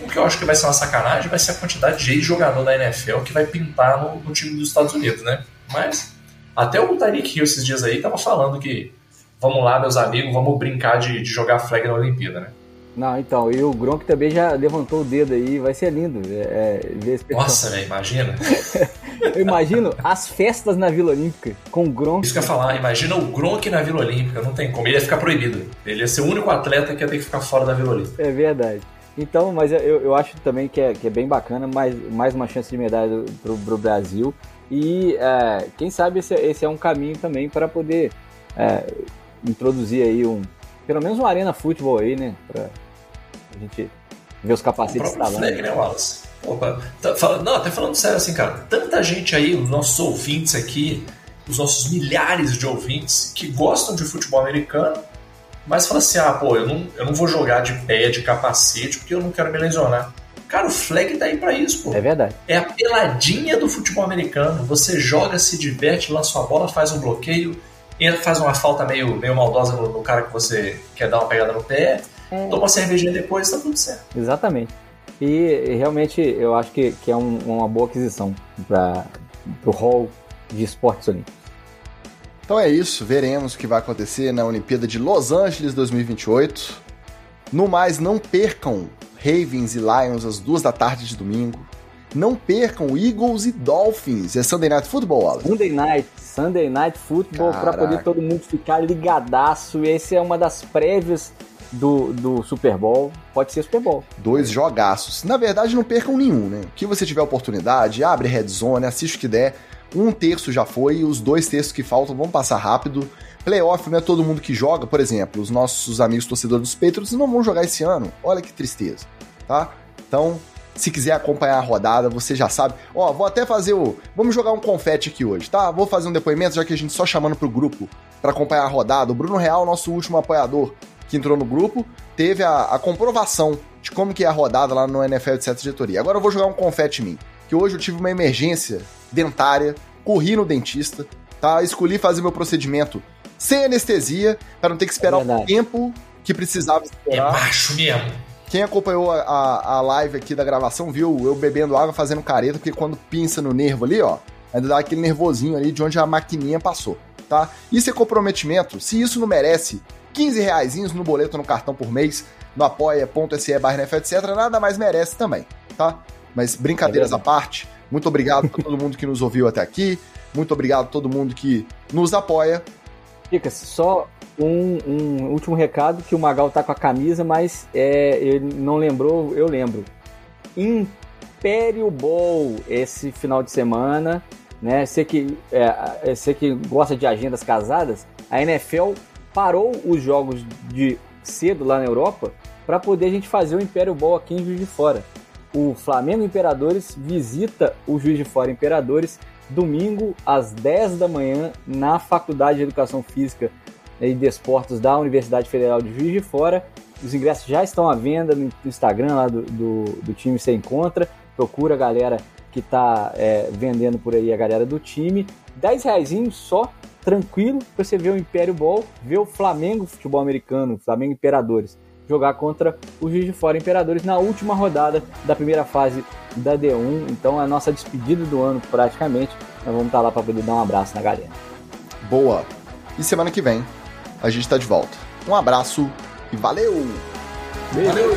O que eu acho que vai ser uma sacanagem vai ser a quantidade de ex-jogador da NFL que vai pintar no, no, time dos Estados Unidos, né? Mas até o Tyreek Hill esses dias aí tava falando que vamos lá, meus amigos, vamos brincar de, de jogar flag na Olimpíada, né? Não, então, e o Gronk também já levantou o dedo aí, vai ser lindo é, é ver esse Nossa, velho, imagina. eu imagino as festas na Vila Olímpica com o Gronk. Isso que eu ia falar, imagina o Gronk na Vila Olímpica, não tem como, ele ia ficar proibido. Ele ia ser o único atleta que ia ter que ficar fora da Vila Olímpica. É verdade. Então, mas eu, eu acho também que é, que é bem bacana, mais, mais uma chance de medalha pro, pro Brasil. E é, quem sabe esse, esse, é um caminho também para poder é, introduzir aí um, pelo menos uma arena futebol aí, né? Pra a gente ver os capacetes instalando. Flag, né, Wallace? Opa, tá, fala, não, até falando sério assim, cara, tanta gente aí, os nossos ouvintes aqui, os nossos milhares de ouvintes que gostam de futebol americano, mas fala assim: ah, pô, eu não, eu não vou jogar de pé, de capacete, porque eu não quero me lesionar. Cara, o flag tá aí pra isso, pô. É verdade. É a peladinha do futebol americano. Você joga, se diverte, lança a bola, faz um bloqueio, entra, faz uma falta meio, meio maldosa no, no cara que você quer dar uma pegada no pé, é. toma uma cervejinha depois, tá tudo certo. Exatamente. E realmente eu acho que, que é um, uma boa aquisição para o hall de esportes olímpicos. Então é isso, veremos o que vai acontecer na Olimpíada de Los Angeles 2028. No mais, não percam Ravens e Lions às duas da tarde de domingo. Não percam Eagles e Dolphins. É Sunday Night Football, Wallace? Sunday Night, Sunday Night Football, para poder todo mundo ficar ligadaço. Esse é uma das prévias do, do Super Bowl. Pode ser Super Bowl. Dois jogaços. Na verdade, não percam nenhum, né? Que você tiver oportunidade, abre Red Zone, assiste o que der. Um terço já foi, os dois terços que faltam vão passar rápido. Playoff não é todo mundo que joga, por exemplo, os nossos amigos torcedores dos Patriots não vão jogar esse ano. Olha que tristeza, tá? Então, se quiser acompanhar a rodada, você já sabe. Ó, vou até fazer o. Vamos jogar um confete aqui hoje, tá? Vou fazer um depoimento, já que a gente só chamando pro grupo para acompanhar a rodada. O Bruno Real, nosso último apoiador que entrou no grupo, teve a, a comprovação de como que é a rodada lá no NFL de certa diretoria. Agora eu vou jogar um confete em mim, que hoje eu tive uma emergência dentária, corri no dentista, tá? Escolhi fazer meu procedimento sem anestesia, para não ter que esperar é o tempo que precisava esperar. É baixo mesmo. Quem acompanhou a, a, a, live aqui da gravação viu eu bebendo água fazendo careta, porque quando pinça no nervo ali, ó, ainda dá aquele nervosinho ali de onde a maquininha passou, tá? Isso é comprometimento. Se isso não merece 15 reais no boleto no cartão por mês, no apoia.se barra etc, nada mais merece também, tá? Mas brincadeiras é à parte, muito obrigado a todo mundo que nos ouviu até aqui, muito obrigado a todo mundo que nos apoia Dicas, só um, um, último recado que o Magal tá com a camisa, mas é, ele não lembrou, eu lembro. Império Bowl esse final de semana, né? Você que, é, você que gosta de agendas casadas, a NFL parou os jogos de cedo lá na Europa para poder a gente fazer o Império Bowl aqui em Juiz de Fora. O Flamengo Imperadores visita o Juiz de Fora Imperadores domingo às 10 da manhã na Faculdade de Educação Física e Desportos da Universidade Federal de Juiz de Fora. Os ingressos já estão à venda no Instagram lá do, do, do time Você Encontra. Procura a galera que está é, vendendo por aí, a galera do time. 10 reais só, tranquilo, para você ver o Império Ball, ver o Flamengo Futebol Americano, Flamengo Imperadores, jogar contra o Juiz de Fora Imperadores na última rodada da primeira fase da D1. Então é a nossa despedida do ano praticamente. Nós vamos estar lá para poder dar um abraço na galera. Boa! E semana que vem a gente está de volta. Um abraço e valeu! Valeu!